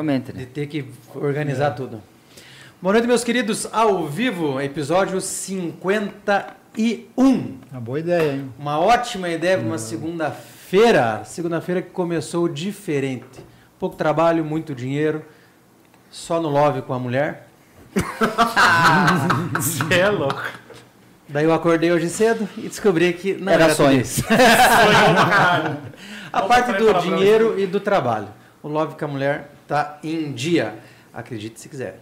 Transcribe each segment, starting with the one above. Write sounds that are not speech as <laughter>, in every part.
Geralmente, de né? ter que organizar tudo. Boa noite, meus queridos. Ao vivo, episódio 51. Uma boa ideia, hein? Uma ótima ideia para uma segunda-feira. Segunda-feira que começou diferente. Pouco trabalho, muito dinheiro. Só no love com a mulher. <laughs> Você é louco. Daí eu acordei hoje cedo e descobri que não Era era, sonho. isso. <laughs> A parte do dinheiro e do trabalho. O love com a mulher tá em dia. Acredite se quiser.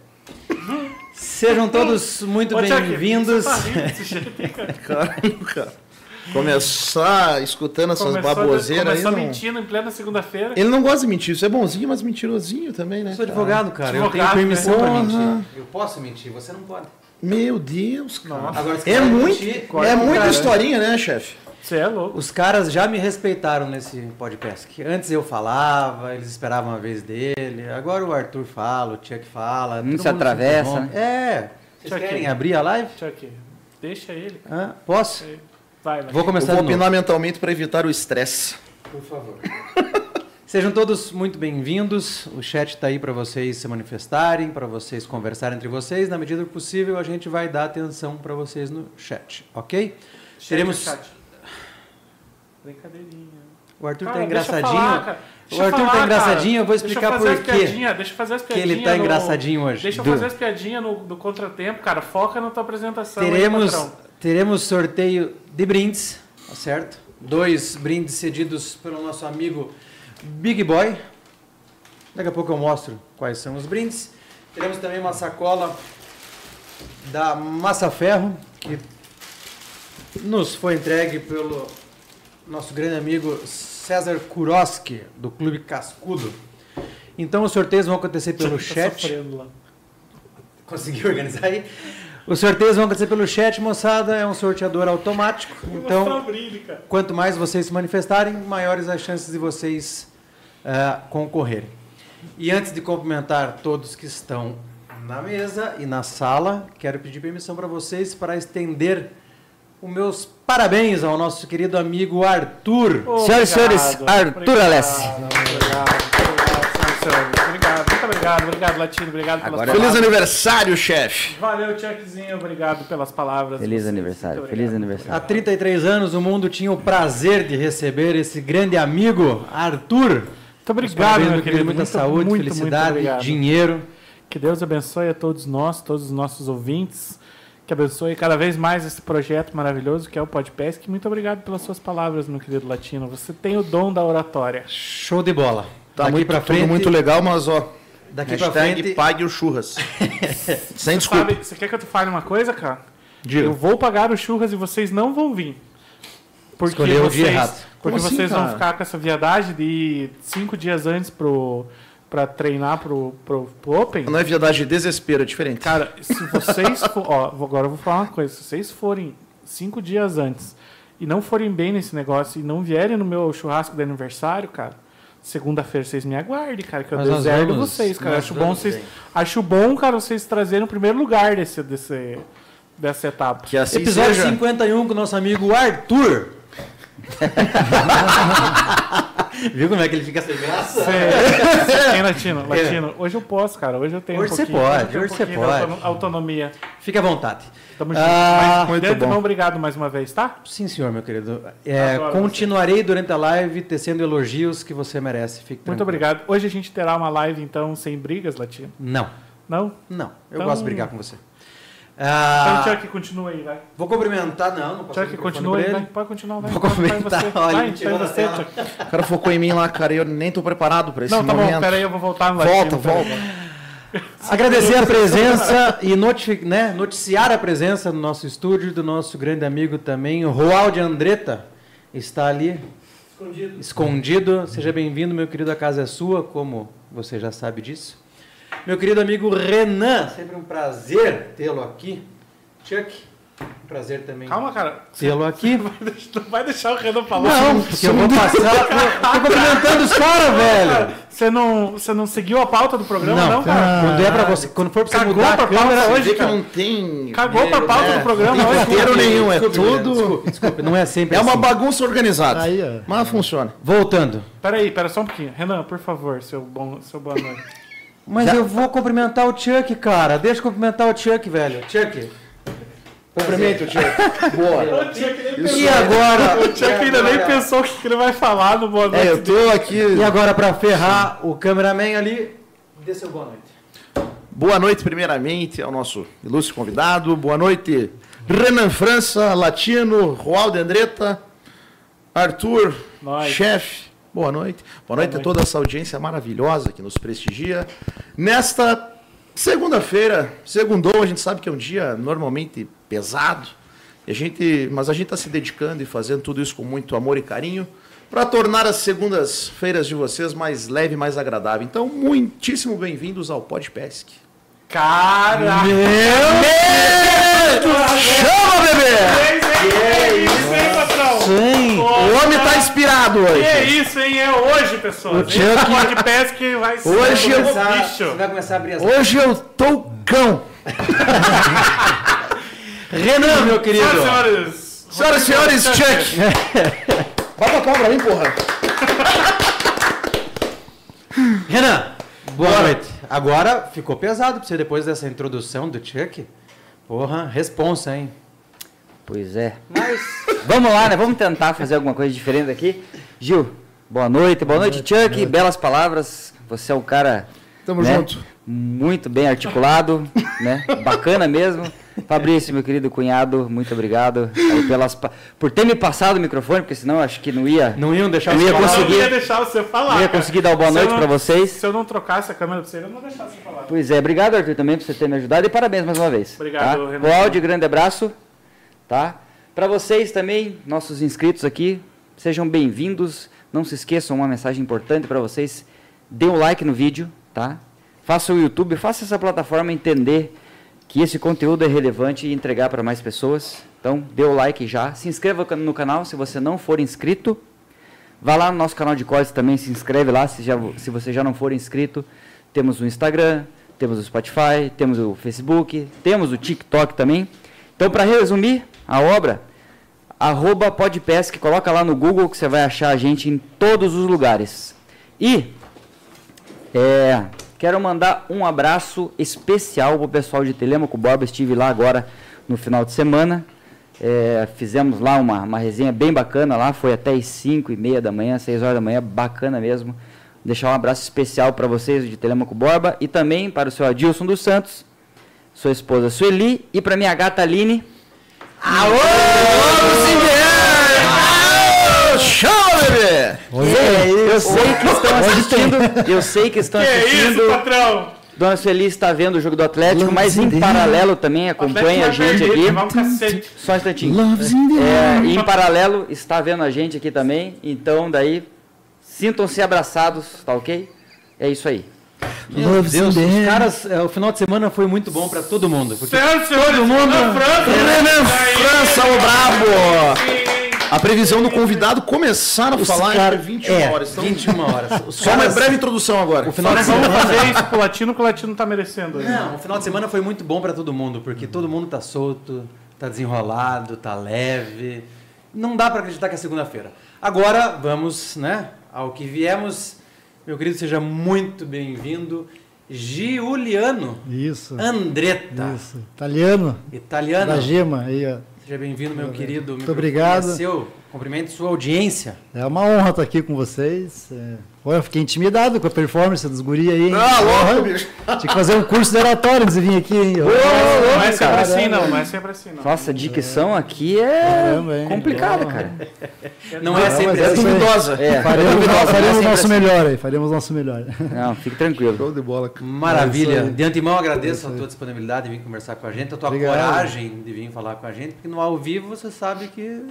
Sejam todos muito bem-vindos. tá. <laughs> Começar escutando essas Começou, baboseiras aí. começou Não... mentindo em plena segunda-feira. Ele não gosta de mentir, isso é bonzinho, mas mentirosinho também, né? Eu sou cara? advogado, cara. eu tenho Advogado, permissão né? pra mentir. Eu posso mentir, você não pode. Meu Deus, cara. Nossa. Agora, É muito, mentir, é muita historinha, né, chefe? Você é louco. Os caras já me respeitaram nesse podcast. Que antes eu falava, eles esperavam a vez dele. Agora o Arthur fala, o Chuck fala. Todo se atravessa, né? É. Vocês Chuck. querem abrir a live? Chuck, deixa ele. Hã? Posso? Vai, vai. Vou Eu começar vou de novo. opinar mentalmente para evitar o estresse. Por favor. <laughs> Sejam todos muito bem-vindos. O chat está aí para vocês se manifestarem, para vocês conversarem entre vocês. Na medida do possível, a gente vai dar atenção para vocês no chat, ok? Chat, Teremos. chat. Brincadeirinha. O Arthur Cara, tá deixa eu engraçadinho. falar, cara. o Arthur falar, tá cara. engraçadinho, eu vou explicar por quê Deixa eu fazer as que piadinhas. ele tá no- engraçadinho hoje. Deixa eu fazer as piadinhas no, no contratempo, cara. Foca na tua apresentação. aí, Teremos, patrão. teremos sorteio de brindes, tá certo? Dois brindes cedidos pelo nosso amigo Big Boy. Daqui a pouco eu mostro quais são os brindes. Teremos também uma sacola da Massa Ferro, que nos foi entregue pelo nosso grande amigo César Kuroski, do Clube Cascudo. Então os sorteios vão acontecer pelo <laughs> Tá chat. Conseguiu organizar aí? Os sorteios vão acontecer pelo chat, moçada. É um sorteador automático. Então, quanto mais vocês se manifestarem, maiores as chances de vocês ah, concorrerem. E antes de cumprimentar todos que estão na mesa e na sala, quero pedir permissão para vocês para estender os meus parabéns ao nosso querido amigo Arthur. Senhoras e senhores, Arthur obrigado, Alessi. Obrigado, obrigado, senhoras e senhores. Obrigado, muito obrigado, obrigado, Latino, obrigado pelas Agora- Feliz palavras. aniversário, chefe. Valeu, Chuckzinho, obrigado pelas palavras. Feliz Vocês, aniversário, feliz obrigado. aniversário. Há 33 anos o mundo tinha o prazer de receber esse grande amigo, Arthur. Muito obrigado, meu querido. Muita Muito, saúde, muito, felicidade, muito obrigado. dinheiro. Que Deus abençoe a todos nós, todos os nossos ouvintes. Que abençoe cada vez mais esse projeto maravilhoso que é o Podpesc. Muito obrigado pelas suas palavras, meu querido Latino. Você tem o dom da oratória. Show de bola. Tá daqui muito, pra frente, tudo muito legal, mas ó. Daqui pra hashtag frente, pague o churras. <laughs> Sem desculpa. Sabe, você quer que eu te fale uma coisa, cara? Diga. Eu vou pagar os churras e vocês não vão vir. Porque Escolheu o dia vocês, errado. Porque Como assim, vocês vão ficar com essa viadagem de ir cinco dias antes pro, pra treinar pro, pro, pro Open. Não é viadagem de desespero, é diferente. Cara, se vocês for, ó, agora eu vou falar uma coisa. Se vocês forem cinco dias antes e não forem bem nesse negócio e não vierem no meu churrasco de aniversário, cara, segunda-feira vocês me aguardem, cara, que eu Mas vamos- vocês, cara. Acho bom vocês, bem. acho bom, cara, vocês trazerem o primeiro lugar desse, desse dessa etapa. Que assim episódio seja. 51 com o nosso amigo Arthur. <laughs> Viu como é que ele fica sem graça? Hein, Latino? Latino, hoje eu posso, cara. Hoje eu tenho Hoje um você pode, tenho um hoje você pode. autono- autonomia. Fica à vontade. Tamo junto. Ah, Mas, muito bom. obrigado mais uma vez, tá? Sim, senhor, meu querido. É, continuarei durante a live tecendo elogios que você merece. Fique Muito tranquilo. obrigado. Hoje a gente terá uma live, então, sem brigas, Latino. Não, Não? não. Eu Então- gosto de brigar com você. Então, Ah, Chuck, continua aí, vai. vou cumprimentar, não, não posso Chuck, continua aí, vai. Pode continuar, vai. Vou Vai, vai olha, Vai, vai você. Chuck. O cara focou em mim lá, cara, e eu nem tô preparado pra esse Não, tá momento. bom, pera aí, eu vou voltar. Volta, aí. volta. <laughs> Agradecer a presença e notifi- né, noticiar a presença no nosso estúdio do nosso grande amigo também, o Roaldo Andretta. Está ali Escondido. escondido. Seja bem-vindo, meu querido, a casa é sua, como você já sabe disso. Meu querido amigo Renan, sempre um prazer tê-lo aqui. Chuck, um prazer também Calma, cara. tê-lo aqui. Não vai deixar o Renan falar. Não, porque eu vou passar. Tô, tô cumprimentando os caras, velho. Você não, você não seguiu a pauta do programa, não, cara? Quando, é pra você, quando for pra você Cagou mudar pra a câmera pauta hoje, que não tem. Cagou pra pauta É, do programa não tem hoje. roteiro nenhum, é Desculpe, tudo. Desculpe, desculpe, não é sempre É uma assim. bagunça organizada. Aí. Mas funciona. Voltando. Pera aí, pera só um pouquinho. Renan, por favor, seu bom, seu boa noite. Mas Já- eu vou cumprimentar o Chuck, cara. Deixa eu cumprimentar o Chuck, velho. Chuck. Cumprimento, tio. Boa. <laughs> E agora? O Chuck ainda nem pensou o que ele vai falar no boa noite. É, eu tô aqui. E agora, pra ferrar o cameraman ali, dê seu boa noite. Boa noite, primeiramente, ao nosso ilustre convidado. Boa noite, Renan França, Latino, Roaldo Andretta, Arthur, chefe. Boa noite. Boa noite a noite. toda essa audiência maravilhosa que nos prestigia. Nesta segunda-feira, segundou, a gente sabe que é um dia normalmente pesado. A gente, mas a gente está se dedicando e fazendo tudo isso com muito amor e carinho para tornar as segundas-feiras de vocês mais leve e mais agradável. Então, muitíssimo bem-vindos ao Podpesc. Cara! Chama, bebê! Que isso, hein, patrão? Sim. O homem hoje. Que isso, hein? É hoje, pessoal. O Chuck- Pode pesca vai ser Hoje eu- bicho. vai começar a abrir as... Hoje eu tô cão. <laughs> Renan, meu querido. Senhoras e senhores. Senhoras e senhores, check. <laughs> Bota a palma pra mim, porra. <laughs> Renan, boa noite. Agora ficou pesado pra você depois dessa introdução do Chuck. Porra, responsa, hein? Pois é. Mas vamos lá, né? Vamos tentar fazer alguma coisa diferente aqui. Gil, boa noite. Boa noite, Chuck. Belas palavras. Você é um cara Tamo né, junto. muito bem articulado, <laughs> né? Bacana mesmo. Fabrício, meu querido cunhado, muito obrigado aí pelas, pa- por ter me passado o microfone, porque senão eu acho que não ia, Não iam deixar você ia falar? Eu não conseguir- ia deixar você falar. não ia cara. conseguir dar uma boa Se noite não- para vocês. Se eu não trocasse a câmera pra você, eu não ia deixar você falar. Pois é, obrigado Arthur também por você ter me ajudado e parabéns mais uma vez. Obrigado, tá? Renan. Cláudio, grande abraço, tá? Para vocês também, nossos inscritos aqui, sejam bem-vindos. Não se esqueçam, uma mensagem importante para vocês. Dê um like no vídeo, tá? Faça o YouTube, faça essa plataforma entender que esse conteúdo é relevante e entregar para mais pessoas. Então, dê o like já. Se inscreva no canal se você não for inscrito. Vá lá no nosso canal de cortes também, se inscreve lá se, já, se você já não for inscrito. Temos o Instagram, temos o Spotify, temos o Facebook, temos o TikTok também. Então, para resumir a obra, arroba podpesc, coloca lá no Google que você vai achar a gente em todos os lugares. E é, quero mandar um abraço especial para o pessoal de Telemaco Borba. Estive lá agora no final de semana. É, fizemos lá uma, uma resenha bem bacana lá. Foi até as 5 e meia da manhã, 6 horas da manhã. Bacana mesmo. Deixar um abraço especial para vocês de Telemaco Borba e também para o seu Adilson dos Santos, sua esposa Sueli e para minha gata Aline. Chama, bebê! eu sei que estão assistindo. Eu sei que estão Que assistindo. <laughs> isso, patrão? Dona Sueli está vendo o jogo do Atlético, mas em paralelo também acompanha a gente aqui. Só um instantinho. É, e em paralelo está vendo a gente aqui também. Então daí sintam-se abraçados, tá ok? É isso aí. Meu Deus, os caras, é, o final de semana foi muito bom pra todo mundo. E senhores, Todo mundo- Renan França. Renan França, o brabo! A previsão do convidado começar a falar cara- entre 21 é, horas. Então, 21 horas. Os <laughs> só uma breve introdução agora. O final de Vamos semana... fazer isso pro latino, que o latino tá merecendo. Não, o final de semana foi muito bom pra todo mundo, porque todo mundo tá solto, tá desenrolado, tá leve. Não dá pra acreditar que é segunda-feira. Agora, vamos, né, ao que viemos. Meu querido, seja muito bem-vindo. Giuliano Isso. Andretta, Isso. Italiano. italiano. Da Gema. Aí, ó. Seja bem-vindo, meu querido. Muito obrigado. Seu. Cumprimento sua audiência. É uma honra estar aqui com vocês. É... Pô, eu fiquei intimidado com a performance dos guri aí. hein? Ah, louco, bicho. Tinha que fazer um curso de oratório antes de vir aqui, hein? Não é sempre Caramba. assim, não. Não é sempre assim, não. Nossa, a dicção aqui é Caramba, complicada, cara. <laughs> Não é Não, sempre mas É é assim. duvidosa. É, Faremos, duvidosa, faremos é o sempre nosso assim. melhor aí. Faremos o nosso melhor. Não, fique tranquilo. Show de bola. Maravilha. É. De antemão, agradeço a tua disponibilidade de vir conversar com a gente, a tua Obrigado. coragem de vir falar com a gente, porque no ao vivo você sabe que.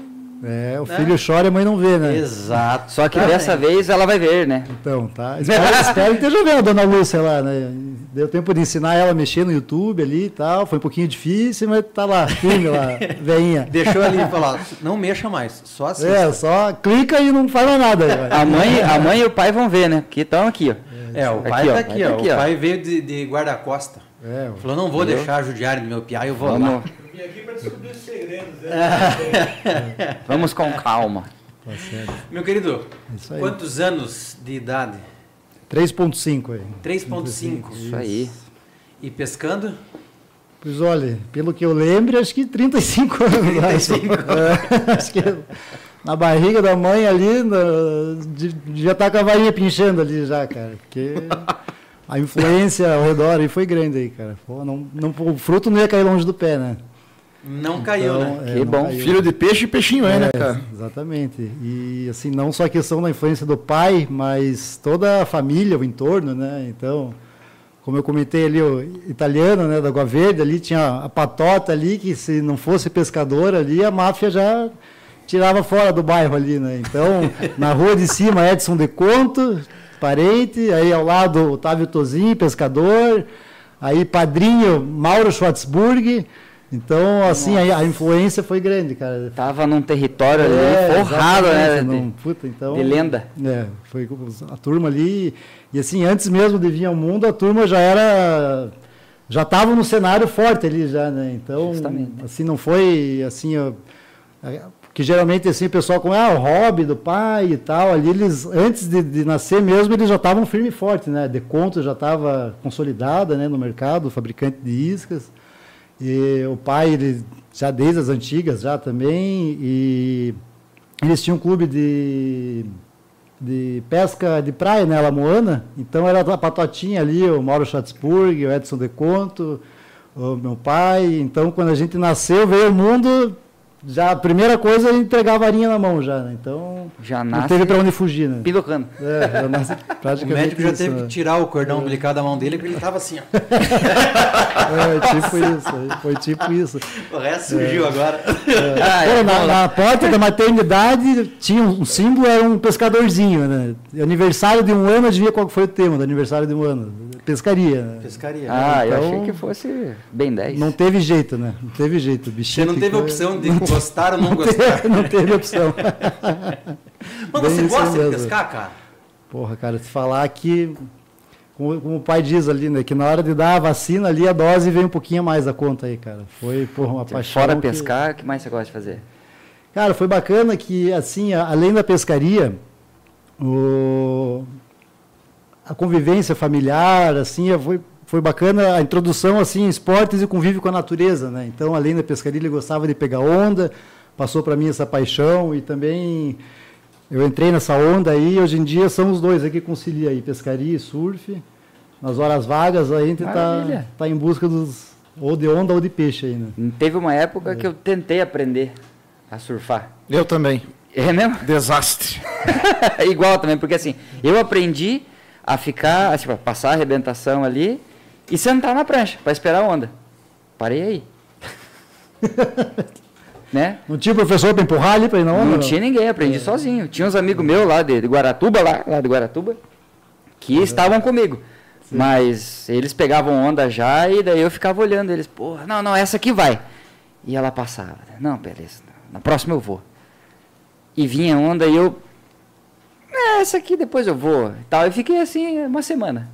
É, o Né? filho chora e a mãe não vê, né? Exato. Só que Tá dessa bem. vez ela vai ver, né? Então, tá. <laughs> Espero, espero que esteja vendo a dona Lúcia lá, né? Deu tempo de ensinar ela a mexer no YouTube ali e tal. Foi um pouquinho difícil, mas tá lá, firme lá, <laughs> veinha. Deixou ali e falou: não mexa mais, só assim. É, só clica e não mais nada. A mãe, a mãe e o pai vão ver, né? Que estão aqui, ó. É, o pai Aqui, ó, tá aqui, tá ó. aqui, o ó. pai veio de, de guarda-costa. É, Falou: não vou deixar judiarem do meu piá, eu vou lá. Vamos, <laughs> vamos com calma. tá certo. Meu querido, isso aí. quantos anos de idade 3.5 aí. 3.5. Isso aí. E pescando? Pois olha, pelo que eu lembro, acho que 35 anos. 35. <laughs> É, acho que na barriga da mãe ali, na, devia estar com a varinha pinchando ali já, cara. Porque a influência ao redor aí foi grande aí, cara. Pô, não, não, o fruto não ia cair longe do pé, né? Não caiu, Então, né? é, Que bom. caiu. Filho de peixe e peixinho é, né, É, cara? Exatamente. E assim, não só a questão da influência do pai, mas toda a família, o entorno, né? Então, como eu comentei ali, o italiano, né, da Água Verde, ali tinha a patota ali, que se não fosse pescador ali, a máfia já tirava fora do bairro ali, né? Então, <laughs> na rua de cima, Edson de Conto, parente, aí ao lado Otávio Tozinho, pescador, aí padrinho Mauro Schwartzburg. Então, assim, a, a influência foi grande, cara. Tava num território ali É, forrado, né? de- não- puta, então, de lenda. É, foi a turma ali. E assim, antes mesmo de vir ao mundo, a turma já era. Já estava no cenário forte ali já, né? Então, Justamente. assim, não foi assim. ó, é, que geralmente assim, o pessoal com ah, o hobby do pai e tal, ali eles, antes de, de nascer mesmo, eles já estavam firme e forte, né? Deconto já estava consolidada né, no mercado, fabricante de iscas. E o pai, ele, já desde as antigas já também, e eles tinham um clube de, de pesca de praia, né, Lamoana, então era a patotinha ali, o Mauro Schatzburg, o Edson De Conto, o meu pai, então quando a gente nasceu, veio ao mundo, já a primeira coisa é entregar a varinha na mão já, né, então Já não nasce teve para onde fugir, né. pidocando. É, já nasce <laughs> O praticamente médico já isso, teve né. que tirar o cordão umbilical da mão dele, porque ele tava assim, ó. <laughs> É, tipo isso, foi tipo isso. O resto surgiu agora. Ah, Pô, é, na, na porta da maternidade tinha um símbolo, era um pescadorzinho, né? Aniversário de um ano, adivinha qual foi o tema do aniversário de um ano? Pescaria. né? Pescaria. Ah, eu Então- achei que fosse bem 10. Não teve jeito, né? Não teve jeito. o Você bichinho não teve ficou- opção de gostar ou não não gostar. teve, não teve opção. <laughs> Mas Bem você gosta de mesmo. pescar, cara? Porra, cara, se falar que, como, como o pai diz ali, né? Que na hora de dar a vacina ali, a dose veio um pouquinho a mais da conta aí, cara. Foi, porra, uma paixão. Fora que- pescar, o que mais você gosta de fazer? Cara, foi bacana que, assim, além da pescaria, o- a convivência familiar, assim, foi, foi bacana a introdução, assim, em esportes e convívio com a natureza, né? Então, além da pescaria, ele gostava de pegar onda, passou para mim essa paixão e também eu entrei nessa onda aí, hoje em dia são os dois aqui que concilia aí, pescaria e surf. Nas horas vagas a gente tá, Maravilha. tá em busca dos ou de onda ou de peixe aí, né? Teve uma época que eu tentei aprender a surfar. Eu também. É mesmo? Desastre. <laughs> Igual também, porque assim, eu aprendi a ficar, assim, pra passar a arrebentação ali e sentar na prancha para esperar a onda. Parei aí. <laughs> né? Não tinha professor para empurrar ali para ir na onda? Não tinha ninguém, aprendi sozinho. Tinha uns amigos meus lá de, de Guaratuba, lá, lá de Guaratuba, que estavam comigo. Mas eles pegavam onda já e daí eu ficava olhando eles, porra, não, não, essa aqui vai. E ela passava. Não, beleza, na próxima eu vou. E vinha onda e eu. "É, essa aqui depois eu vou. e Tal. Eu fiquei assim uma semana.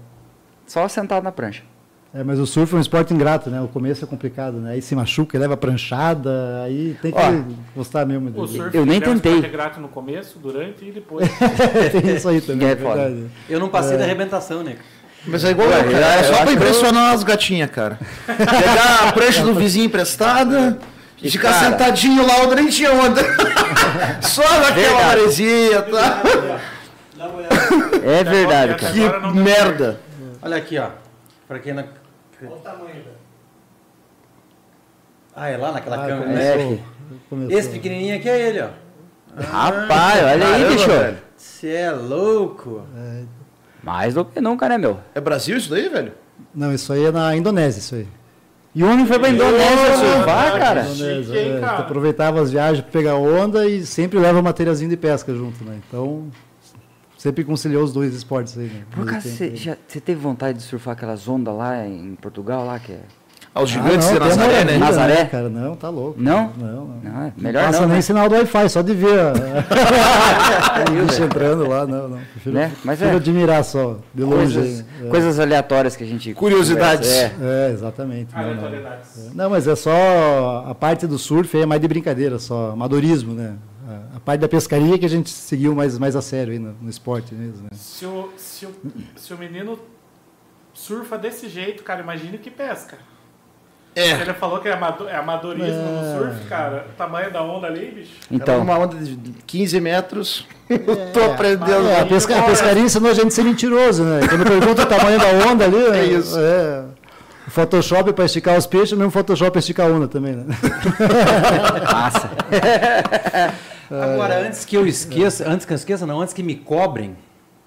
Só sentado na prancha. É, mas o surf é um esporte ingrato, né? O começo é complicado, né? Aí se machuca, leva pranchada, aí tem que Ó, gostar mesmo. O surf Eu nem é tentei. esporte grato no começo, durante e depois. <laughs> tem isso aí também, É é foda. Eu não passei da arrebentação, né? Mas é igual, Ué, cara. É só pra que eu- impressionar as gatinhas, cara. Pegar a prancha do vizinho emprestada e ficar cara- sentadinho lá onde nem tinha onda. <laughs> só naquela maresia, tá? É verdade, cara. Que merda. Olha aqui, ó. Pra quem não... Ah, é lá naquela Ah, câmera, começou, né? começou. Esse pequenininho aqui é ele, ó. Rapaz, olha aí, Caramba, bicho. velho. Você é louco. Mais do que nunca, né, meu? É Brasil isso daí, velho? Não, isso aí é na Indonésia, isso aí. E o homem foi pra Indonésia surfar, cara. Indonésia, chique, hein, é, cara? aproveitava as viagens para pegar onda e sempre leva materialzinho de pesca junto, né? Então, sempre conciliou os dois esportes aí, né? Por acaso, você teve vontade de surfar aquelas ondas lá em Portugal, lá, que é... Aos Ah, gigantes não, de tem Nazaré, maravilha, né? Nazaré? Cara, não, tá louco. Não? Não, não. Não, é Não melhor passa não, nem né? sinal do Wi-Fi, só de ver <laughs> bicho entrando lá, não, não. Prefiro, Né? Mas prefiro é. admirar só, de longe. Coisas, é. coisas aleatórias que a gente... Curiosidades. conversa, É. É, exatamente. Não, não. Não, mas é só a parte do surf é mais de brincadeira, só amadorismo, né? A, a parte da pescaria que a gente seguiu mais, mais a sério aí no, no esporte mesmo. Né? Se o, se, o, se o menino surfa desse jeito, cara, imagine que pesca. É. Ele falou que é, é amadorismo É. no surf, cara. O tamanho da onda ali, bicho. Então, uma onda de 15 metros. <laughs> <laughs> Tô aprendendo. É, a, pesca, a pescaria ensinou a gente a ser mentiroso, né? Quando pergunta o tamanho da onda ali, É isso. É, o Photoshop para esticar os peixes, o mesmo Photoshop para esticar a onda também, né? <laughs> massa. Agora, antes que eu esqueça, antes que eu esqueça, não, antes que me cobrem,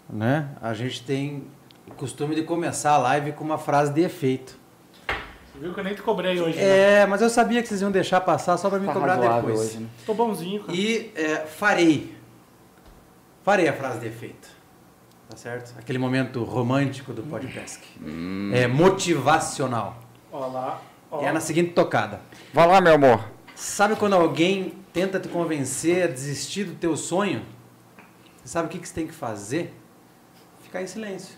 né? A gente tem o costume de começar a live com uma frase de efeito. Você viu que eu nem te cobrei hoje, né? É, mas eu sabia que vocês iam deixar passar só para me Tá cobrar depois. hoje, né? Tô bonzinho, cara. E é, farei. Farei a frase de efeito. Tá certo? Aquele momento romântico do podcast. É motivacional. Ó lá. Ó. E é na seguinte tocada. Vai lá, meu amor. Sabe quando alguém tenta te convencer a desistir do teu sonho? Você sabe o que, que você tem que fazer? Ficar em silêncio.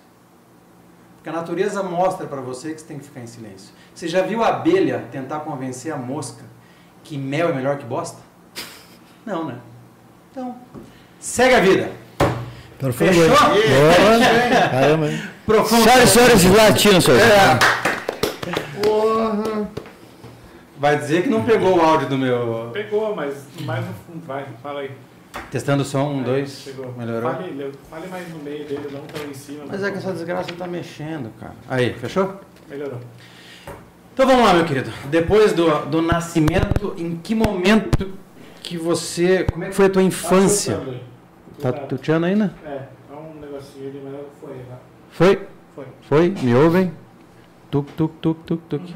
Porque a natureza mostra para você que você tem que ficar em silêncio. Você já viu a abelha tentar convencer a mosca que mel é melhor que bosta? Não, né? Então, segue a vida. Profundo, Fechou? Boa. <laughs> Caramba? Profundo. Senhoras e senhores, latinos, senhores. Vai dizer que não pegou o áudio do meu... Pegou, mas mais no fundo. Vai, fala aí. Testando o som, um, Aí, dois. Chegou. Melhorou? Fale, fale mais no meio dele, não tão em cima. Mas é que essa desgraça tá mexendo, cara. Aí, fechou? Melhorou. Então vamos lá, meu querido. Depois do, do nascimento, em que momento que você. Como é que foi a tua infância? Tá aí. Tá Cuidado. tuteando ainda? É, é um negocinho ali, mas foi, né? Foi? Foi. Foi? Me ouvem? Tuk, tuk, tuk, tuk, tuk.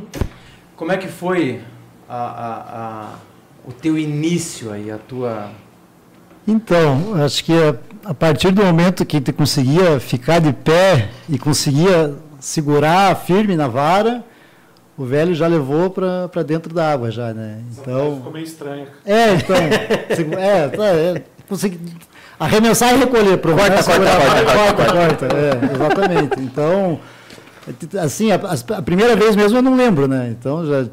Como é que foi a, a, a- o teu início aí, a tua. Então, acho que a, a partir do momento que tu conseguia ficar de pé e conseguia segurar firme na vara, o velho já levou para dentro da água já, né? Ficou Então, meio estranho. é, então, é, tá, é, consegui arremessar e recolher, pronto. Corta, corta, corta, corta, corta, é, exatamente. Então, assim, a, a primeira vez mesmo eu não lembro, né? Então já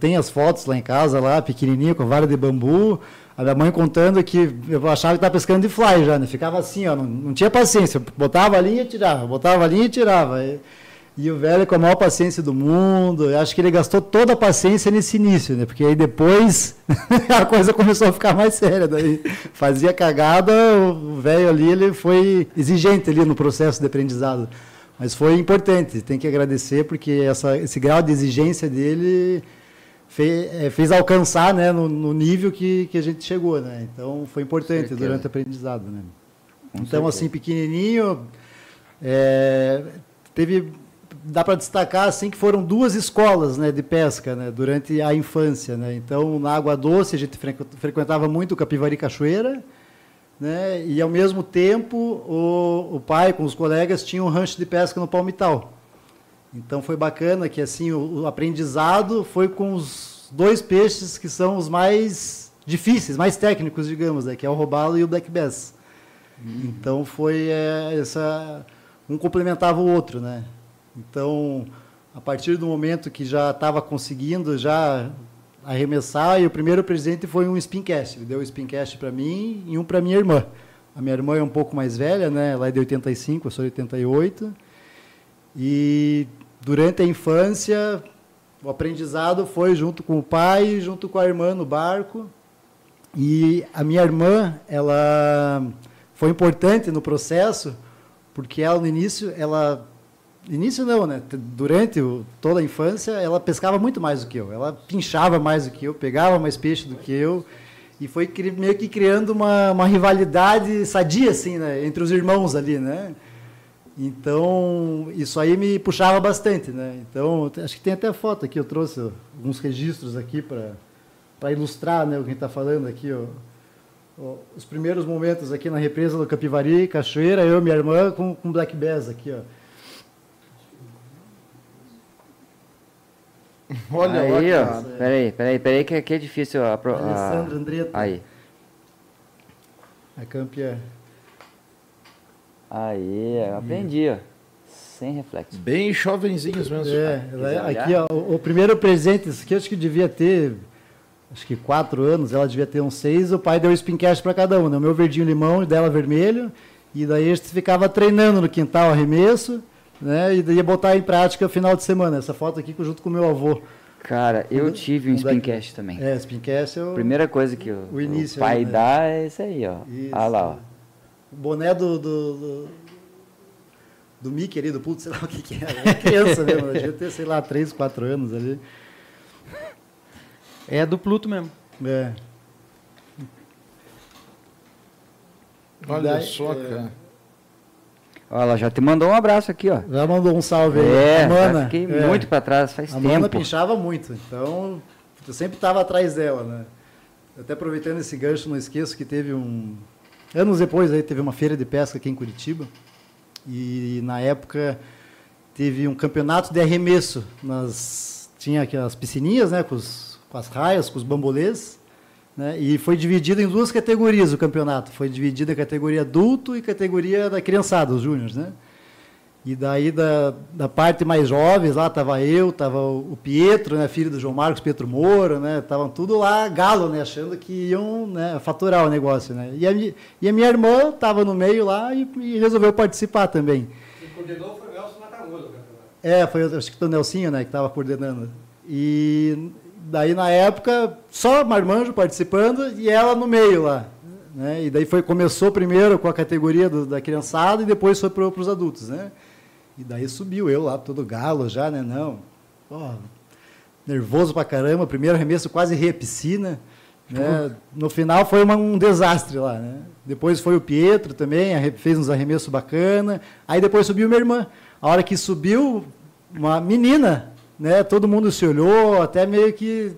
tem as fotos lá em casa, lá, pequenininho, com vara de bambu. A minha mãe contando que eu achava que estava pescando de fly já, né? Ficava assim, ó, não, não tinha paciência. Botava a linha e tirava, botava a linha e tirava. E, e o velho com a maior paciência do mundo, eu acho que ele gastou toda a paciência nesse início, né? Porque aí depois <laughs> a coisa começou a ficar mais séria. Daí fazia cagada, o velho ali ele foi exigente ali no processo de aprendizado. Mas foi importante, tem que agradecer, porque essa, esse grau de exigência dele fe- eh, fez alcançar né, no, no nível que, que a gente chegou. Né? Então foi importante durante o aprendizado. Né? Com Então, certeza. assim, pequenininho, é, teve, dá para destacar assim que foram duas escolas né, de pesca né, durante a infância. Né? Então, na Água Doce, a gente frequ- frequentava muito o Capivari Cachoeira, né? e ao mesmo tempo o, o pai com os colegas tinha um rancho de pesca no Palmital. Então foi bacana que assim o, o aprendizado foi com os dois peixes que são os mais difíceis, mais técnicos, digamos, né? que é o robalo e o black bass. Então foi é, essa um complementava o outro, né? Então a partir do momento que já estava conseguindo já arremessar e o primeiro presente foi um spincast. Ele deu um spincast para mim e um para minha irmã. A minha irmã é um pouco mais velha, né? Ela é de 85, eu sou de 88. E durante a infância, o aprendizado foi junto com o pai, junto com a irmã no barco. E a minha irmã, ela foi importante no processo, porque ela no início, ela início não, né? Durante o, toda a infância, ela pescava muito mais do que eu. Ela pinchava mais do que eu, pegava mais peixe do que eu. E foi meio que criando uma, uma rivalidade sadia, assim, né? Entre os irmãos ali, né? Então, isso aí me puxava bastante, né? Então, acho que tem até foto aqui, eu trouxe alguns registros aqui para ilustrar né, o que a gente está falando aqui, ó. Ó, Os primeiros momentos aqui na represa do Capivari, Cachoeira, eu e minha irmã com, com Black Bass aqui, ó. <laughs> Olha aí, ó. Peraí, peraí, peraí, que aqui é difícil. A, a- Alessandra Andretta, Aí. a campeã. Aí, eu aprendi, ó. Sem reflexo. Bem jovenzinhos mesmo. É, ela é- quiser aqui, ó, o, o primeiro presente, isso aqui eu acho que devia ter acho que quatro anos, ela devia ter uns seis, o pai deu spincast para cada um, né? o meu verdinho limão e dela vermelho, e daí a gente ficava treinando no quintal arremesso, né? E ia botar em prática no final de semana. Essa foto aqui junto com o meu avô. Cara, eu tive um é spincast também. É, spincast é o, Primeira coisa que o, O início o pai né? dá é isso aí, ó. Isso. Olha lá, ó. O boné do, do, do, do Mickey ali, do puto, sei lá o que que era. Era criança mesmo, devia ter, sei lá, três, quatro anos ali. É do Pluto mesmo. É. Olha Daí, só, é, cara. Ó, Ela já te mandou um abraço aqui, ó. Já mandou um salve aí. É, a Mana. fiquei é. muito pra trás, faz A Mana tempo. pinchava muito, então eu sempre estava atrás dela, né? Até aproveitando esse gancho, não esqueço que teve um... Anos depois aí teve uma feira de pesca aqui em Curitiba e na época teve um campeonato de arremesso. Nas, tinha aqui as piscininhas, né, com, os- com as raias, com os bambolês, né, e foi dividido em duas categorias o campeonato. Foi dividido em categoria adulto e categoria da criançada, os júniores, né? E daí da, da parte mais jovens, lá estava eu, estava o Pietro, né, filho do João Marcos Pietro Moura, né, estavam tudo lá galo, né, achando que iam né, faturar o negócio, né. E a, e a minha irmã estava no meio lá e, e resolveu participar também. Quem coordenou foi o Elson Matamoso. É, foi acho que o Nelsinho, né, que estava coordenando. E daí na época só Marmanjo participando e ela no meio lá, né? E daí foi começou primeiro com a categoria do- da criançada e depois foi para os adultos, né? E daí subiu eu lá todo galo já, né? Não, pô, nervoso pra caramba. Primeiro arremesso quase ri piscina. Né? No final foi uma- um desastre lá, né? Depois foi o Pietro também, fez uns arremessos bacana. Aí depois subiu minha irmã. A hora que subiu, uma menina, né? Todo mundo se olhou, até meio que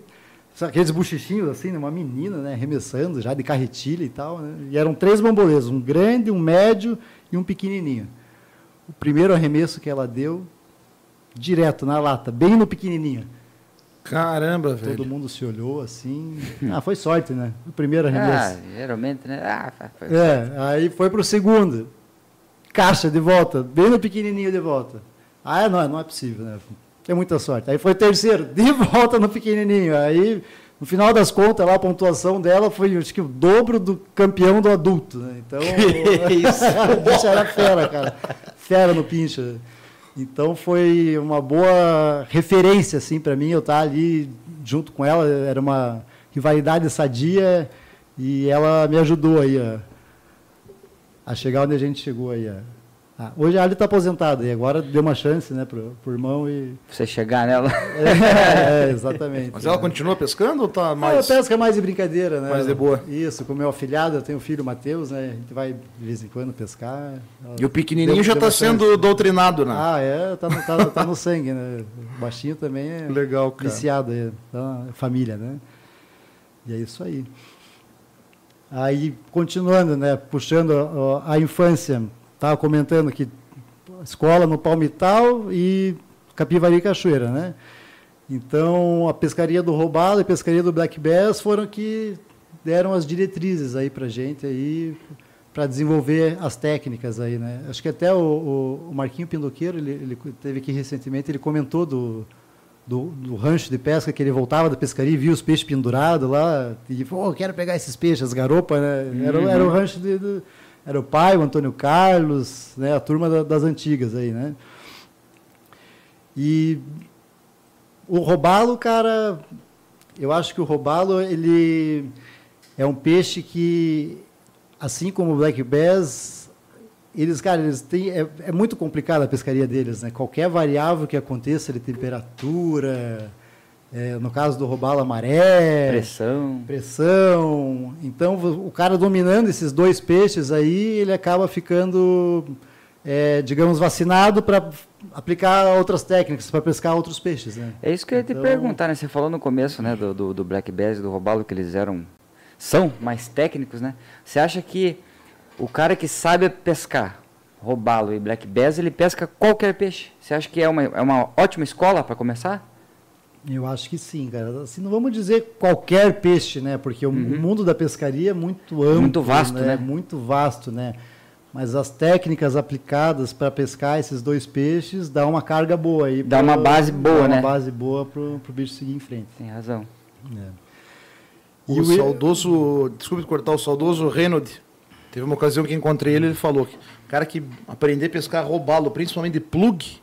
aqueles buchichinhos assim, né? uma menina, né? Arremessando já de carretilha e tal, né? E eram três bambolês, um grande, um médio e um pequenininho. O primeiro arremesso que ela deu, direto na lata, bem no pequenininho. Caramba, Todo velho. mundo se olhou assim. <laughs> Ah, foi sorte, né? O primeiro Ah, arremesso. geralmente, né? Ah, fa- fa- É, aí foi pro segundo. Caixa de volta, bem no pequenininho de volta. Ah, não, não é possível, né? Tem muita sorte. Aí foi o terceiro, <laughs> de volta no pequenininho. Aí, no final das contas, lá a pontuação dela foi, acho que, o dobro do campeão do adulto, né? Então, o bicho era fera, cara. Fera no pincha. Então foi uma boa referência assim para mim eu estar ali junto com ela, era uma rivalidade sadia e ela me ajudou aí a, a chegar onde a gente chegou aí. a- a- hoje a Ali está aposentada e agora deu uma chance, né, pro, pro irmão e Você chegar nela. <laughs> é, exatamente. Mas ela continua pescando ou tá Mais... mais. pesca mais de brincadeira, né? mais de boa. Isso, com o meu afilhado, eu tenho o filho Matheus, né? A gente vai de vez em quando pescar. Ela E o pequenininho deu- já tá chance. sendo doutrinado, né? Ah, é, tá no, tá, tá no sangue, né? O baixinho também é Legal, cara. viciado, é, tá, é família, né? E é isso aí. Aí, continuando, né, puxando ó, a infância, estava comentando que escola no Palmital e Capivari e Cachoeira, né? Então, a pescaria do Roubado e a pescaria do Black Bass foram que deram as diretrizes aí para gente aí para desenvolver as técnicas aí, né? Acho que até o, o, Marquinho Pindoqueiro, ele, ele teve aqui recentemente, ele comentou do, do, do rancho de pesca, que ele voltava da pescaria e via os peixes pendurados lá, e falou, oh, quero pegar esses peixes, as garopas, né? Era, era o rancho de, do- era o pai, o Antônio Carlos, né? A turma da- das antigas aí, né? E o robalo, cara, eu acho que o robalo, ele é um peixe que, assim como o black bass, eles, cara, eles têm, é, é muito complicada a pescaria deles, né? Qualquer variável que aconteça de temperatura, é, no caso do robalo, a maré, Pressão. pressão. Então, o cara dominando esses dois peixes aí, ele acaba ficando, é, digamos, vacinado para aplicar outras técnicas, para pescar outros peixes, né? É isso que eu ia te Então- perguntar, né? Você falou no começo, né, do, do, do Black Bass e do Robalo, que eles eram, são mais técnicos, né? Você acha que o cara que sabe pescar Robalo e Black Bass, ele pesca qualquer peixe? Você acha que é uma, é uma ótima escola para começar? Eu acho que sim, cara. Assim, não vamos dizer qualquer peixe, né? Porque o mundo da pescaria é muito amplo, Muito vasto, né? Muito vasto, né? Mas as técnicas aplicadas para pescar esses dois peixes dá uma carga boa aí. Dá pro- uma base boa, dá né? Uma base boa para o bicho seguir em frente. Tem razão. né? E O o- saudoso, desculpe cortar, o saudoso Renaud, teve uma ocasião que encontrei ele, ele falou que o cara que aprender a pescar roubá-lo, principalmente de plug,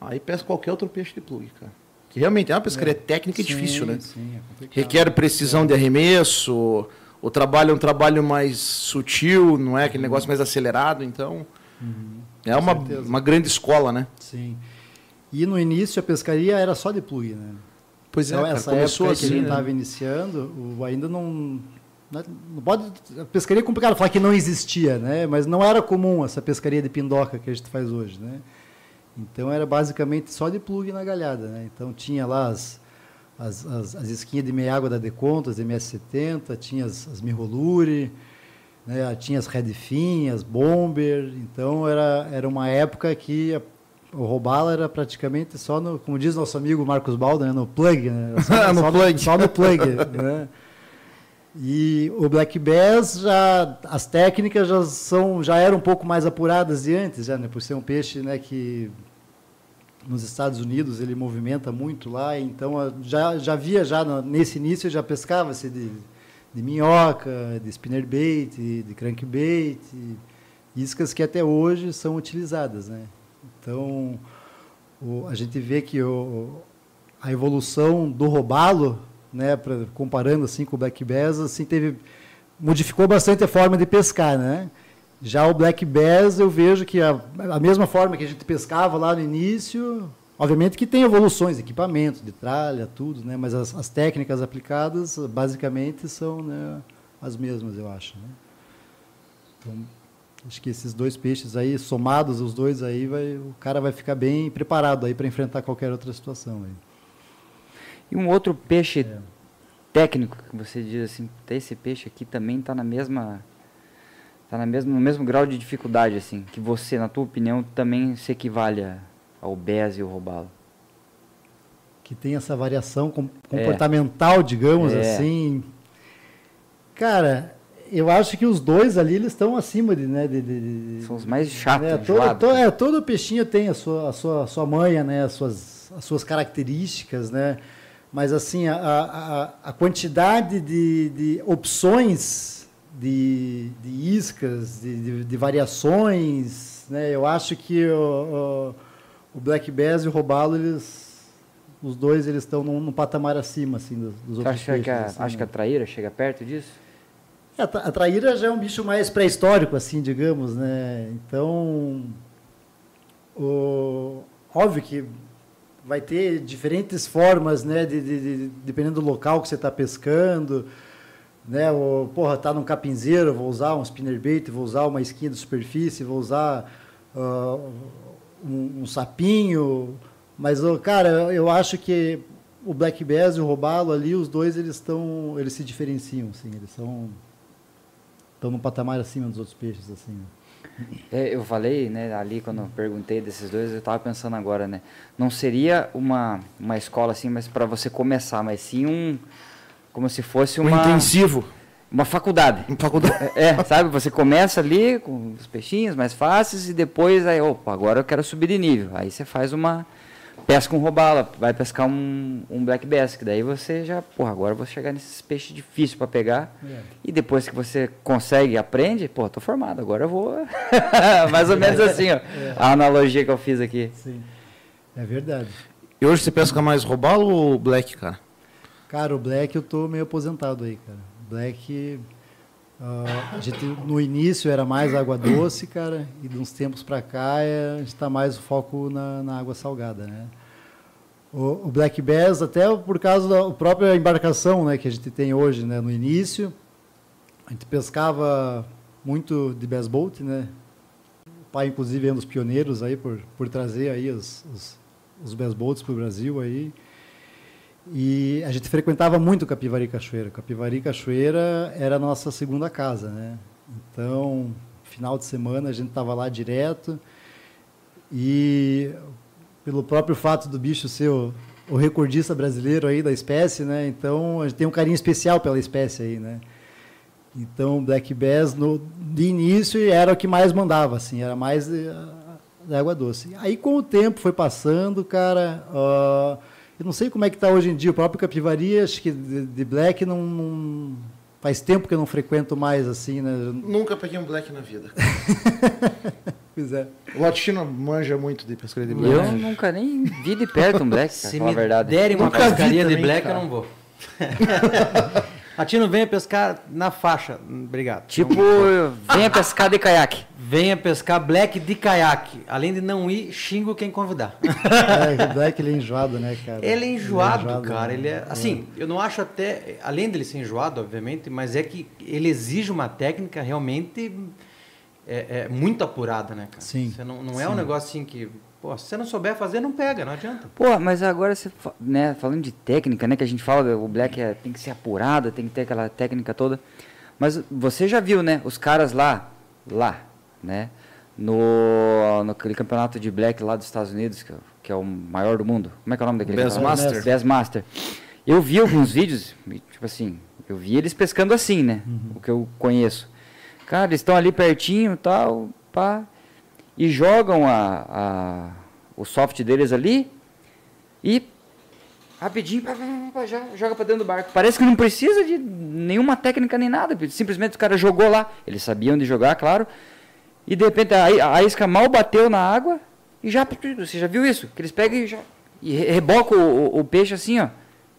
aí pesca qualquer outro peixe de plug, cara. Realmente é uma pescaria técnica e difícil, né? Sim, é. Requer precisão de arremesso, o trabalho é um trabalho mais sutil, não é aquele negócio mais acelerado, então é uma, uma grande escola, né? Sim. E no início a pescaria era só de plug, né? Pois Então, cara, essa época que a gente né? estava iniciando, o- ainda não, não. não pode, a pescaria é complicado falar que não existia, né? Mas não era comum essa pescaria de pindoca que a gente faz hoje, né? Então era basicamente só de plug na galhada, né? Então tinha lá as, as, as, as esquinhas de meia água da Deconto, as MS70, tinha as, as Mirrolure, né? tinha as Redfin, as Bomber. Então era, era uma época que a- o robalo era praticamente só no, como diz nosso amigo Marcos Baldo, né? no plug, né? <laughs> Só, No só plug. só no plug, né? E o Black Bass já as técnicas já são já eram um pouco mais apuradas de antes, já, né? Por ser um peixe, né, que nos Estados Unidos ele movimenta muito lá, então a- já já via já nesse início já pescava-se de, de minhoca, de spinnerbait, de crankbait, iscas que até hoje são utilizadas, né? Então o- a gente vê que o, a evolução do robalo, né, pra, comparando assim com o black bass, assim teve modificou bastante a forma de pescar, né? Já o black bass eu vejo que a, a mesma forma que a gente pescava lá no início, obviamente que tem evoluções, equipamento, de tralha, tudo, né? Mas as, as técnicas aplicadas basicamente são né, as mesmas, eu acho. Né? Então, acho que esses dois peixes aí somados, os dois aí, vai, o cara vai ficar bem preparado aí para enfrentar qualquer outra situação. Aí. E um outro peixe É. técnico que você diz assim, "Puta, esse peixe aqui também está na mesma tá na mesma, no mesmo grau de dificuldade assim, que você, na tua opinião, também se equivale ao Bez e o robalo. que tem essa variação com- comportamental, digamos É. assim. Cara, eu acho que os dois ali eles estão acima de, né, de, de- São os mais chatos, é, todo, to- né? é, todo peixinho tem a sua, a sua, a sua manha, né, as suas, as suas características, né? Mas assim, a, a, a- a quantidade de, de opções de, de iscas, de, de, de variações, né? Eu acho que o, o, o Black Bass e o Robalo, eles, os dois, eles estão num, num patamar acima, assim, dos, dos outros acha que, a, peixes, assim, acha que a né? traíra chega perto disso? É, a traíra já é um bicho mais pré-histórico, assim, digamos, né? Então, o- óbvio que vai ter diferentes formas, né? De, de- de- dependendo do local que você está pescando, né? O, porra, tá num capinzeiro, vou usar um spinnerbait, vou usar uma esquinha de superfície, vou usar ah, um, um sapinho, mas, ô, cara, eu, acho que o Black Bass e o Robalo ali, os dois, eles estão, eles se diferenciam, assim, eles são estão num patamar acima dos outros peixes, assim. É, eu falei, né, ali quando eu perguntei desses dois, eu estava pensando agora, né? Não seria uma, uma escola assim, mas para você começar, mas sim um como se fosse Um uma intensivo. uma faculdade. Em faculdade. <laughs> É, é, sabe? Você começa ali com os peixinhos mais fáceis e depois aí, opa, agora eu quero subir de nível. Aí você faz uma pesca um robalo, vai pescar um, um black bass, que daí você já, porra, agora eu vou chegar nesses peixes difíceis para pegar. É. E depois que você consegue, aprende, pô, tô formado, agora eu vou. <laughs> Mais ou menos assim, ó. A analogia que eu fiz aqui. Sim. É verdade. E hoje você pesca mais robalo ou black, cara? Cara, o Black eu tô meio aposentado aí, cara. Black, ah, a gente no início era mais água doce, cara, e de uns tempos pra cá é, a gente tá mais o foco na, na água salgada, né? O, o Black Bass, até por causa da própria embarcação, né, que a gente tem hoje, né, no início, a gente pescava muito de bass boat, né? O pai, inclusive, é um dos pioneiros aí por, por trazer aí os, os, os bass boats para o Brasil aí. E a gente frequentava muito Capivari Cachoeira. Capivari Cachoeira era a nossa segunda casa, né? Então, final de semana a gente estava lá direto. E pelo próprio fato do bicho ser o, o recordista brasileiro aí da espécie, né? Então, a gente tem um carinho especial pela espécie aí, né? Então, Black Bass, no, de início, era o que mais mandava, assim, era mais de, de água doce. Aí, com o tempo foi passando, cara, ah, Eu não sei como é que está hoje em dia. O próprio Capivari, acho que de, de Black não, não, Faz tempo que eu não frequento mais, assim, né? Nunca peguei um Black na vida. <laughs> pois é. O latino manja muito de pescaria de Black. Eu nunca nem vi de perto um Black, Se me verdade. derem uma pescaria de black, cara. eu não vou. <laughs> Latino, venha pescar na faixa. Obrigado. Tipo, Não- venha pescar de caiaque. venha pescar black de caiaque. Além de não ir, xingo quem convidar. <laughs> é o Black ele é enjoado, né, cara? Ele é enjoado, Ele é cara. né? Ele é. Assim, eu não acho até. Além dele ser enjoado, obviamente, mas é que ele exige uma técnica realmente é, é muito apurada, né, cara? Sim, Você não, não é um sim. negócio assim que. Pô, se você não souber fazer, não pega, não adianta. Pô, mas agora você, né, falando de técnica, né, que a gente fala, o black é- tem que ser apurado, tem que ter aquela técnica toda. Mas você já viu, né, os caras lá, lá, né, no, no aquele campeonato de black lá dos Estados Unidos, que, é o- que é o maior do mundo. Como é que é o nome daquele campeonato? Bassmaster. Bassmaster. Eu vi alguns vídeos, tipo assim, eu vi eles pescando assim, né, o que eu conheço. Cara, eles estão ali pertinho, tal, pá, e jogam a, a- o soft deles ali e rapidinho já joga pra dentro do barco. Parece que não precisa de nenhuma técnica nem nada, simplesmente o cara jogou lá. Eles sabiam de jogar, claro. E de repente a, a isca mal bateu na água e já você já viu isso? Que eles pegam e já e re- rebocam o, o- o peixe assim, ó.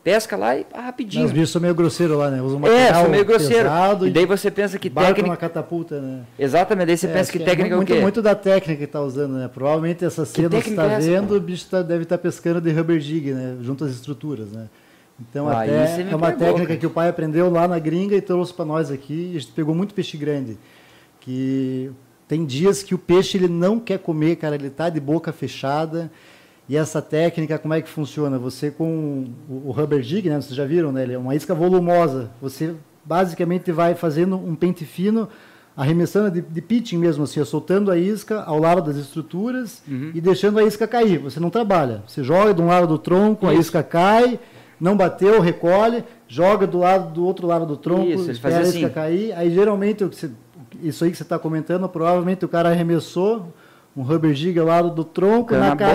Pesca lá e Não, rapidinho. os bichos são meio grosseiros lá, né? Usam um é, material são meio grosseiro. pesado E daí você pensa que técnica uma catapulta, né? Exatamente, daí você É, pensa acho que é técnica é o muito, quê? muito da técnica que tá usando, né? Provavelmente essa cena que você tá é vendo, o bicho tá- deve estar pescando de rubber jig, né? Junto às estruturas, né? Então Ah, até é uma pegou, técnica cara. que o pai aprendeu lá na gringa e trouxe para nós aqui. E a gente pegou muito peixe grande. Que tem dias que o peixe ele não quer comer, cara. Ele tá de boca fechada. E essa técnica, como é que funciona? Você com o, rubber jig, né? Vocês já viram, né? Ele é uma isca volumosa. Você basicamente vai fazendo um pente fino, arremessando de, de pitching mesmo, assim, soltando a isca ao lado das estruturas Uhum. e deixando a isca cair. Você não trabalha. Você joga de um lado do tronco, a isca cai, não bateu, recolhe, joga do lado do outro lado do tronco, Isso, espera a isca assim. cair. Aí geralmente o que você- isso aí que você está comentando, provavelmente o cara arremessou um rubber jig ao lado do tronco, na, boca.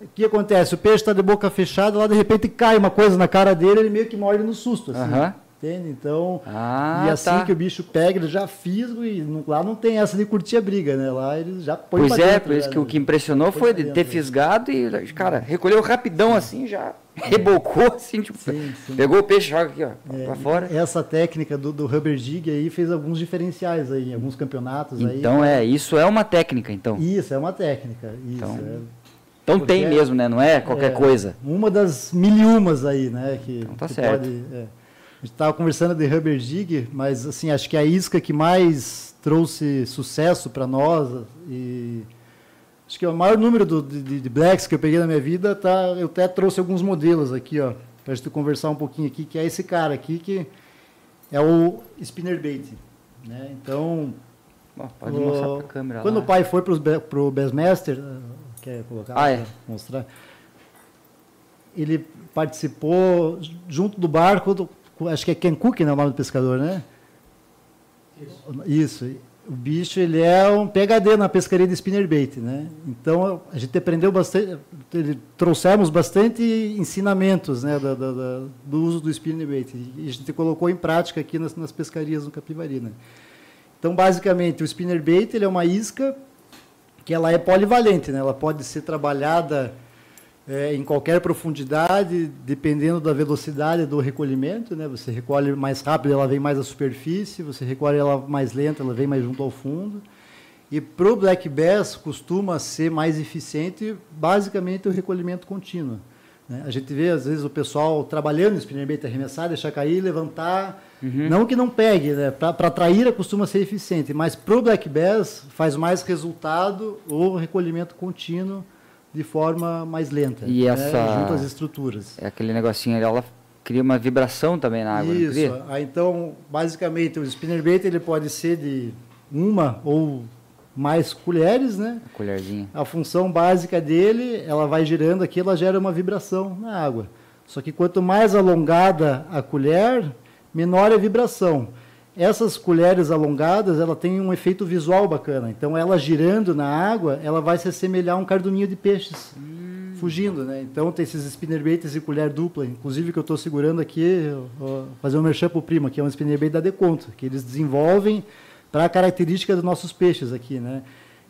O que acontece? O peixe está de boca fechada, lá de repente cai uma coisa na cara dele, ele meio que morde no susto, assim. Entende? Então, Ah, e assim tá. que o bicho pega, ele já fisga e não- lá não tem essa de curtir a briga, né? Lá ele já põe Pois é, por isso que o né? que impressionou foi pra de ter né? fisgado e, cara, recolheu rapidão assim, já rebocou assim, tipo, Sim, sim. pegou o peixe, joga aqui, ó, É, pra fora. Essa técnica do, do rubber jig aí fez alguns diferenciais aí, em alguns campeonatos aí. Então é, isso é uma técnica, então. Isso, é uma técnica. Isso, Então, é. Então porque tem é- mesmo, né? Não é qualquer É, coisa. Uma das mil e umas aí, né? Que, Então tá que certo. pode- é. A gente estava conversando de rubber jig, mas assim, acho que a isca que mais trouxe sucesso para nós e acho que o maior número do- de, de- blacks que eu peguei na minha vida, tá, eu até trouxe alguns modelos aqui, ó, para a gente conversar um pouquinho aqui, que é esse cara aqui que é o spinnerbait, né? Então, Ó, pode o- mostrar pra câmera quando lá. o pai foi para o Bassmaster, quer colocar? Ah, é. Mostrar. Ele participou junto do barco, do, acho que é Ken Cook, né, o nome do pescador, né? Isso. O bicho ele é um PhD na pescaria de spinnerbait, né? Então a gente aprendeu bastante, ele- trouxemos bastante ensinamentos, né, da- da- da- do uso do spinnerbait e a gente colocou em prática aqui nas, nas pescarias no Capivari, né? Então basicamente o spinnerbait ele é uma isca que ela é polivalente, né? Ela pode ser trabalhada é, em qualquer profundidade, dependendo da velocidade do recolhimento, né? Você recolhe mais rápido, ela vem mais à superfície, você recolhe ela mais lenta, ela vem mais junto ao fundo. E para o black bass costuma ser mais eficiente, basicamente o recolhimento contínuo. Né? A gente vê às vezes o pessoal trabalhando spinnerbait, arremessar, deixar cair, levantar, não que não pegue, né? Para traíra costuma ser eficiente, mas para o black bass faz mais resultado o recolhimento contínuo de forma mais lenta, E né? essa- junto às estruturas. É aquele negocinho ali, ela cria uma vibração também na água, Isso. Aí, então, basicamente, o spinnerbait ele pode ser de uma ou mais colheres, né? A colherzinha. A função básica dele, ela vai girando aqui, ela gera uma vibração na água. Só que quanto mais alongada a colher, menor é a vibração. Essas colheres alongadas, ela tem um efeito visual bacana. Então, ela girando na água, ela vai se assemelhar a um carduminho de peixes. fugindo, né? Então tem esses spinnerbaits e colher dupla, inclusive que eu estou segurando aqui, fazer um merchan pro primo, que é um spinnerbait da Deconto, que eles desenvolvem para a característica dos nossos peixes aqui, né?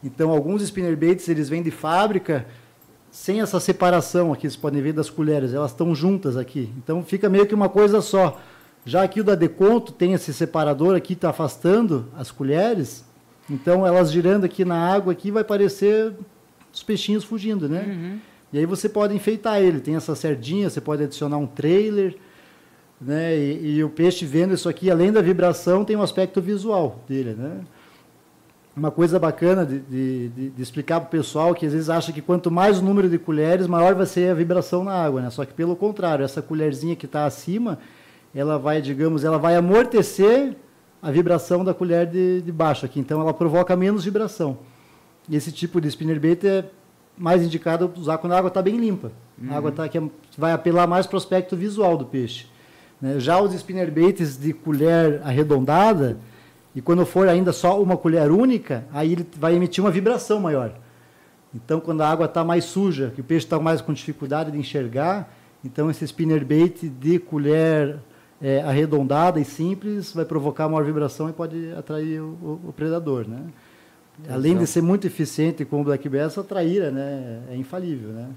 Então alguns spinnerbaits eles vêm de fábrica sem essa separação aqui, vocês podem ver das colheres, elas estão juntas aqui. Então fica meio que uma coisa só. Já aqui o da Deconto tem esse separador aqui, está afastando as colheres, então elas girando aqui na água aqui vai parecer os peixinhos fugindo, né? Uhum. E aí você pode enfeitar ele. Tem essa sardinha, você pode adicionar um trailer, né? E, e o peixe vendo isso aqui, além da vibração, tem um aspecto visual dele, né? Uma coisa bacana de, de, de, explicar para o pessoal que às vezes acha que quanto mais o número de colheres, maior vai ser a vibração na água, né? Só que pelo contrário, essa colherzinha que está acima, ela vai, digamos, ela vai amortecer a vibração da colher de, de baixo aqui. Então ela provoca menos vibração. E esse tipo de spinnerbait é mais indicado usar quando a água está bem limpa. A água tá, que é- vai apelar mais para o aspecto visual do peixe. Né? Já os spinnerbaits de colher arredondada, e quando for ainda só uma colher única, aí ele vai emitir uma vibração maior. Então, quando a água está mais suja, que o peixe está mais com dificuldade de enxergar, então esse spinnerbait de colher é, arredondada e simples vai provocar maior vibração e pode atrair o, o- o predador, né? Além de ser muito eficiente com o Black Bass, a traíra né, é infalível. Né?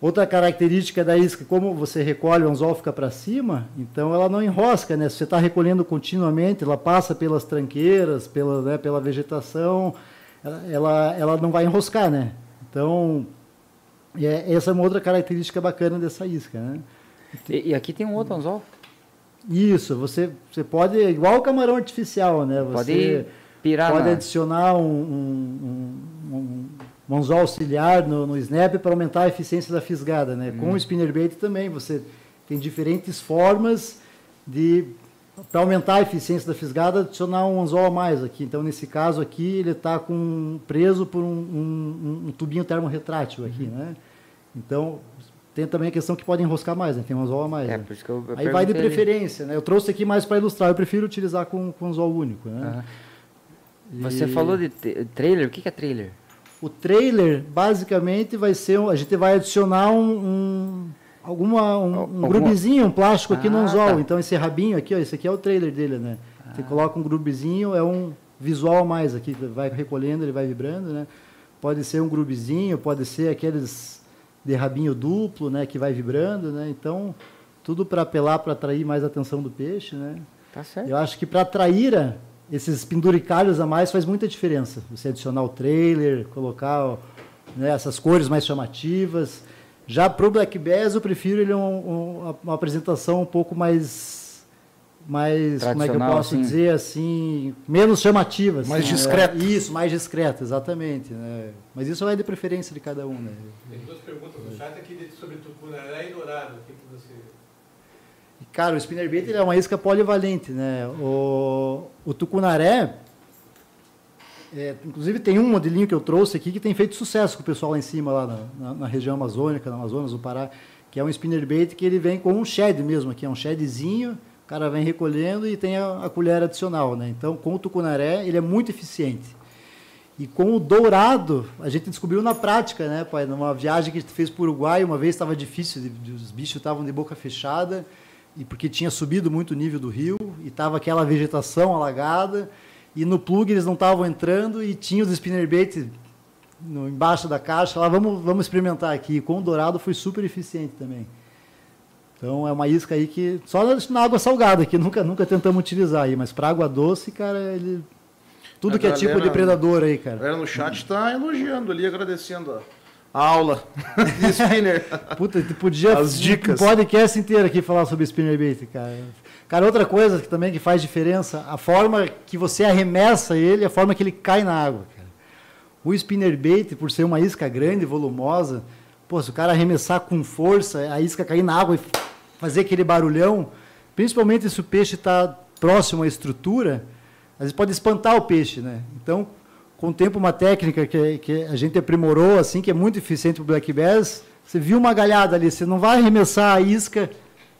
Outra característica da isca, como você recolhe o anzol fica para cima, então ela não enrosca, né? Se você está recolhendo continuamente, ela passa pelas tranqueiras, pela, né, pela vegetação, ela, ela, ela não vai enroscar, né? Então, é, essa é uma outra característica bacana dessa isca, né? E, e aqui tem um outro anzol. Isso, você, você pode, igual o camarão artificial, né? Você, Pode pirar pode na... adicionar um, um, um, um, anzol auxiliar no, no snap para aumentar a eficiência da fisgada. Né? Com o spinnerbait também, você tem diferentes formas de para aumentar a eficiência da fisgada, adicionar um anzol a mais aqui. Então, nesse caso aqui, ele está com preso por um, um, um tubinho termorretrátil aqui, né? Então, tem também a questão que pode enroscar mais, né? Tem um anzol a mais. É, né? eu, eu Aí vai de preferência, né? Eu trouxe aqui mais para ilustrar. Eu prefiro utilizar com, com anzol único, né? Você E- falou de trailer, o que é trailer? O trailer, basicamente, vai ser. A gente vai adicionar um. um alguma, um, um Alguma- grubezinho, um plástico aqui no Ah, anzol. tá. Então, esse rabinho aqui, ó, esse aqui é o trailer dele, né? Ah. Você coloca um grubezinho, é um visual a mais aqui. Vai recolhendo, ele vai vibrando, né? Pode ser um grubezinho, pode ser aqueles de rabinho duplo, né? Que vai vibrando, né? Então, tudo para apelar, para atrair mais atenção do peixe, né? Tá certo. Eu acho que para traíra, esses penduricalhos a mais faz muita diferença. Você adicionar o trailer, colocar né, essas cores mais chamativas. Já para o Black Bass, eu prefiro ele um, um- uma apresentação um pouco mais, mais como é que eu Tradicional, posso assim. dizer assim, menos chamativa. assim, Mais né? discreta. Isso, mais discreta, exatamente. né? Mas isso vai de preferência de cada um. Né? Tem duas perguntas no chat aqui sobre tucunaré e dourado. O que, que você... E, Cara, o spinnerbait é uma isca polivalente, né? O, o tucunaré, é, inclusive tem um modelinho que eu trouxe aqui que tem feito sucesso com o pessoal lá em cima, lá na, na- na região amazônica, na Amazonas, do Pará, que é um spinnerbait que ele vem com um shed mesmo aqui, é um shedzinho, o cara vem recolhendo e tem a, a colher adicional, né? Então, com o tucunaré, ele é muito eficiente. E com o dourado, a gente descobriu na prática, né, pai? Numa viagem que a gente fez para o Uruguai, uma vez estava difícil, os bichos estavam de boca fechada, e porque tinha subido muito o nível do rio, e estava aquela vegetação alagada, e no plug eles não estavam entrando, e tinha os spinnerbaits no, embaixo da caixa, lá vamos, vamos experimentar aqui. Com o dourado foi super eficiente também. Então é uma isca aí que só na água salgada, que nunca, nunca tentamos utilizar aí, mas para água doce, cara, ele. Tudo A que é tipo de galera- predador aí, A cara. galera no chat está elogiando ali, agradecendo a aula <laughs> de spinner. Puta, tu podia As um dicas. podcast inteiro aqui falar sobre spinnerbait, cara. Cara, outra coisa que também que faz diferença, a forma que você arremessa ele, a forma que ele cai na água, cara. O spinnerbait, por ser uma isca grande, volumosa, pô, se o cara arremessar com força, a isca cair na água e fazer aquele barulhão, principalmente se o peixe está próximo à estrutura, às vezes pode espantar o peixe, né? Então, com o tempo, uma técnica que, que a gente aprimorou, assim, que é muito eficiente para o black bass, você viu uma galhada ali, você não vai arremessar a isca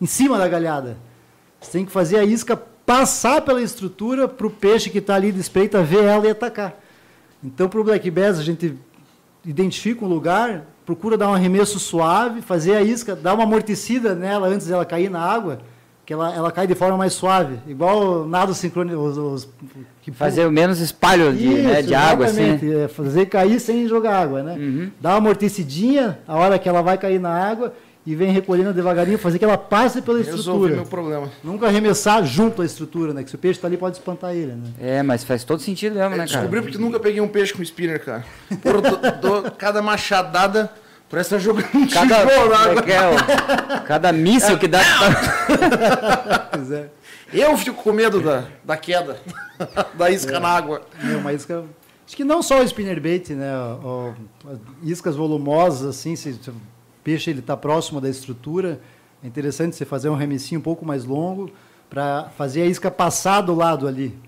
em cima da galhada. Você tem que fazer a isca passar pela estrutura para o peixe que está ali de espreita ver ela e atacar. Então, para o black bass, a gente identifica um lugar, procura dar um arremesso suave, fazer a isca, dar uma amortecida nela antes dela cair na água, que ela, ela cai de forma mais suave, igual nado sincronizado. Os, os, que Fazer menos espalho de, né, Isso, de água, assim. exatamente, né? é fazer cair sem jogar água, né? Uhum. Dá uma amortecidinha, a hora que ela vai cair na água e vem recolhendo devagarinho, fazer que ela passe pela Resolvi estrutura. meu problema. Nunca arremessar junto à estrutura, né? Que se o peixe está ali pode espantar ele, né? É, mas faz todo sentido mesmo, né, cara? Descobri porque nunca peguei um peixe com spinner, cara. Porra, dou- dou- cada machadada parece estar jogando um Cada, tijolo é água. que é, ó? cada míssil que dá. Pois é. Eu fico com medo da, da queda, da isca na água. É uma isca. Acho que não só o spinnerbait, né? ó, ó, iscas volumosas, assim, se, se o peixe ele está próximo da estrutura, é interessante você fazer um remessinho um pouco mais longo para fazer a isca passar do lado ali.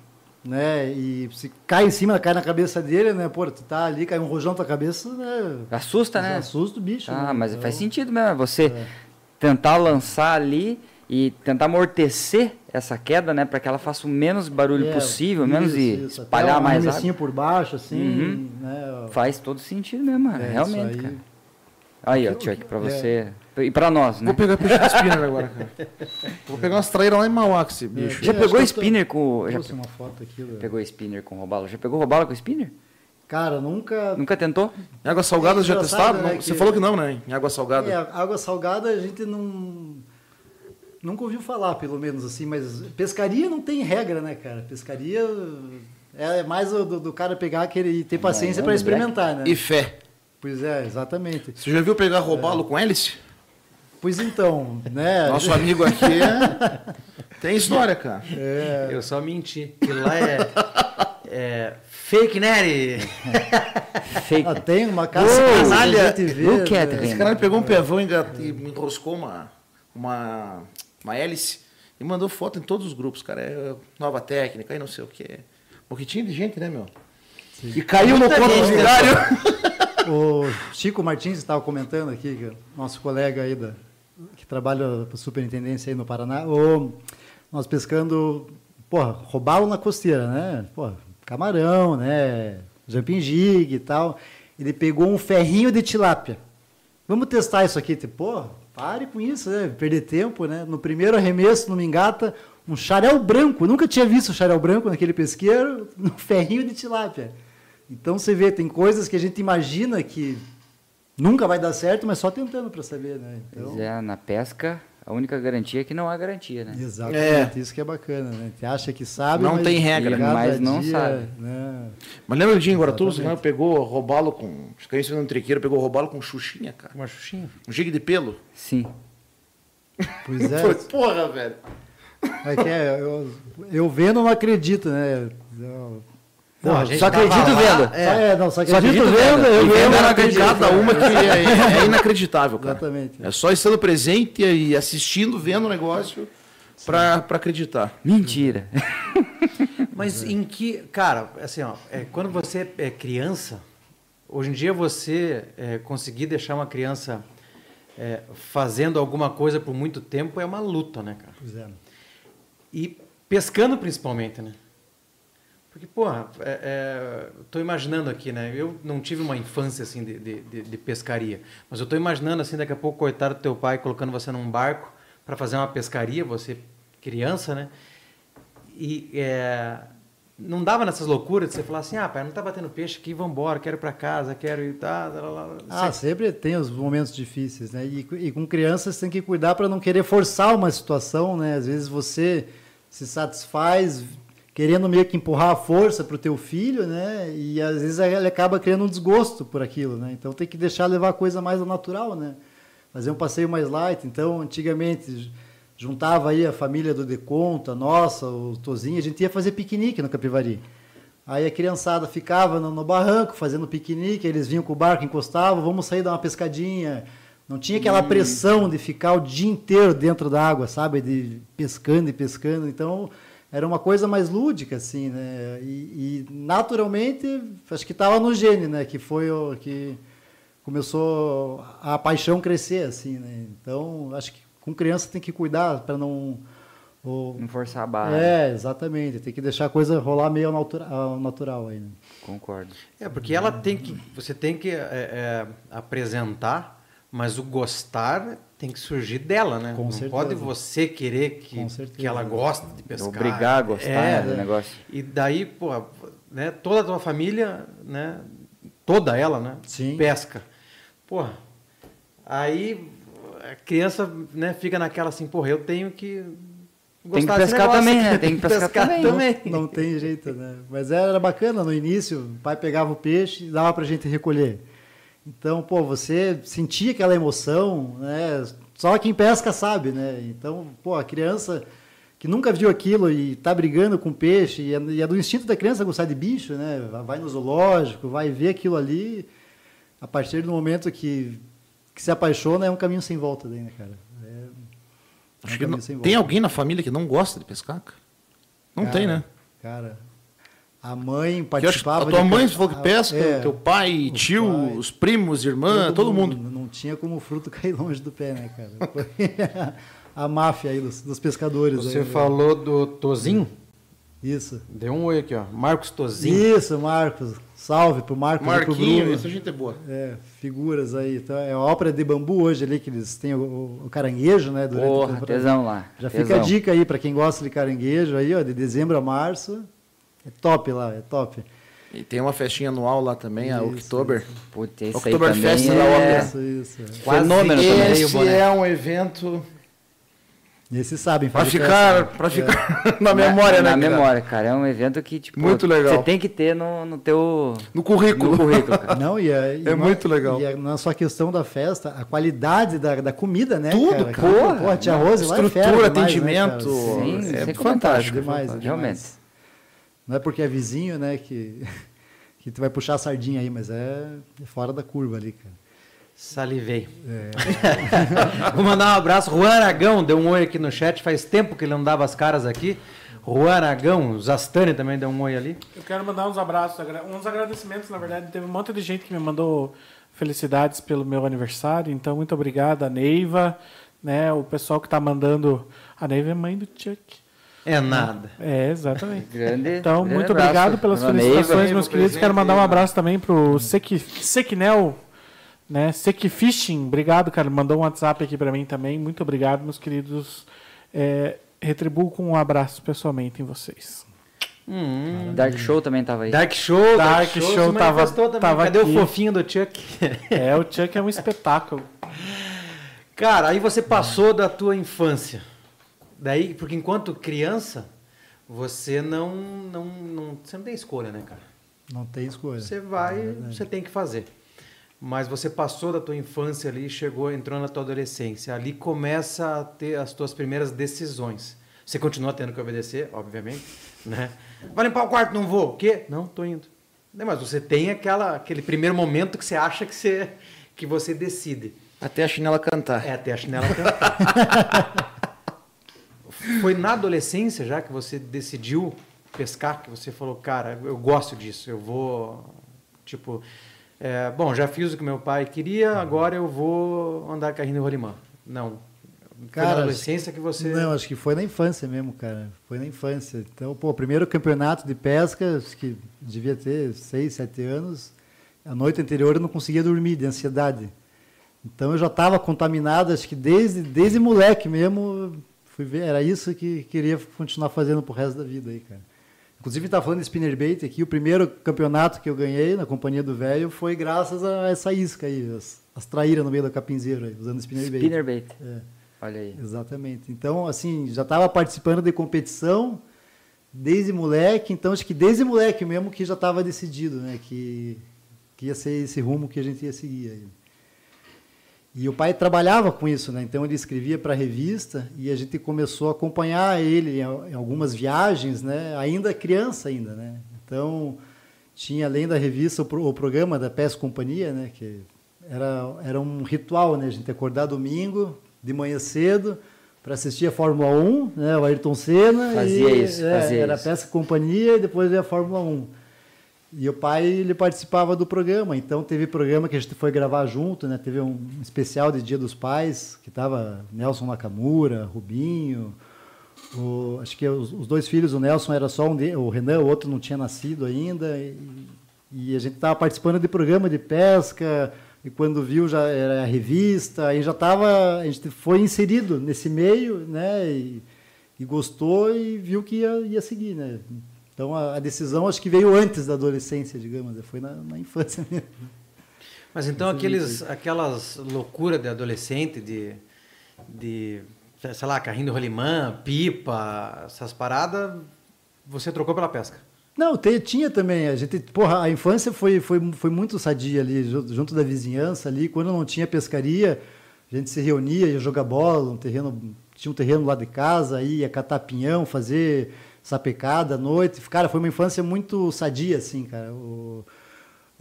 Né? E se cai em cima, cai na cabeça dele, né? Pô, tu tá ali, cai um rojão na tua cabeça, né? Assusta, né? Assusta o bicho. Ah, né? mas Então, faz sentido mesmo. é Você É. tentar lançar ali e tentar amortecer essa queda, né? Para que ela faça o menos barulho é, possível, menos isso, e isso. espalhar Até mais água. por baixo, assim, Uhum. né? Faz todo sentido mesmo, É, realmente, cara. Aí, ó, Chuck, pra É. E pra nós, né? Vou pegar peixe com spinner agora, cara. Vou pegar umas traíras lá em Mauá com esse bicho. Já É, pegou spinner com. Já Trouxe uma foto aqui. do- pegou spinner com robalo? Já pegou robalo com spinner? Cara, nunca. Nunca tentou? Em água salgada É já testaram? né, Você que- falou que não, né? Em água salgada. É, água salgada a gente não. Nunca ouviu falar, pelo menos assim, mas pescaria não tem regra, né, cara? Pescaria é mais do, do cara pegar aquele e ter paciência para né? experimentar, né? E fé. Pois é, exatamente. Você já viu pegar robalo com hélice? Pois então, né? Nosso amigo aqui é... tem história, cara. É, Eu só menti. Aquilo lá é, é fake net. Fake. ah, tem uma caça Ô, que a canalha, vê, look at né? Esse cara pegou um pevão e me enroscou uma, uma, uma hélice e mandou foto em todos os grupos, cara. É nova técnica e não sei o quê. Porque tinha de gente, né, meu? E caiu no Muita conto gente, né? vigário. <laughs> O Chico Martins estava comentando aqui, que é nosso colega aí da, que trabalha para superintendência aí no Paraná, o, nós pescando, porra, roubalo na costeira, né? Porra, camarão, né? Jumping jig e tal. Ele pegou um ferrinho de tilápia. Vamos testar isso aqui. Tipo, pô, pare com isso, né? Perder tempo, né? No primeiro arremesso, no mingata, um xarel branco. Nunca tinha visto xarel branco naquele pesqueiro, <laughs> no ferrinho de tilápia. Então você vê, tem coisas que a gente imagina que nunca vai dar certo, mas só tentando para saber, né? Então, Pois é, na pesca, a única garantia é que não há garantia, né? Exatamente, isso que é bacana, né? Você acha que sabe, Não mas tem regra, mas não dia, sabe. Né? Mas lembra do dia em Guaratuba? Você pegou robalo com. Acho que a gente no triqueiro pegou robalo com xuxinha, cara. Uma xuxinha. Um gigue de pelo. Sim. Pois <laughs> é, porra, velho. é que é, eu, eu vendo não acredito, né? Eu- Não, Porra, só acredito lá, vendo. Só, é, não, só Só acredito, acredito vendo, eu E vendo, acredito. Cada uma que é, é <laughs> inacreditável, cara. Exatamente. É só estando presente e assistindo, vendo o negócio pra, pra acreditar. Mentira. <laughs> Mas em que, cara, assim, ó, é, quando você é criança, hoje em dia você é, conseguir deixar uma criança é, fazendo alguma coisa por muito tempo é uma luta, né, cara? Pois é. E pescando principalmente, né? Porque, porra, é, é, tô imaginando aqui, né? Eu não tive uma infância, assim, de, de, de- pescaria. Mas eu tô imaginando, assim, daqui a pouco, coitado do teu pai colocando você num barco para fazer uma pescaria, você criança, né? E é, não dava nessas loucuras de você falar assim, ah, pai, não tá batendo peixe aqui, vambora, quero ir para casa, quero ir... Tá, lá, lá, lá. Ah, Você- sempre tem os momentos difíceis, né? E, e com crianças tem que cuidar para não querer forçar uma situação, né? Às vezes você se satisfaz querendo meio que empurrar a força para o teu filho, né? E às vezes ele acaba criando um desgosto por aquilo, né? Então tem que deixar levar a coisa mais ao natural, né? Fazer um passeio mais light. Então, antigamente juntava aí a família do Deconta, nossa, o Tozinho, a gente ia fazer piquenique no Capivari. Aí a criançada ficava no, no barranco fazendo piquenique, eles vinham com o barco, encostavam, vamos sair dar uma pescadinha. Não tinha aquela pressão de ficar o dia inteiro dentro da água, sabe? De pescando e pescando. Então, era uma coisa mais lúdica, assim, né? E, e naturalmente, acho que estava no gene, né? Que foi o que começou a paixão crescer, assim, né? Então, acho que com criança tem que cuidar para não O- Não forçar a barra. É, exatamente. Tem que deixar a coisa rolar meio ao natura- ao natural aí. Né? Concordo. É, porque ela tem que. Você tem que é, é, apresentar, mas o gostar tem que surgir dela, né? Com Não certeza. pode você querer que, que ela goste de pescar. Obrigar a gostar É, né, do negócio. E daí, pô, né, toda a tua família, né? Toda ela, né? Sim. Pesca. Porra. Aí a criança, né, fica naquela assim, porra, eu tenho que Tem que desse pescar também, né? Tem que <laughs> pescar também. Não tem jeito, né? Mas era bacana no início, o pai pegava o peixe e dava pra gente recolher. Então, pô, você sentia aquela emoção, né? Só quem pesca sabe, né? Então, pô, a criança que nunca viu aquilo e tá brigando com peixe, e é, e é do instinto da criança gostar de bicho, né? Vai no zoológico, vai ver aquilo ali, a partir do momento que, que se apaixona, é um caminho sem volta daí, né, cara? É, é um que não- tem alguém na família que não gosta de pescar? Não Cara, tem, né? Cara, a mãe acho que participava. a tua mãe falou que a- pesca, é, teu pai, o tio, pai, os primos, irmã, todo, mundo. Não tinha como o fruto <laughs> cair longe do pé, né, cara? Foi a máfia aí dos, dos pescadores. Você aí, né? falou do Tozinho? Isso. Deu um oi aqui, ó. Marcos Tozinho. Isso, Marcos. Salve pro Marcos e pro Marquinho, Bruno. essa gente é boa. É, figuras aí. Então, é a ópera de bambu hoje ali, que eles têm o, o caranguejo, né? durante a Porra, tesão lá. Já fica tesão. a dica aí para quem gosta de caranguejo aí, ó, de dezembro a março. É top lá, é top. E tem uma festinha anual lá também, a Isso, Oktober. Putz, esse Oktoberfest também da é... ópera. Isso, isso. é. Quase Fenômeno que também. Esse é um evento Esses sabem pra fazer ficar, festa. pra ficar <laughs> na memória, na, né? Na cara? memória, cara. É um evento que, tipo, Muito legal. você tem que ter no, no teu No currículo. no currículo, cara. Não, e é, e É não- muito legal. E é, não é só a questão da festa, a qualidade da, da comida, né? Tudo, cara? porra. Porra, tia Rose lá é Estrutura, fera demais, né, atendimento. cara? Sim, é fantástico. demais, demais. realmente. Não é porque é vizinho, né, que, <laughs> que tu vai puxar a sardinha aí, mas é fora da curva ali, cara. Salivei. É. <laughs> Vou mandar um abraço. Juan Aragão deu um oi aqui no chat. Faz tempo que ele não dava as caras aqui. Juan Aragão, Zastani também deu um oi ali. Eu quero mandar uns abraços, uns agradecimentos, na verdade. Teve um monte de gente que me mandou felicidades pelo meu aniversário. Então, muito obrigado, a Neiva, né? O pessoal que está mandando. A Neiva é mãe do Chuck. É nada. É, exatamente. Grande, Então, grande muito abraço. obrigado pelas Dona felicitações, Neiva. meus queridos. Quero mandar um abraço também pro Sek, Seknel, né? Sek Fishing. Obrigado, cara. Mandou um WhatsApp aqui para mim também. Muito obrigado, meus queridos. É, retribuo com um abraço pessoalmente em vocês. Hum. Dark Show também tava aí. Dark Show, Dark se Show tava- manifestou também. tava Cadê aqui. o fofinho do Chuck? É, o Chuck é um espetáculo. Cara, aí você passou da tua infância. Daí, porque enquanto criança, você não, não, não, você não tem escolha, né, cara? Não tem escolha. Você vai, você tem que fazer. Mas você passou da tua infância ali, chegou, entrou na tua adolescência. Ali começa a ter as tuas primeiras decisões. Você continua tendo que obedecer, obviamente, né? Vai limpar o quarto, não vou. O quê? Não, tô indo. Né, Mas você tem aquela, aquele primeiro momento que você acha que você, que você decide. Até a chinela cantar. É, até a chinela cantar. <laughs> Foi na adolescência já que você decidiu pescar, que você falou, cara, eu gosto disso, eu vou, tipo, é, bom, já fiz o que meu pai queria, agora eu vou andar carrinho de rolimã. Não. Foi Cara, na adolescência que você... Não, acho que foi na infância mesmo, cara. Foi na infância. Então, pô, primeiro campeonato de pesca, acho que devia ter seis, sete anos. A noite anterior eu não conseguia dormir de ansiedade. Então eu já estava contaminado, acho que desde, desde moleque mesmo, fui ver, era isso que queria continuar fazendo pro resto da vida aí, cara. Inclusive, estava falando de spinnerbait aqui, o primeiro campeonato que eu ganhei na companhia do velho foi graças a essa isca aí, as, as traíras no meio da capinzeira aí, usando spinnerbait. Spinnerbait. É. Olha aí. Exatamente. Então, assim, já estava participando de competição desde moleque, então acho que desde moleque mesmo que já estava decidido, né, que, que ia ser esse rumo que a gente ia seguir. Aí. E o pai trabalhava com isso, né? Então ele escrevia para a revista e a gente começou a acompanhar ele em al- em algumas viagens, né? Ainda criança ainda, né? Então tinha além da revista o, pro- o programa da Pesca Companhia, né? Que era era um ritual, né? A gente acordar domingo de manhã cedo para assistir a Fórmula 1, né? O Ayrton Senna Fazia e, isso, é, fazia era isso. Pesca Companhia e depois a Fórmula 1. E o pai ele participava do programa, então teve programa que a gente foi gravar junto, né? Teve um especial de Dia dos Pais que tava Nelson Nakamura, Rubinho, O, acho que os, os dois filhos, o Nelson era só um, de, o Renan, o outro não tinha nascido ainda. E, e a gente estava participando de programa de pesca, e quando viu já era a revista, aí já estava, a gente foi inserido nesse meio, né? E, e gostou e viu que ia, ia seguir, né? Então a, a, decisão acho que veio antes da adolescência, digamos, né? foi na, na infância <laughs> mesmo. Mas então aqueles, aquelas loucuras de adolescente, de, de sei lá, carrinho de rolimã, pipa, essas paradas, você trocou pela pesca? Não, tinha também. A gente, porra, a infância foi, foi, foi muito sadia ali, junto da vizinhança ali. Quando não tinha pescaria, a gente se reunia, ia jogar bola, um terreno, tinha um terreno lá de casa, ia catar pinhão, fazer sapecada à noite. Cara, foi uma infância muito sadia, assim, cara. O,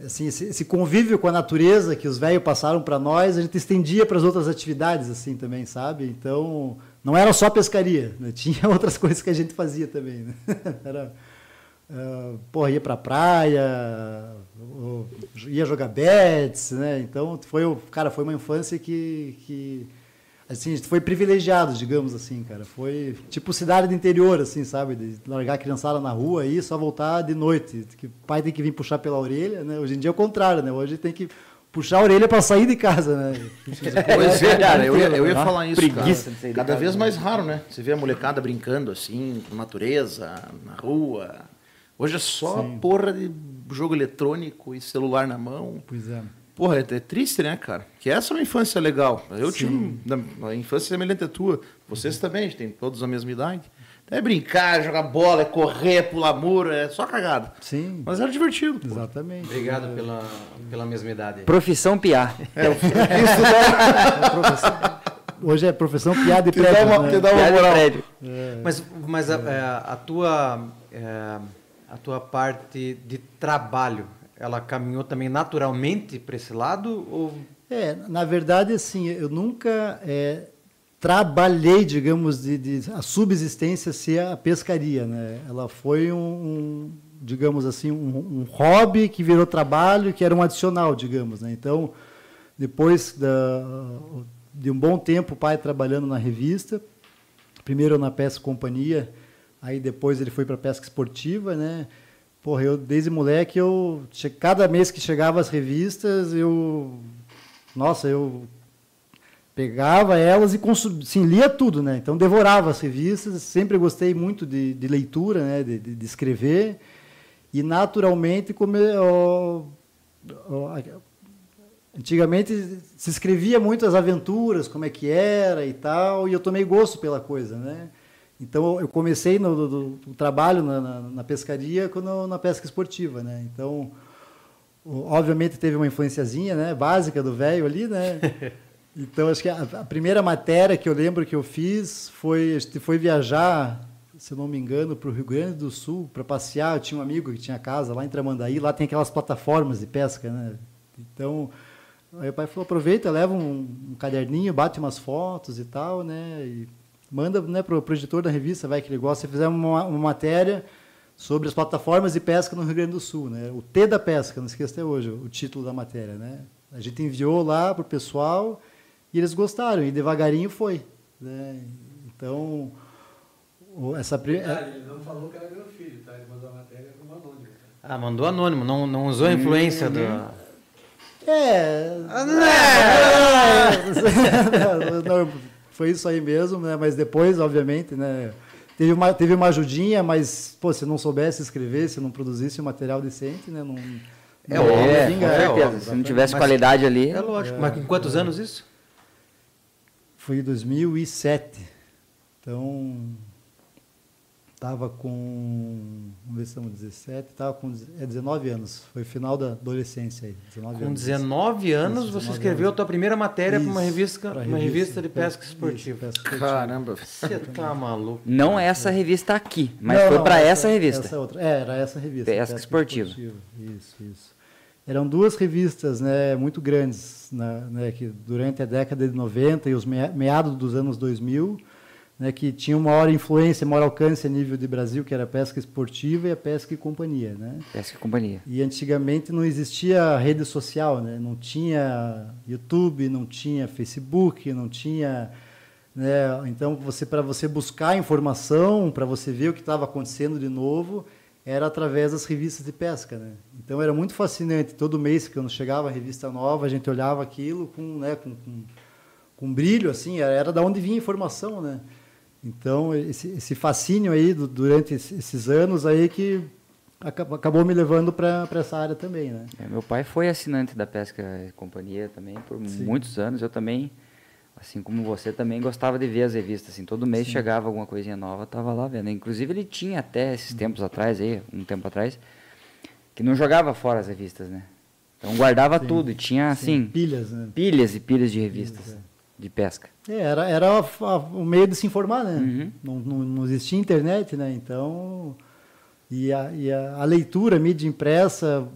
assim, esse, esse, convívio com a natureza que os velhos passaram para nós, a gente estendia para as outras atividades assim também, sabe? Então, não era só pescaria, né? <laughs> tinha outras coisas que a gente fazia também. Né? <laughs> Era, uh, porra, ia para praia, ia jogar bets, né? Então, foi, cara, foi uma infância que, que assim, a gente foi privilegiado, digamos assim, cara. Foi tipo cidade do interior, assim, sabe? De largar a criançada na rua e só voltar de noite. Que o pai tem que vir puxar pela orelha, né? Hoje em dia é o contrário, né? Hoje tem que puxar a orelha para sair de casa, né? <laughs> Pois é, cara, eu ia, eu ia falar isso, Preguiça cara. Cada vez mais raro, né? Você vê a molecada brincando assim, na natureza, na rua. Hoje é só Sim. porra de jogo eletrônico e celular na mão. Pois é. Porra, é, é, triste, né, cara? Que essa é uma infância legal. Eu Sim. tive uma infância semelhante à tua. Vocês uhum. também, a gente tem todos a mesma idade. É brincar, jogar bola, é correr, pular muro, é só cagada. Sim. Mas era divertido. Pô. Exatamente. Obrigado pela, pela mesma idade. Profissão piar. É, <laughs> isso dá... Hoje é profissão piada e prédio. Dá uma, né? dá uma moral. É. Mas, mas a, é, a, tua, é, a tua parte de trabalho, ela caminhou também naturalmente para esse lado? Ou... É, na verdade, assim, eu nunca é, trabalhei, digamos, de, de, a subsistência ser a pescaria, né? Ela foi um, um digamos assim, um, um, hobby que virou trabalho, que era um adicional, digamos, né? Então, depois da, de um bom tempo, o pai trabalhando na revista, primeiro na pesca companhia, aí depois ele foi para pesca esportiva, né? Porra, eu desde moleque, eu cada mês que chegava as revistas, eu nossa, eu pegava elas e consum, sim, lia tudo, né? Então devorava as revistas, sempre gostei muito de, de leitura, né? De, de, de, escrever e naturalmente como eu, antigamente se escrevia muito as aventuras, como é que era e tal, e eu tomei gosto pela coisa, né? Então, eu comecei no, trabalho na, na, na, pescaria quando, na pesca esportiva, né? Então, obviamente teve uma influenciazinha, né, básica do velho ali, né? <laughs> Então, acho que a, a, primeira matéria que eu lembro que eu fiz foi, foi viajar, se não me engano, para o Rio Grande do Sul para passear. Eu tinha um amigo que tinha casa lá em Tramandaí, lá tem aquelas plataformas de pesca, né? Então, aí o pai falou, aproveita, leva um, um caderninho, bate umas fotos e tal, né? E, manda né, para o editor da revista, vai que ele gosta, se fizer uma, uma, matéria sobre as plataformas de pesca no Rio Grande do Sul, né? O T da pesca, não esqueça até hoje o título da matéria, né? A gente enviou lá para o pessoal e eles gostaram e devagarinho foi, né? Então essa Detalhe, ele não falou que era meu filho, tá? Ele mandou a matéria como anônimo. Ah, mandou anônimo, não, não usou a influência uhum. do é. Ah, não, não, foi isso aí mesmo, né? Mas depois, obviamente, né? Teve uma, teve uma ajudinha, mas, pô, se não soubesse escrever, se não produzisse um material decente, né? Não, é, não, é, vinga, é, óbvio, se não tivesse mas, qualidade ali. É lógico. É, mas com quantos anos isso? Foi em 2007. Então, Estava com, vamos ver se estamos 17, estava com é, 19 anos. Foi final da adolescência aí. 19 com anos. 19 anos isso, 19 você escreveu anos. a tua primeira matéria para uma revista, uma revista, revista de pesca esportiva. Isso, pesca Caramba. Você tá maluco. Não é essa revista aqui, mas não, foi para essa, essa, revista. Essa outra. É, era essa revista. Pesca, pesca esportiva. esportiva. Isso, isso. Eram duas revistas né, muito grandes, na, né, que durante a década de 90 e os meados dos anos 2000 né, que tinha uma maior influência, maior alcance a nível de Brasil, que era a pesca esportiva e a pesca e companhia. Né? Pesca e companhia. E antigamente não existia rede social, né? não tinha YouTube, não tinha Facebook, não tinha né? Então, você para você buscar informação, para você ver o que estava acontecendo de novo, era através das revistas de pesca, né? Então era muito fascinante. Todo mês quando chegava a revista nova, a gente olhava aquilo com, né, com, com, com brilho, assim, era, era da onde vinha a informação, né? Então esse, esse fascínio aí do, durante esses anos aí que acabou, me levando para essa área também, né? É, meu pai foi assinante da Pesca e Companhia também por Sim. muitos anos. Eu também, assim como você, também gostava de ver as revistas. Assim, todo mês Sim. chegava alguma coisinha nova, tava lá vendo. Inclusive ele tinha até esses tempos atrás, aí, um tempo atrás, que não jogava fora as revistas, né? Então guardava Sim. tudo e tinha Sim, assim pilhas, né? pilhas e pilhas de revistas é. De pesca. É, era era o meio de se informar, né? Uhum. Não, não, não existia internet, né? Então, e a, e a, a leitura, a mídia impressa,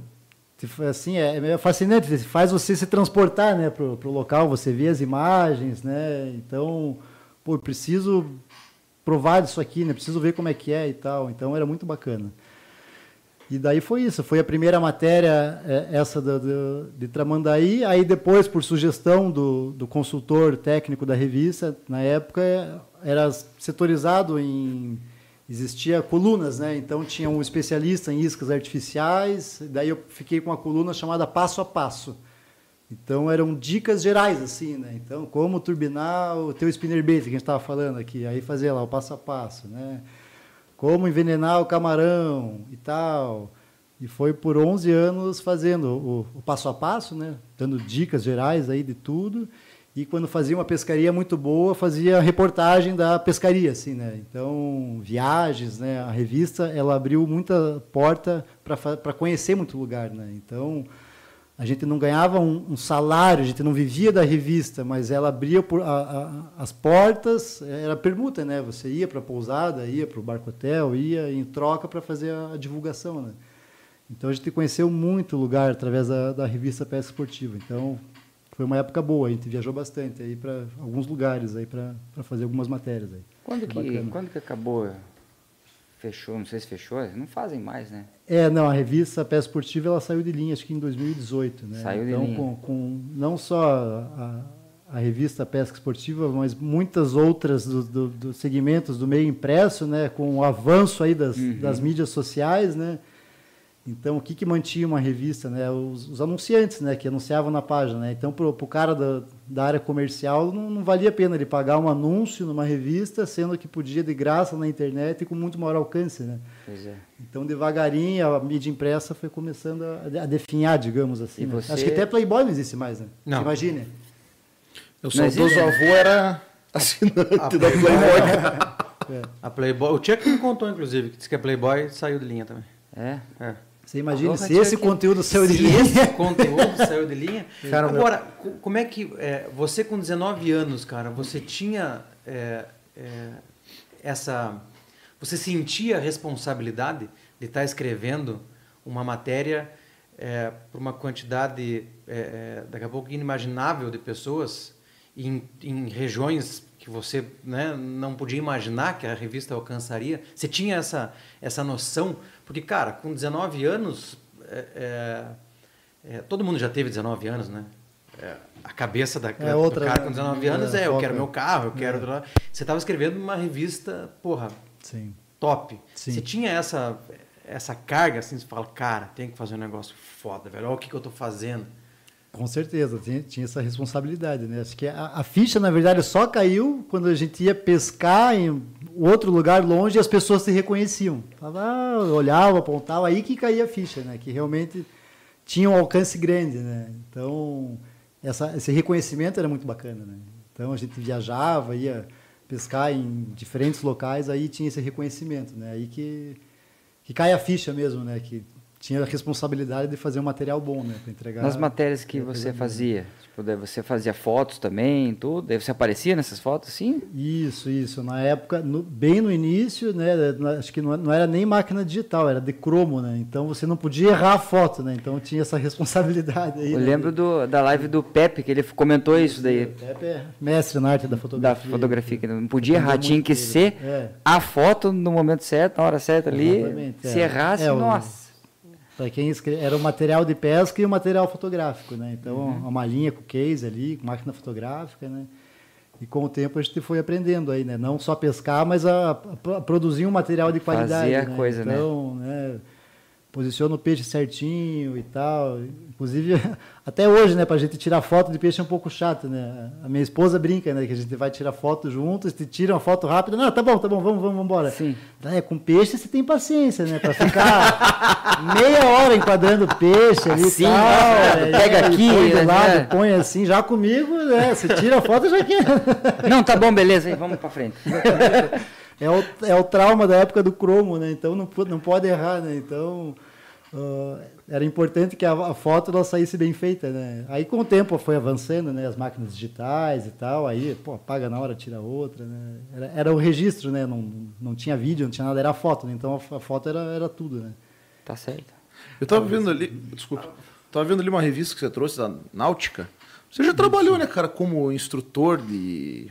assim, é, é fascinante, faz você se transportar, né, pro, pro local, você vê as imagens, né? Então, pô, preciso provar disso aqui, né? Preciso ver como é que é e tal. Então, era muito bacana. E daí foi isso, foi a primeira matéria, é, essa do, do- de Tramandaí, aí depois, por sugestão do, do consultor técnico da revista, na época era setorizado em, existia colunas, né? então tinha um especialista em iscas artificiais, daí eu fiquei com uma coluna chamada Passo a Passo. Então eram dicas gerais assim, né? Então como turbinar o teu spinnerbait que a gente estava falando aqui, aí fazer lá o passo a passo, né? Como envenenar o camarão e tal. E foi por 11 anos fazendo o, o passo a passo, né? Dando dicas gerais aí de tudo. E quando fazia uma pescaria muito boa, fazia reportagem da pescaria, assim, né? Então, viagens, né? A revista, ela abriu muita porta para conhecer muito lugar, né? Então, a gente não ganhava um, um salário, a gente não vivia da revista, mas ela abria por, a- a- as portas, era permuta, né? Você ia para a pousada, ia para o barco hotel, ia em troca para fazer a, a divulgação, né? Então a gente conheceu muito lugar através da, da revista Pesca Esportiva. Então foi uma época boa, a gente viajou bastante aí para alguns lugares aí para fazer algumas matérias aí. Quando que, quando que acabou? Fechou, não sei se fechou, não fazem mais, né? É, não, a revista Pesca Esportiva ela saiu de linha, acho que em 2018, né? Saiu de então, linha. Com, com não só a, a revista Pesca Esportiva, mas muitas outras do, do- dos segmentos do meio impresso, né? Com o avanço aí das, Uhum. das mídias sociais, né? Então, o que, que mantinha uma revista? Né? Os, os anunciantes, né? Que anunciavam na página, né? Então, para o cara da, da área comercial, não, não valia a pena ele pagar um anúncio numa revista, sendo que podia de graça na internet e com muito maior alcance, né? Pois é. Então, devagarinho, a mídia impressa foi começando a, a definhar, digamos assim. Né? você- Acho que até Playboy não existe mais, né? Não. Imagine. Meu Não saudoso existe? avô era assinante Ah, da Playboy. cara. A Playboy, o Chuck me contou, inclusive, que disse que a Playboy saiu de linha também. É. É. Você imagina se esse conteúdo saiu de linha. esse conteúdo saiu de linha. Cara, Agora, co- como é que. é, você com 19 anos, cara, você tinha é, é, essa. Você sentia a responsabilidade de estar escrevendo uma matéria é, para uma quantidade, é, é, daqui a pouco, inimaginável de pessoas em, em regiões que você né, não podia imaginar que a revista alcançaria? Você tinha essa, essa noção? Porque, cara, com 19 anos, é, é, é, todo mundo já teve 19 anos, né? É, a cabeça da, É outra, do cara com 19 É, anos é, eu quero meu carro, eu quero... Você estava escrevendo uma revista, porra, Sim. top. Sim. Você tinha essa, essa carga, assim, você fala, cara, tem que fazer um negócio foda, velho. Olha o que, que eu tô fazendo. Com certeza, tinha, tinha essa responsabilidade, né? Acho que a, a ficha, na verdade, só caiu quando a gente ia pescar em outro lugar longe e as pessoas se reconheciam. Falava, ah, olhava, apontava, aí que caía a ficha, né? Que realmente tinha um alcance grande, né? Então, essa, esse reconhecimento era muito bacana, né? Então, a gente viajava, ia pescar em diferentes locais, aí tinha esse reconhecimento, né? Aí que, que cai a ficha mesmo, né? Que tinha a responsabilidade de fazer um material bom, né? Para entregar. Nas matérias que É, você fazia, tipo, você fazia fotos também, tudo, daí você aparecia nessas fotos, sim? Isso, isso. Na época, no- bem no início, né? na- Acho que não, não era nem máquina digital, era de cromo, né? Então você não podia errar a foto, né? Então tinha essa <laughs> responsabilidade aí. Eu né? lembro do, da live do Pepe, que ele comentou isso daí, O Pepe é mestre na arte da da fotografia. fotografia, que não podia errar, tinha que ser É. a foto no momento certo, na hora certa ali, Exatamente, se é. errasse, É, nossa. Para quem escreve, era o material de pesca e o material fotográfico, né? Então, Uhum. uma linha com case ali, com máquina fotográfica, né? E com o tempo a gente foi aprendendo aí, né? Não só pescar, mas a, a- a produzir um material de Fazer qualidade. a né? coisa, né? então, né? Posiciona o peixe certinho e tal. Inclusive, <laughs> até hoje, né? Pra gente tirar foto de peixe é um pouco chato, né? A minha esposa brinca, né? Que a gente vai tirar foto juntos, te tira uma foto rápida. Não, tá bom, tá bom, vamos, vamos, vamos embora. Sim. É, com peixe você tem paciência, né? Pra ficar <laughs> meia hora enquadrando peixe ali e tal. nossa, aí pega aqui, Põe né? do lado, põe assim, já comigo, né? Você tira a foto já quer. <laughs> Não, tá bom, beleza, aí vamos pra frente. É o, é o trauma da época do cromo, né? Então não, não pode errar, né? Então ah, era importante que a, a foto ela saísse bem feita, né? Aí com o tempo foi avançando, né? As máquinas digitais e tal, aí, pô, apaga na hora, tira outra, né? Era, era o registro, né? Não, não tinha vídeo, não tinha nada, era a foto, né? Então a, a foto era, era tudo, né? Tá certo. Eu tava vendo ali, desculpa, tava vendo ali uma revista que você trouxe da Náutica. Você já trabalhou, né, cara, como instrutor de,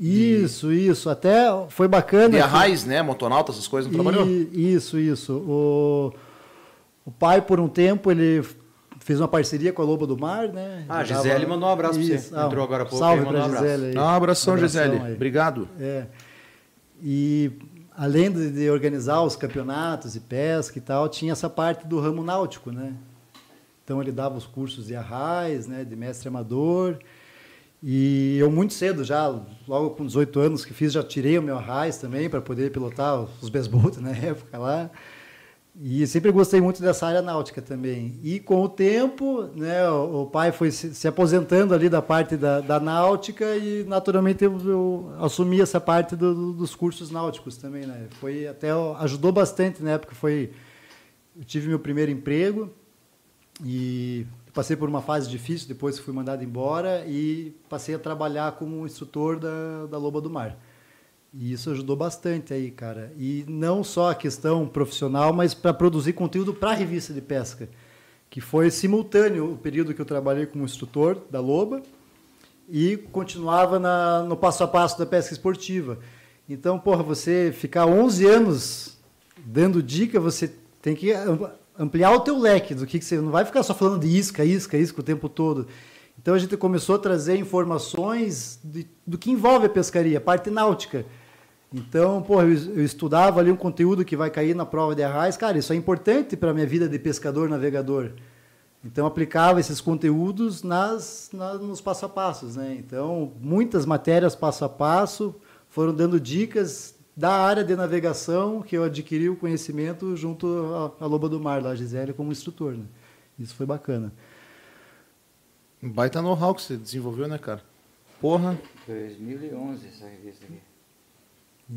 Isso, isso. Até foi bacana. de que- arraiz, né, motonauta, essas coisas, não trabalhou? Isso, isso. O, o pai, por um tempo, ele fez uma parceria com a Loba do Mar, né? Ah, Gisele dava- mandou um abraço pra você. Ah, Entrou agora há pouco Salve pra um abraço. Gisele aí. Um abração, Um Gisele. aí. Obrigado. É. E além de, de organizar os campeonatos de pesca e tal, tinha essa parte do ramo náutico, né? Então ele dava os cursos de arraiz, né, de mestre amador. E eu muito cedo já, logo com 18 anos que fiz, já tirei o meu arraiz também para poder pilotar os besboot <laughs> na época lá. E sempre gostei muito dessa área náutica também. E com o tempo, né, o, pai foi se, se aposentando ali da parte da, da náutica e naturalmente eu, eu assumi essa parte do- do- dos cursos náuticos também, né? Foi até ajudou bastante na época. Foi eu tive meu primeiro emprego e passei por uma fase difícil depois fui mandado embora e passei a trabalhar como instrutor da, da Loba do Mar. E isso ajudou bastante aí, cara. E não só a questão profissional, mas para produzir conteúdo para a revista de pesca, que foi simultâneo o período que eu trabalhei como instrutor da Loba e continuava na, no passo a passo da pesca esportiva. Então, porra, você ficar 11 anos dando dica, você tem que am- ampliar o teu leque do que, que você não vai ficar só falando de isca, isca, isca o tempo todo. Então a gente começou a trazer informações de- do que envolve a pescaria, a parte náutica. Então, pô, eu, eu estudava ali um conteúdo que vai cair na prova de arraiz. Cara, isso é importante para a minha vida de pescador, navegador. Então, aplicava esses conteúdos nas, na- nos passo a passos, né? Então, muitas matérias passo a passo foram dando dicas da área de navegação que eu adquiri o conhecimento junto à, à Loba do Mar, lá, a Gisele, como instrutor, né? Isso foi bacana. Um baita know-how que você desenvolveu, né, cara? Porra. 2011 essa revista aqui.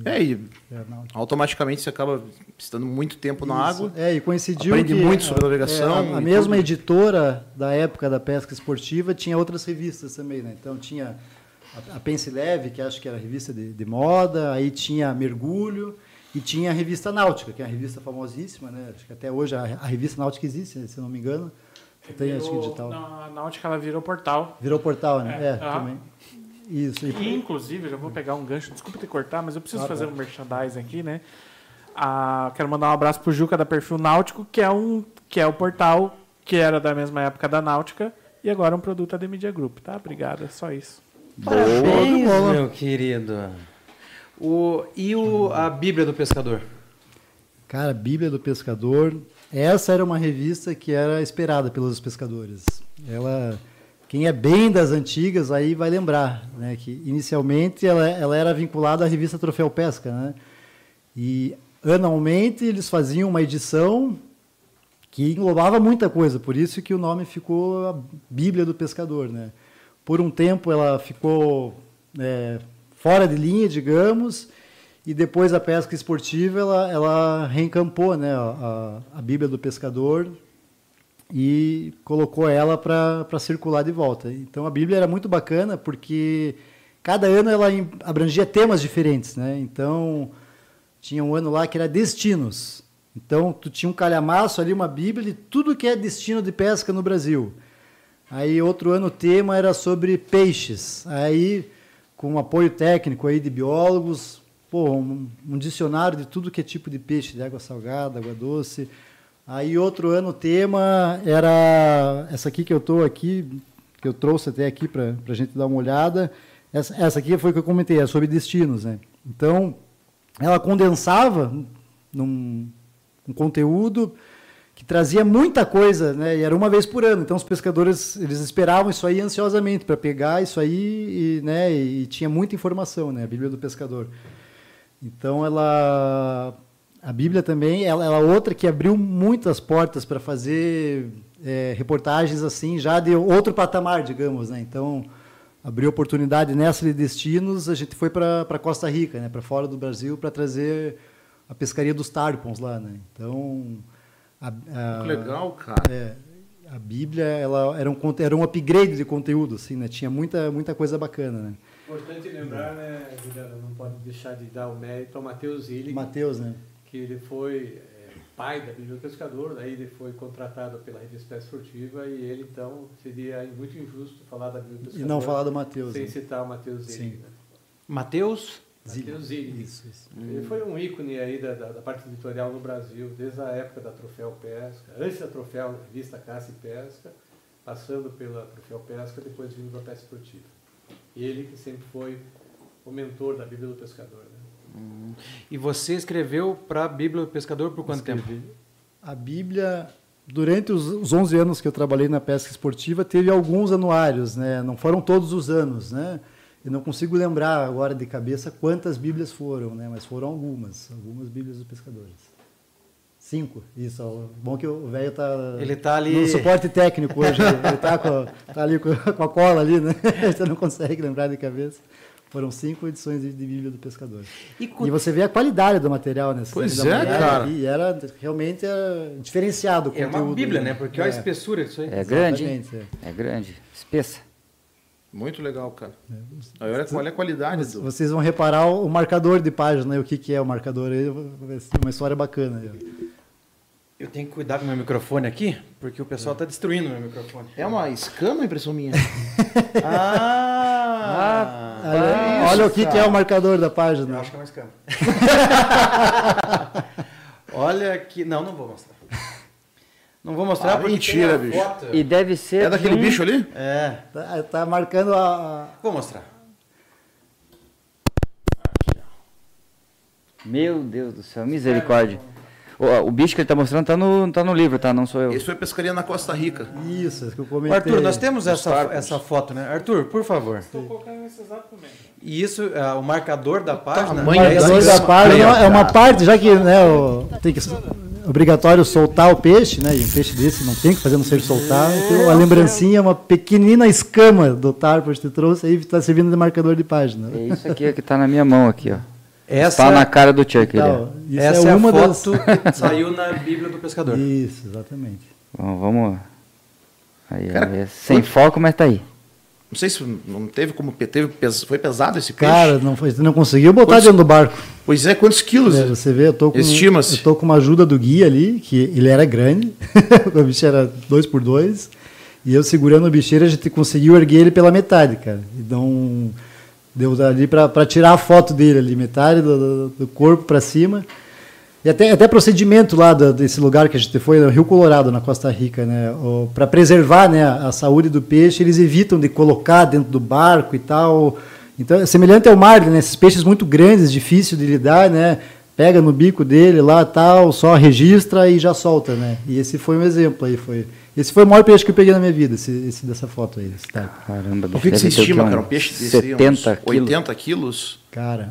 É, e É, automaticamente você acaba estando muito tempo na Isso. água. É, e coincidiu Aprende que muito sobre a- navegação é, a, a mesma tudo. editora da época da pesca esportiva tinha outras revistas também, né? Então tinha a, a Pense Leve, que acho que era a revista de, de moda, aí tinha Mergulho e tinha a revista Náutica, que é uma revista famosíssima, né? Acho que até hoje a, a revista Náutica existe, se eu não me engano. Tem acho que Virou- digital. não, a Náutica ela virou portal. Virou portal, né? É, É, ah. também. Isso. E, E, inclusive, eu já vou pegar um gancho, desculpa te cortar, mas eu preciso Ah, fazer tá. um merchandising aqui, né? Ah, quero mandar um abraço pro Juca da Perfil Náutico, que é um que é o portal que era da mesma época da Náutica e agora é um produto da Media Group, tá? Obrigado, é só isso. Parabéns, bola. meu querido. O, e o, a Bíblia do Pescador? Cara, Bíblia do Pescador. Essa era uma revista que era esperada pelos pescadores. Ela, quem é bem das antigas aí vai lembrar, né, que inicialmente ela, ela era vinculada à revista Troféu Pesca, né? E anualmente eles faziam uma edição que englobava muita coisa, por isso que o nome ficou a Bíblia do Pescador, né? Por um tempo ela ficou é, fora de linha, digamos, e depois a pesca esportiva ela, ela reencampou, né, a, a Bíblia do Pescador e colocou ela para circular de volta. Então a Bíblia era muito bacana porque cada ano ela abrangia temas diferentes, né? Então tinha um ano lá que era destinos. Então tu tinha um calhamaço ali, uma Bíblia de tudo que é destino de pesca no Brasil. Aí outro ano o tema era sobre peixes. Aí com apoio técnico aí de biólogos, pô, um, um dicionário de tudo que é tipo de peixe, de água salgada, água doce. Aí outro ano o tema era essa aqui que eu tô aqui, que eu trouxe até aqui para a gente dar uma olhada, Essa, essa aqui foi que eu comentei, é sobre destinos, né? Então, ela condensava num um conteúdo que trazia muita coisa, né? E era uma vez por ano. Então os pescadores eles esperavam isso aí ansiosamente para pegar isso aí e, né? E tinha muita informação, né? A Bíblia do pescador. Então ela a Bíblia também ela, ela é outra que abriu muitas portas para fazer é, reportagens assim já de outro patamar, digamos, né? Então abriu oportunidade nessa de destinos. A gente foi para Costa Rica, né? Para fora do Brasil para trazer a pescaria dos tarpons lá, né? Então, a, a, legal, cara. É, a Bíblia, ela era um era um upgrade de conteúdo, assim, né? Tinha muita muita coisa bacana, né? Importante lembrar, né, Juliano, não pode deixar de dar o mérito ao Mateus Illig, Mateus, né? Que ele foi é, pai da Bíblia do Pescador, daí ele foi contratado pela revista Esportiva e ele, então, seria muito injusto falar da Bíblia do Pescador E não falar do Mateus. sem Né? citar o Mateus Sim. Né? Mateus, Mateus Illig. Isso, isso. Ele foi um ícone aí da, da, da parte editorial no Brasil, desde a época da Troféu Pesca, antes da Troféu Revista Caça e Pesca, passando pela Troféu Pesca, depois vindo da Pesca Esportiva. E ele que sempre foi o mentor da Bíblia do Pescador. E você escreveu para a Bíblia do Pescador por quanto tempo? Escrevi. A Bíblia, durante os, os 11 anos que eu trabalhei na pesca esportiva, teve alguns anuários, né? Não foram todos os anos, né? Eu não consigo lembrar agora de cabeça quantas Bíblias foram, né? Mas foram algumas, algumas Bíblias dos pescadores. Cinco, isso. ó. Bom que o velho tá Ele tá ali- no suporte técnico hoje. Ele tá, com, tá ali com, com a cola ali, né? <laughs> Você não consegue lembrar de cabeça. Foram cinco edições de, de Bíblia do Pescador. E E você vê a qualidade do material, né? Pois é, mulher cara. E era realmente era diferenciado o É conteúdo. uma Bíblia, né? Porque olha a É, espessura disso aí. É grande, é. É grande. Espessa. Muito legal, cara. Aí olha, olha a qualidade Mas do. Vocês vão reparar o marcador de página, né? o que, que é o marcador. uma história bacana. Eu tenho que cuidar com o meu microfone aqui, porque o pessoal está destruindo o meu microfone. É uma escama, impressão minha. <laughs> Ah! ó. Olha, olha o que, que é o marcador da Eu página. acho que é uma escama. <laughs> Olha que. Não, não vou mostrar. Não vou mostrar Ah, porque mentira, tem a bicho. foto. E deve ser. É daquele de um- bicho ali? É, Tá, tá marcando a. a- vou mostrar. Meu Deus do céu, misericórdia. O, o bicho que ele tá mostrando tá no, tá no livro, tá? Não sou eu. Esse foi pescaria na Costa Rica. Isso, isso que eu comentei. Arthur, nós temos essa, essa foto, né? Arthur, por favor. Estou colocando nesse exato momento. E isso, ah, o marcador da página. O tamanho é marcador esse da página é uma parte, já que né, o, tem que obrigatório soltar o peixe, né? E um peixe desse não tem que fazer, não sei soltar. Então, a lembrancinha é uma pequenina escama do tarpo que te trouxe aí está servindo de marcador de página. É isso aqui que tá na minha mão aqui, ó. Essa, Tá na cara do Chuck. Ó. isso essa é é, uma a das. foto que <laughs> <laughs> saiu na Bíblia do Pescador. Isso, exatamente. Bom, vamos. Aí, Cara, aí, é sem foco, mas tá aí. Não sei se não teve como. Teve, foi pesado esse peixe? Cara, não, foi, não conseguiu botar Quantos- dentro do barco. Pois é, quantos quilos? É, você vê, eu tô com, Estima-se. eu tô com uma ajuda do guia ali, que ele era grande, <laughs> o bicho era dois por dois, e eu segurando o bicheiro, a gente conseguiu erguer ele pela metade, cara. Então, deu ali para tirar a foto dele ali, metade do, do- do corpo para cima. E até, até procedimento lá da- desse lugar que a gente foi, no Rio Colorado, na Costa Rica, né? Para preservar né, a saúde do peixe, eles evitam de colocar dentro do barco e tal. Então, é semelhante ao mar, né? Esses peixes muito grandes, difícil de lidar, né? Pega no bico dele lá, tal, só registra e já solta, né? E esse foi um exemplo aí, foi. Esse foi o maior peixe que eu peguei na minha vida, esse, esse dessa foto aí. Esse tarpo. Caramba, O que, que você estima, Uns cara? Um peixe desse aí, uns 70 quilos. 80 quilos? Cara,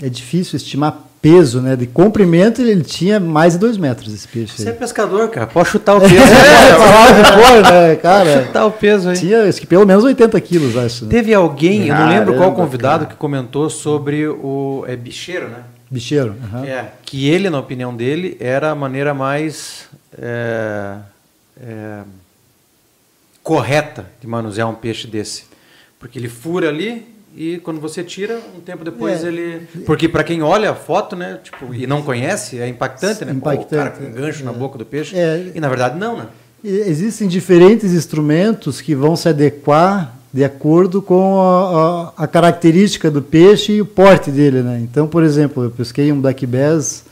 é difícil estimar peso, né? De comprimento ele tinha mais de dois metros esse peixe Você é aí. pescador, cara. Pode chutar o <laughs> peso. É, for, né, cara? chutar o peso aí. Tinha acho que pelo menos 80 quilos, acho. Né? Teve alguém, eu não lembro qual Caramba, convidado, que comentou sobre o é, bicheiro, né? Bicheiro. aham. É, que ele, na opinião dele, era a maneira mais é, é, correta de manusear um peixe desse. Porque ele fura ali e quando você tira, um tempo depois É. ele... Porque para quem olha a foto, né, tipo, e não conhece, é impactante, né? Pô, o Impactante, cara com um gancho na é. boca do peixe. É. E na verdade não, né? Existem diferentes instrumentos que vão se adequar de acordo com a, a- a característica do peixe e o porte dele, né? Então, por exemplo, eu pesquei um black bass,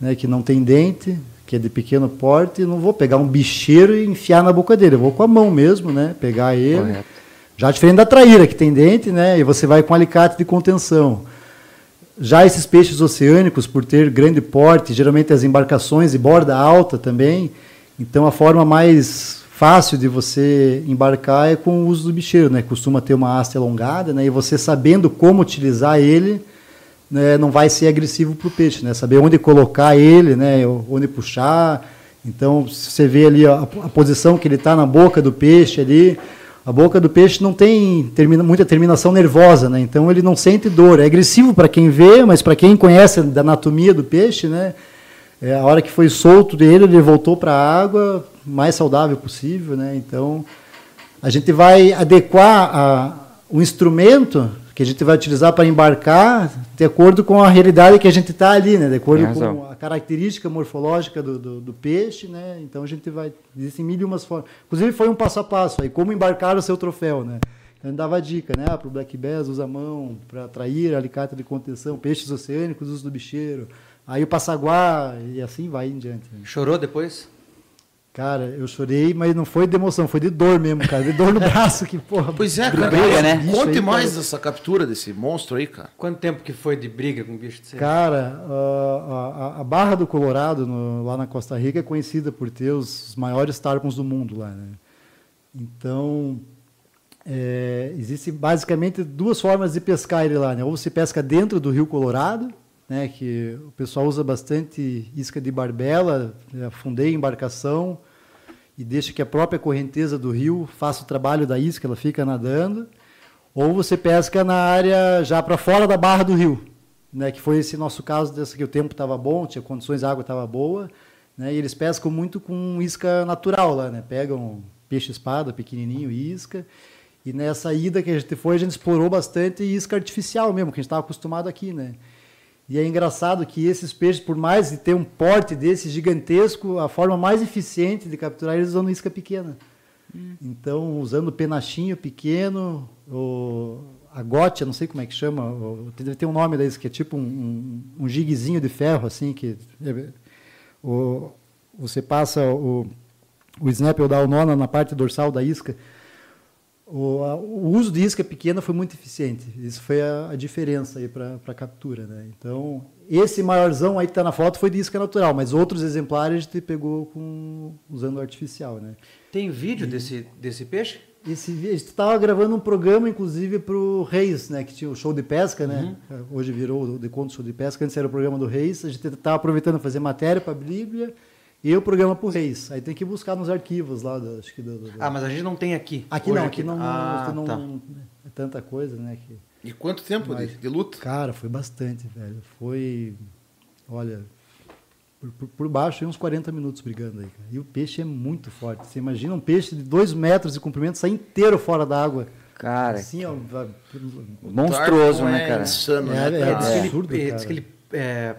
né, que não tem dente, que é de pequeno porte, não vou pegar um bicheiro e enfiar na boca dele, eu vou com a mão mesmo, né? Pegar ele, Correto. Já diferente da traíra, que tem dente, né? E você vai com alicate de contenção. Já esses peixes oceânicos, por ter grande porte, geralmente as embarcações de borda alta também, então a forma mais fácil de você embarcar é com o uso do bicheiro, né? Costuma ter uma haste alongada, né? E você sabendo como utilizar ele, né, não vai ser agressivo para o peixe, né? Saber onde colocar ele, né? Onde puxar. Então, você vê ali a, a posição que ele está na boca do peixe ali, a boca do peixe não tem termina, muita terminação nervosa, né? Então ele não sente dor. É agressivo para quem vê, mas para quem conhece da anatomia do peixe, né? É, a hora que foi solto dele, ele voltou para a água, mais saudável possível, né? Então, a gente vai adequar a, o instrumento que a gente vai utilizar para embarcar de acordo com a realidade que a gente está ali, né? De acordo com a característica morfológica do, do, do, peixe, né? Então a gente vai existem mil e umas formas. Inclusive foi um passo a passo aí como embarcar o seu troféu, né? Então dava dica, né? Ah, para o black bass usa a mão para atrair alicate de contenção, peixes oceânicos usa do bicheiro. Aí o passaguá e assim vai em diante. Né? Chorou depois? Cara, eu chorei, mas não foi de emoção, foi de dor mesmo, cara. De dor no <laughs> braço, que porra. Pois é, cara. Briga, né? Conte aí, mais cara. dessa captura desse monstro aí, cara. Quanto tempo que foi de briga com o bicho de Cara, a, a, a, Barra do Colorado, no, lá na Costa Rica, é conhecida por ter os maiores tarpons do mundo lá, né? Então, é, existem basicamente duas formas de pescar ele lá, né? Ou se pesca dentro do Rio Colorado, né, que o pessoal usa bastante isca de barbela, afundei embarcação e deixa que a própria correnteza do rio faça o trabalho da isca, ela fica nadando, ou você pesca na área já para fora da barra do rio, né, que foi esse nosso caso, dessa que o tempo estava bom, tinha condições, a água estava boa, né, e eles pescam muito com isca natural lá, né, pegam peixe-espada, pequenininho, isca, e nessa ida que a gente foi, a gente explorou bastante isca artificial mesmo, que a gente estava acostumado aqui, né, e é engraçado que esses peixes, por mais de ter um porte desse gigantesco, a forma mais eficiente de capturar eles é usando isca pequena. Hum. Então, usando penachinho pequeno, o, a gote, não sei como é que chama, o, deve ter um nome desse, que é tipo um, um, um jiguezinho de ferro, assim, que é, o, você passa o, o snap ou dá o nó na parte dorsal da isca, o, a, o, uso de isca pequena foi muito eficiente. Isso foi a, a diferença aí para a captura. Né? Então, esse maiorzão aí que está na foto foi de isca natural, mas outros exemplares a gente pegou com, usando artificial. Né? Tem vídeo e, desse, desse peixe? Esse, a gente estava gravando um programa, inclusive, para o Reis, né, que tinha o show de pesca, né? Uhum. Hoje virou o De Conto Show de Pesca, antes era o programa do Reis. A gente estava aproveitando fazer matéria para a Bíblia e o programa pro Reis. Aí tem que buscar nos arquivos lá. Do, acho que do, do, Ah, mas a gente não tem aqui. Aqui não, aqui, não, ah, não, tá. não, é tanta coisa, né? Que... E quanto tempo mas, de, de, luta? Cara, foi bastante, velho. Foi, olha, por, por, por baixo uns 40 minutos brigando aí. Cara. E o peixe é muito forte. Você imagina um peixe de 2 metros de comprimento sair inteiro fora da água. Cara, assim, ó, monstruoso, né, é cara? Insano, é, né, é, é, absurdo, é, diz que ele é,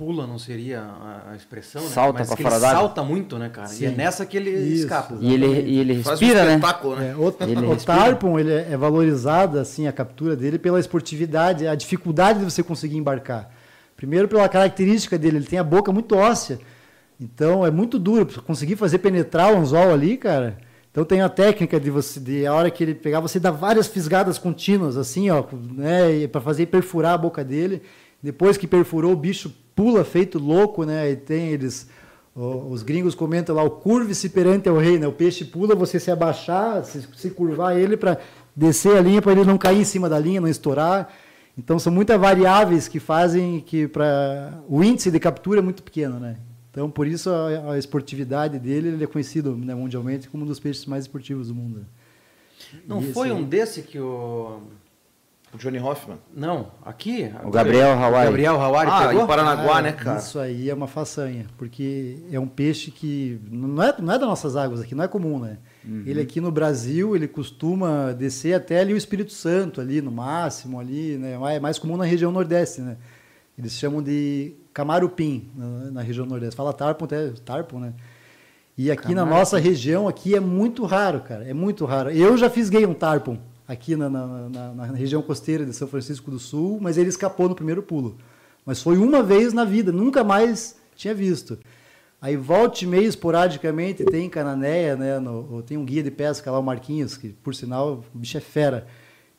pula não seria a, expressão, salta né? Mas que ele salta muito, né, cara? Sim. E é nessa que ele Isso, escapa. E ele, e ele respira, Faz um né? espetáculo, né? É, o, Ele o tarpon ele é valorizado assim a captura dele pela esportividade, a dificuldade de você conseguir embarcar. Primeiro pela característica dele, ele tem a boca muito óssea, então é muito duro para conseguir fazer penetrar o anzol ali, cara. Então tem a técnica de você, de a hora que ele pegar, você dá várias fisgadas contínuas assim, ó, né, para fazer perfurar a boca dele. Depois que perfurou, o bicho pula feito louco, né? E tem eles os gringos comentam lá, o curve-se perante ao rei, né? O peixe pula, você se abaixar, se, se curvar ele para descer a linha, para ele não cair em cima da linha, não estourar. Então são muitas variáveis que fazem que para o índice de captura é muito pequeno, né? Então por isso a, a esportividade dele ele é conhecido né, mundialmente como um dos peixes mais esportivos do mundo. Não e foi um desse que o o Johnny Hoffman? Não, aqui. O Gabriel Hawari. Gabriel Hawari ah, pegou? em Paranaguá, Ah, né, cara? Isso aí é uma façanha, porque é um peixe que não é, não é das nossas águas aqui, não é comum, né? Uhum. Ele aqui no Brasil, ele costuma descer até ali o Espírito Santo, ali no máximo, ali, né? É mais comum na região nordeste, né? Eles chamam de camarupim na, na região nordeste. Fala tarpon, até tarpon, né? E aqui na nossa região aqui é muito raro, cara. É muito raro. Eu já fisguei um tarpon aqui na, na, na, na, região costeira de São Francisco do Sul, mas ele escapou no primeiro pulo. Mas foi uma vez na vida, nunca mais tinha visto. Aí volte meia, esporadicamente, tem cananéia, né? no- tem um guia de pesca lá, o Marquinhos, que por sinal, o bicho é fera.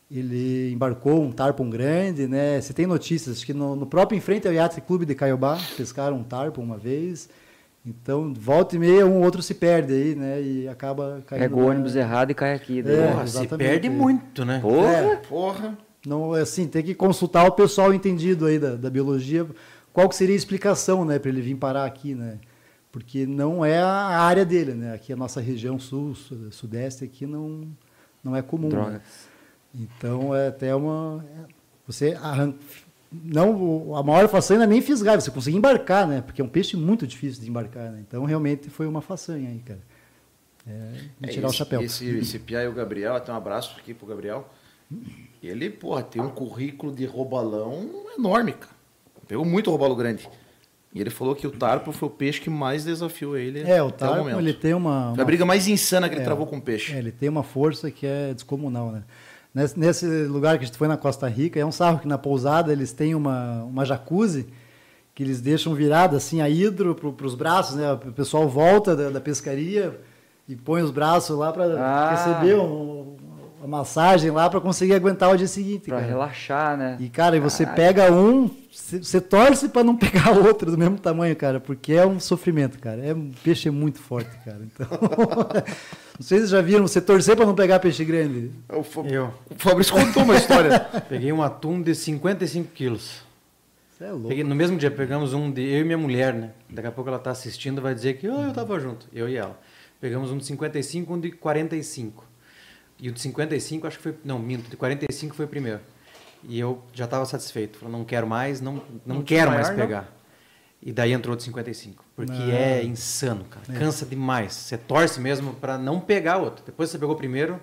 Ele embarcou um tarpon grande, né? Você tem notícias, acho que no, no próprio em frente ao Yacht Clube de Caiobá, pescaram um tarpon uma vez. Então, volta e meia, um ou outro se perde aí, né? E acaba caindo. Pega o ônibus errado e cai aqui. daí. É. Porra, se exatamente. perde muito, né? Porra! É. Porra. Não, assim, tem que consultar o pessoal entendido aí da, da biologia, qual que seria a explicação, né, para ele vir parar aqui, né? Porque não é a área dele, né? Aqui a nossa região sul, su- sudeste aqui não não é comum. né? Drogas. Então é até uma é, você arranca não o- a maior façanha não é nem fisgar, você conseguir embarcar, né? Porque é um peixe muito difícil de embarcar, né? Então realmente foi uma façanha aí, cara. É, É, tirar o esse- chapéu. Esse, esse Pia e o Gabriel, até um abraço aqui pro Gabriel. Ele, porra, tem um currículo de roubalão enorme, cara. Pegou muito roubalo grande. E ele falou que o tarpo foi o peixe que mais desafiou ele É, o tarpo, momento. ele tem uma, Foi a uma briga mais insana que ele É, travou com o peixe. É, ele tem uma força que é descomunal, né? Nesse, nesse lugar que a gente foi na Costa Rica, é um sarro que na pousada eles têm uma, uma jacuzzi que eles deixam virada assim a hidro para os braços, né? O pessoal volta da, da pescaria e põe os braços lá para Ah. receber um- uma massagem lá para conseguir aguentar o dia seguinte. Pra cara. relaxar, né? E, cara, e você pega um, você você torce para não <laughs> pegar outro do mesmo tamanho, cara, porque é um sofrimento, cara. É, um peixe é muito forte, cara. Então, <laughs> não sei se vocês já viram, você torcer para não pegar peixe grande. O, Fa- Eu o Fabrício contou uma história. <laughs> peguei um atum de 55 quilos. Você é louco. Peguei- no mesmo dia pegamos um de eu e minha mulher, né? Daqui a pouco ela tá assistindo vai dizer que "Ah, eu tava junto, eu e ela. Pegamos um de 55 e um de 45. E o de 55 acho que foi, não, minto, de 45 foi o primeiro. E eu já estava satisfeito, falei, não quero mais, não não, Não quero mais maior, não? E daí entrou de 55, porque Não. é insano, cara. Cansa demais. Você torce mesmo para não pegar outro. Depois que você pegou o primeiro,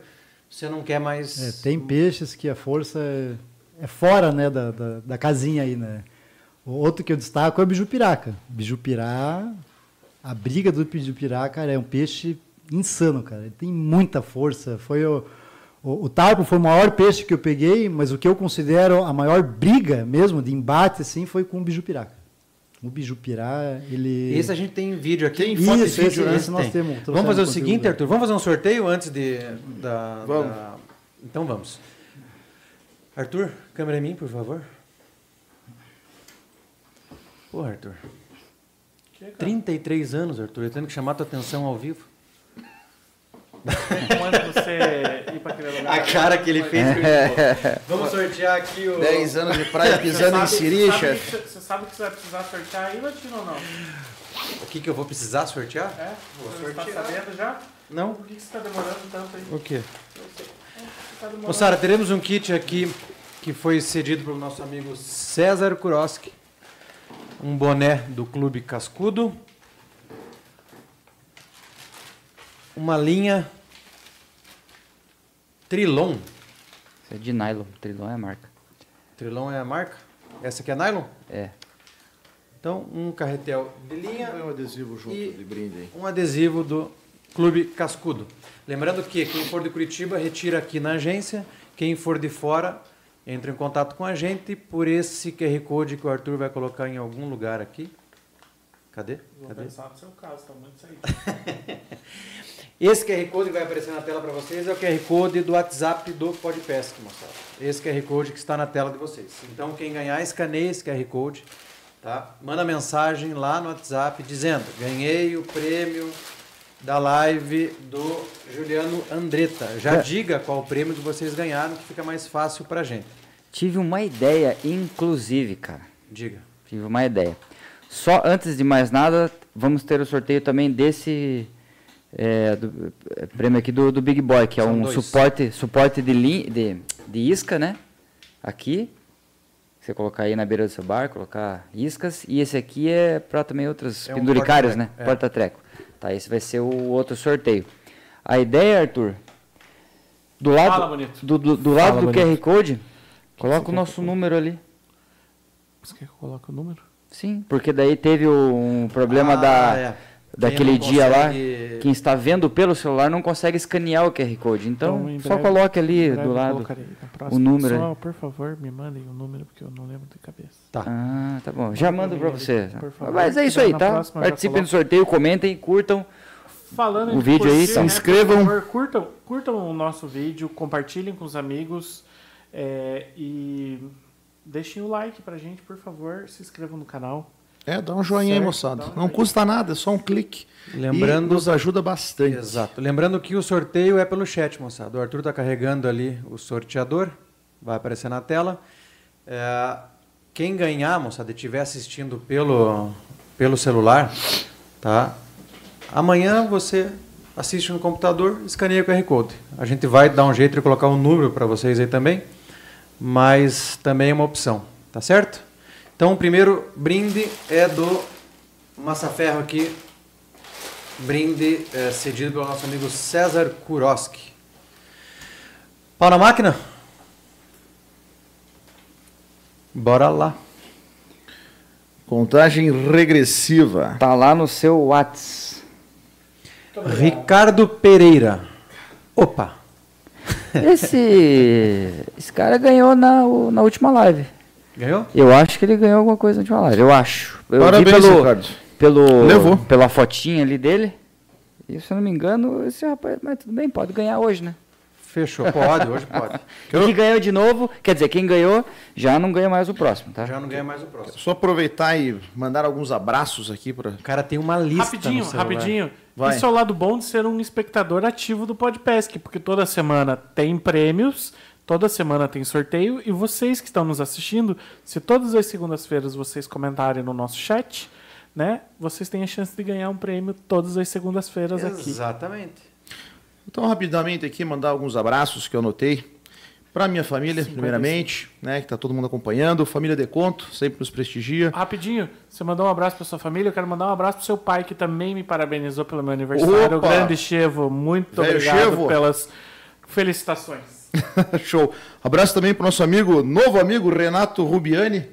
você não quer mais É, tem peixes que a força é, é fora né, da, da, da casinha aí, né? O outro que eu destaco é o bijupiraca. Bijupirá, a briga do bijupirá, cara, é um peixe insano, cara. Ele tem muita força. Foi o, o, o tarpo foi o maior peixe que eu peguei, mas o que eu considero a maior briga mesmo, de embate, assim, foi com o bijupiraca. O bijupirá, ele... Esse a gente tem vídeo aqui. Tem foto Isso, vídeo, esse, né? esse nós Tem. temos. Vamos fazer o seguinte, Arthur. Vamos fazer um sorteio antes de da. Vamos. da- Então vamos. Arthur, câmera em mim, por favor. Pô, Arthur. Que, cara? 33 anos, Arthur. Eu tendo que chamar tua atenção ao vivo. Quando você ir pra aquele lugar. A cara que ele fez. <laughs> Vamos sortear aqui o. 10 anos de praia pisando em siri, Você sabe, chefe. que- você sabe que você vai precisar sortear aí, Latino, ou não? O que, que eu vou precisar sortear? É? Você está sortear. sabendo já? Não? Por que que você está demorando tanto aí? O quê? Você tá. Ô, Sara, teremos um kit aqui que foi cedido pelo nosso amigo César Kuroski. Um boné do Clube Cascudo. Uma linha Trilon. Isso é de nylon. Trilon é a marca. Trilon é a marca? Essa aqui é nylon? É. Então, um carretel de linha, Põe um adesivo junto E- de brinde aí. um adesivo do Clube Cascudo. Lembrando que quem for de Curitiba, retira aqui na agência. Quem for de fora, entra em contato com a gente por esse QR Code que o Arthur vai colocar em algum lugar aqui. Cadê? Vou Cadê? pensar no seu caso, tá muito aí. <laughs> Esse QR Code que vai aparecer na tela para vocês é o QR Code do WhatsApp do Podpesc, moçada. Esse QR Code que está na tela de vocês. Então, quem ganhar, escaneia esse QR Code, tá? Manda mensagem lá no WhatsApp dizendo: ganhei o prêmio da live do Juliano Andretta. Já É. diga qual prêmio que vocês ganharam, que fica mais fácil pra gente. Tive uma ideia, inclusive, cara. Diga. Tive uma ideia. Só antes de mais nada, vamos ter o sorteio também desse é, do- é, prêmio aqui do, do Big Boy, que é São um dois. suporte, suporte de, lin- de, de isca, né? Aqui. Você colocar aí na beira do seu bar, colocar iscas. E esse aqui é para também outros É um penduricários, né? porta-treco, é. Porta-treco. Tá, esse vai ser o outro sorteio. A ideia, Arthur, do lado, Fala, do, do, do Fala, lado do bonito. QR Code, coloca o nosso número ali. Você quer que eu coloque o número? Sim, porque daí teve um problema Ah, da. é. Daquele dia lá, quem está vendo pelo celular não consegue escanear o QR Code. Então, em só breve- coloque ali do lado. próxima. número Só, aí. por favor, me mandem o número, porque eu não lembro de cabeça. Tá. Ah, tá bom. Já mando pra mim, você. por favor. Mas é isso aí, tá? próxima Participem do sorteio, comentem, curtam. Falando O em vídeo aí, curtir, se né, inscrevam. por favor, curtam, curtam o nosso vídeo, compartilhem com os amigos é, e deixem o like pra gente, por favor. Se inscrevam no canal. É, dá um joinha aí, Certo, moçada. dá um Não custa nada, é só um clique. Lembrando- E nos ajuda bastante. Exato. Lembrando que o sorteio é pelo chat, moçada. O Arthur está carregando ali o sorteador, vai aparecer na tela. É, quem ganhar, moçada, e estiver assistindo pelo, pelo celular, tá? Amanhã você assiste no computador, escaneia o QR Code. A gente vai dar um jeito de colocar um número para vocês aí também, mas também é uma opção, tá certo? Então, o primeiro brinde é do Massaferro aqui, brinde eh, cedido pelo nosso amigo César Kuroski. Pau na máquina? Bora lá. Contagem regressiva. Tá lá no seu Whats. Ricardo Pereira. Opa. Esse, esse cara ganhou na, na última live. Ganhou? Eu acho que ele ganhou alguma coisa última live. Eu acho. Eu Parabéns, vi pelo, Ricardo. pelo, Levou. pela fotinha ali dele. E se eu não me engano, esse rapaz. Mas tudo bem, pode ganhar hoje, né? Fechou. Pode, hoje pode. <laughs> E que ganhou de novo, quer dizer, quem ganhou já não ganha mais o próximo, tá? Já não ganha mais o próximo. Só aproveitar e mandar alguns abraços aqui para. O cara tem uma lista rapidinho, rapidinho. Vai. Esse é o lado bom de ser um espectador ativo do Podpesc, porque toda semana tem prêmios, toda semana tem sorteio, e vocês que estão nos assistindo, se todas as segundas-feiras vocês comentarem no nosso chat, né, vocês têm a chance de ganhar um prêmio todas as segundas-feiras aqui. Exatamente. Então, rapidamente aqui, mandar alguns abraços que eu anotei. Para minha família, primeiramente, né, que está todo mundo acompanhando. Família de Conto, sempre nos prestigia. Rapidinho, você mandou um abraço para sua família, eu quero mandar um abraço pro seu pai, que também me parabenizou pelo meu aniversário. O Opa! grande Chevo, muito Velho obrigado Chevo. pelas felicitações. <laughs> Show. Abraço também para o nosso amigo, novo amigo, Renato Rubiani.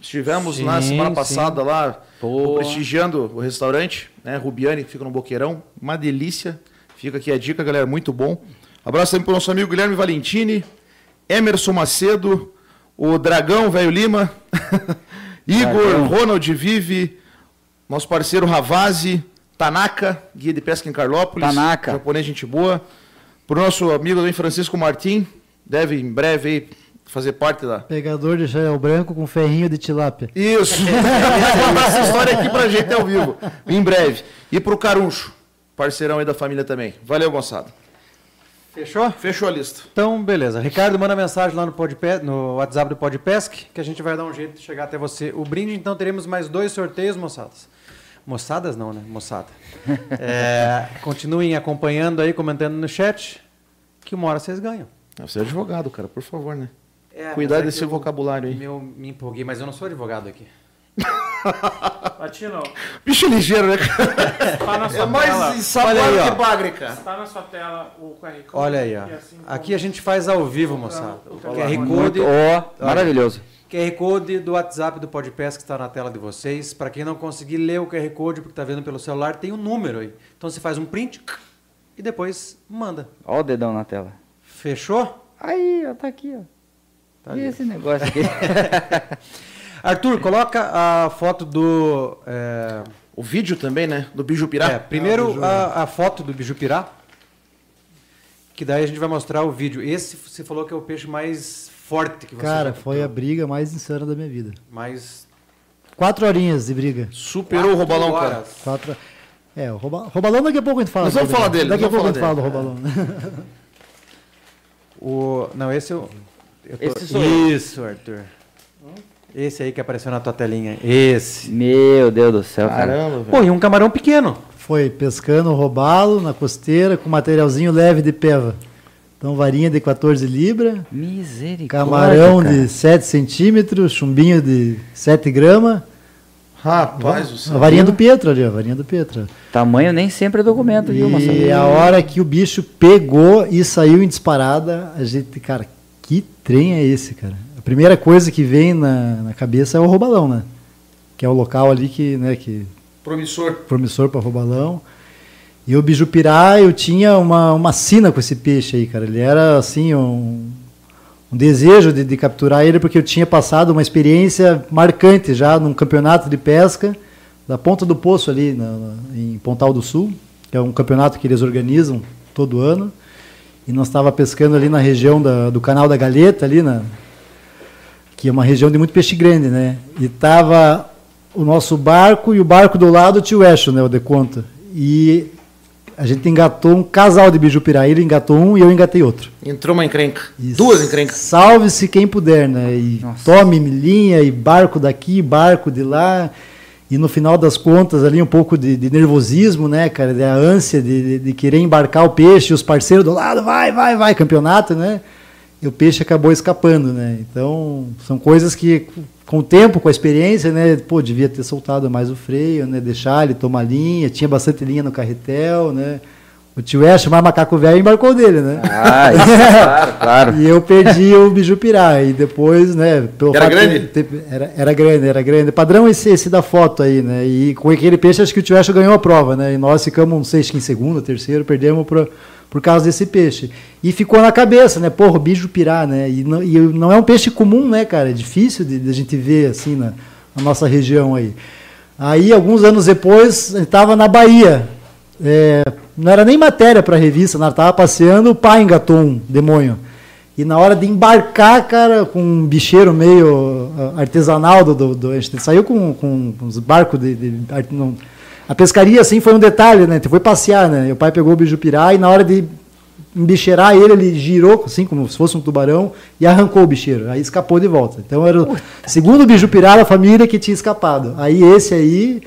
Estivemos Sim, na semana sim. passada lá, Boa. prestigiando o restaurante, né? Rubiani, que fica no Boqueirão. Uma delícia. Fica aqui a dica, galera, muito bom. Abraço também para o nosso amigo Guilherme Valentini, Emerson Macedo, o Dragão Velho Lima, <laughs> Igor, Dragão. Ronald Vive, nosso parceiro Ravazzi, Tanaka, guia de pesca em Carlópolis. Tanaka. Japonês, gente boa. Para o nosso amigo também Francisco Martim, deve em breve aí fazer parte da. Pegador de chapéu branco com ferrinho de tilápia. Isso! <laughs> Essa história aqui pra gente ao vivo, em breve. E pro Caruncho, parceirão aí da família também. Valeu, Gonçalo. Fechou? Fechou a lista. Então, beleza. Ricardo, manda mensagem lá no, Podpe- no WhatsApp do Podpesc, que a gente vai dar um jeito de chegar até você. O brinde, então, teremos mais dois sorteios, moçadas. Moçadas não, né? Moçada. É, continuem acompanhando aí, comentando no chat, que uma hora vocês ganham. Você é advogado, cara, por favor, né? É, Cuidar é desse eu- vocabulário aí. Meu, me empolguei, mas eu não sou advogado aqui. <laughs> Latino, Bicho ligeiro, né, cara? tá na sua É mais tela. ensaboado Olha aí, ó. que bagre, cara. Está na sua tela o QR Code. Olha aí, ó. assim Aqui a gente faz ao vivo, moçada. O QR Code, ó, maravilhoso. QR Code do WhatsApp do Podpesc que está na tela de vocês. Para quem não conseguir ler o QR Code porque está vendo pelo celular, tem um número aí. Então você faz um print e depois manda. Ó o dedão na tela. Fechou? Aí, ó, tá aqui, ó. Tá e ali. esse negócio aqui? <laughs> Arthur, coloca a foto do. é, O vídeo também, né? Do Bijupirá. é, primeiro a, a foto do bijupirá. Que daí a gente vai mostrar o vídeo. Esse você falou que é o peixe mais forte que você Cara, foi a briga mais insana da minha vida. Mais. Quatro horinhas de briga. Superou o Robalão, Quatro cara. horas. Quatro... É, o Roba- Robalão daqui a pouco a gente fala. Nós vamos falar dele, Daqui a pouco a gente fala do Robalão. <laughs> O, não, esse eu. eu tô- Esse sou eu. Isso, Arthur. Esse aí que apareceu na tua telinha. Esse. Meu Deus do céu, cara. Caramba, velho. Pô, e um camarão pequeno. Foi pescando o robalo na costeira com materialzinho leve de peva. Então, varinha de 14 libras, Misericórdia. camarão cara. de 7 centímetros, chumbinho de 7 gramas. Rapaz do A varinha do Pietro ali, a varinha do Pietro. Tamanho nem sempre é documento, viu, Marcelo? E a hora que o bicho pegou e saiu em disparada, a gente, cara, que trem é esse, cara? A primeira coisa que vem na, na cabeça é o robalão, né? Que é o local ali que, né, que Promissor. promissor para robalão. E o bijupirá, eu tinha uma, uma sina com esse peixe aí, cara. Ele era assim um, um desejo de, de capturar ele porque eu tinha passado uma experiência marcante já num campeonato de pesca da Ponta do Poço ali na- na- em Pontal do Sul, que é um campeonato que eles organizam todo ano. E nós estava pescando ali na região da- do Canal da Galeta ali na que é uma região de muito peixe grande, né? E tava o nosso barco e o barco do lado o Eixo, né, o de conta. E a gente engatou um casal de bijupirá, ele engatou um e eu engatei outro. Entrou uma encrenca. E Duas encrencas. Salve-se quem puder, né? E Nossa. tome linha e barco daqui, barco de lá. E no final das contas, ali um pouco de, de nervosismo, né, cara? De a ânsia de, de- de querer embarcar o peixe, os parceiros do lado, vai, vai, vai, campeonato, né? E o peixe acabou escapando, né? Então, são coisas que, com o tempo, com a experiência, né? Pô, devia ter soltado mais o freio, né? Deixar ele tomar linha, tinha bastante linha no carretel, né? O tio Ash, mais macaco velho, embarcou dele, né? Ah, isso, <laughs> claro, claro. E eu perdi o bijupirá. E depois, né? Pelo Era fato grande? de ter- era, era grande, era grande. Padrão esse, esse da foto aí, né? E com aquele peixe, acho que o Tio Echo ganhou a prova, né? E nós ficamos, não sei, acho que em segundo, terceiro, perdemos por, por causa desse peixe. E ficou na cabeça, né? Porra, o bijupirá, né? E não, e não é um peixe comum, né, cara? É difícil de, de a gente ver, assim, na, na nossa região aí. Aí, alguns anos depois, estava na Bahia. É, não era nem matéria para revista, nós estava passeando, o pai engatou um demônio. E na hora de embarcar, cara, com um bicheiro meio ah, artesanal, do, do, do- a gente saiu com, com uns barcos de. de ar- não- a pescaria, assim, foi um detalhe, né? Foi passear, né? E o pai pegou o bijupirá e na hora de embicheirar ele, ele girou, assim, como se fosse um tubarão, e arrancou o bicheiro. Aí escapou de volta. Então era o segundo bijupirá da família que tinha escapado. Aí esse aí,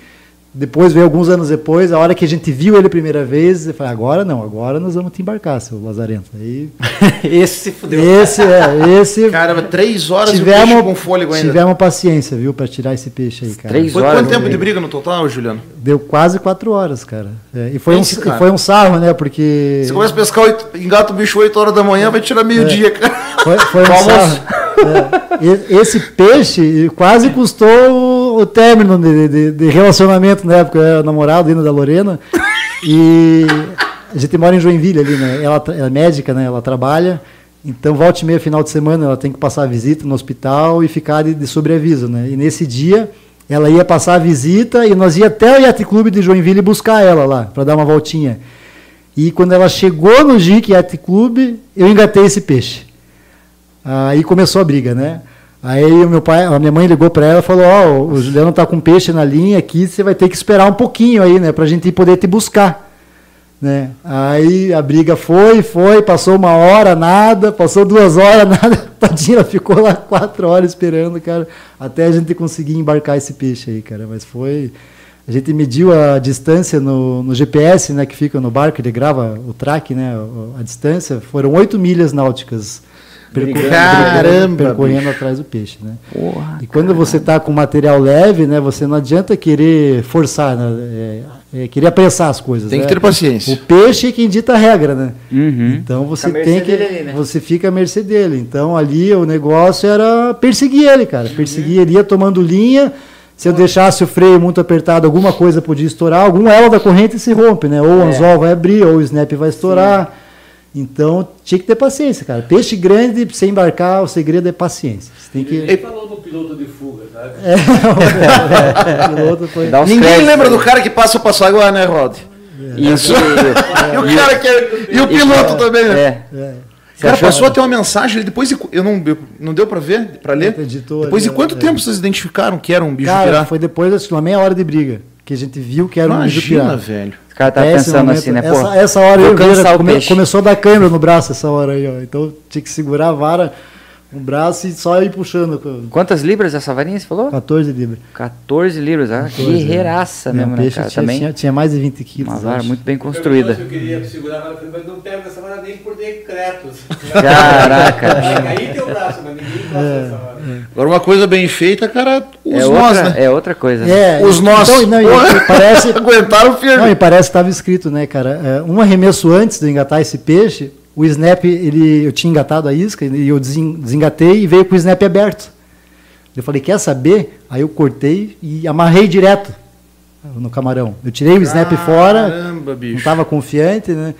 depois veio alguns anos depois, a hora que a gente viu ele a primeira vez, eu falei, agora não, agora nós vamos te embarcar, seu Lazarento. Aí, <laughs> Esse se fudeu. esse, é, esse... <laughs> Caramba, três horas e o tivemos, peixe com fôlego ainda. tivemos paciência, viu, para tirar esse peixe aí, cara. Três Foi horas, quanto tempo de briga no total, Juliano? Deu quase quatro horas, cara. É, e foi um, Pense, cara. e foi um sarro, né, porque... Você começa a pescar, oito, engata o bicho 8 horas da manhã, vai tirar meio-dia, cara. Foi, foi um sarro. É, esse peixe quase custou o, término de, de- de relacionamento na época. Eu era namorado ainda da Lorena. E a gente mora em Joinville ali, né? Ela, ela é médica, né? Ela trabalha. Então, volta e meia, final de semana, ela tem que passar a visita no hospital e ficar de, de sobreaviso, né? E nesse dia, ela ia passar a visita e nós ia até o Yacht Clube de Joinville buscar ela lá, para dar uma voltinha. E quando ela chegou no JIC Yacht Clube, eu engatei esse peixe. Aí começou a briga, né? Aí o meu pai, a minha mãe ligou para ela e falou: Ó, o Juliano tá com peixe na linha aqui, você vai ter que esperar um pouquinho aí, né, pra gente poder te buscar. Né? Aí a briga foi, foi, passou uma hora, nada, passou duas horas, <laughs> nada. Tadinha, ela ficou lá quatro horas esperando, cara, até a gente conseguir embarcar esse peixe aí, cara. Mas foi. A gente mediu a distância no, no GPS, né, que fica no barco, ele grava o track, né, a distância, foram oito milhas náuticas percorrendo, Caramba, percorrendo atrás do peixe, né? Porra, E quando você está com material leve, né, você não adianta querer forçar, né, é, é, querer apressar as coisas. Tem que né? ter paciência. O peixe é quem dita a regra, né? Uhum. Então você Fica à tem mercê que, dele né? você fica à mercê dele. Então ali o negócio era perseguir ele, cara. Perseguir ele ia tomando linha. Se eu deixasse o freio muito apertado, alguma coisa podia estourar, algum elo da corrente se rompe, né? Ou o anzol vai abrir, ou o snap vai estourar. Então tinha que ter paciência, cara. Peixe grande, pra você embarcar, o segredo é paciência. Você tem que. Ele falou do piloto de fuga, tá? <laughs> É, o piloto foi- Ninguém créditos lembra aí. do cara que passa o Passaguá, né, Rod? E o que- E o cara que é, E o piloto também, né? É. É, O cara passou a ter uma mensagem, ele depois de, eu não, eu- não deu pra ver, pra ler? Depois de quanto é. tempo vocês identificaram que era um bicho Cara, pirá? foi depois de uma meia hora de briga que a gente viu que era um bicho Imagina, pirata. O cara tá Até esse pensando momento, assim, né? Essa, essa hora eu vi, cansar o come- começou a dar câimbra no braço essa hora aí, ó. Então tinha que segurar a vara no braço e só ir puxando. Quantas libras essa varinha você falou? 14 libras. 14 libras, ah, 14, guerreiraça Meu mesmo, né, peixe cara? tinha, Também tinha, tinha mais de 20 quilos. uma vara muito bem construída. Eu queria segurar mas não pego essa vara nem por decretos. Caraca. Vai cair teu braço, mas ninguém É, gosta dessa vara. Agora uma coisa bem feita, cara, os É nós, outra, né? é outra coisa. né? É, Os nossos. Então, não, e- <laughs> parece, <laughs> Aguentaram firme. Não, e parece que estava escrito, né, cara? É, um arremesso antes de engatar esse peixe, o snap, ele, eu tinha engatado a isca e eu desen- desengatei e veio com o snap aberto. Eu falei, quer saber? Aí eu cortei e amarrei direto. no camarão. Eu tirei o snap fora, Caramba, não bicho. estava confiante, né?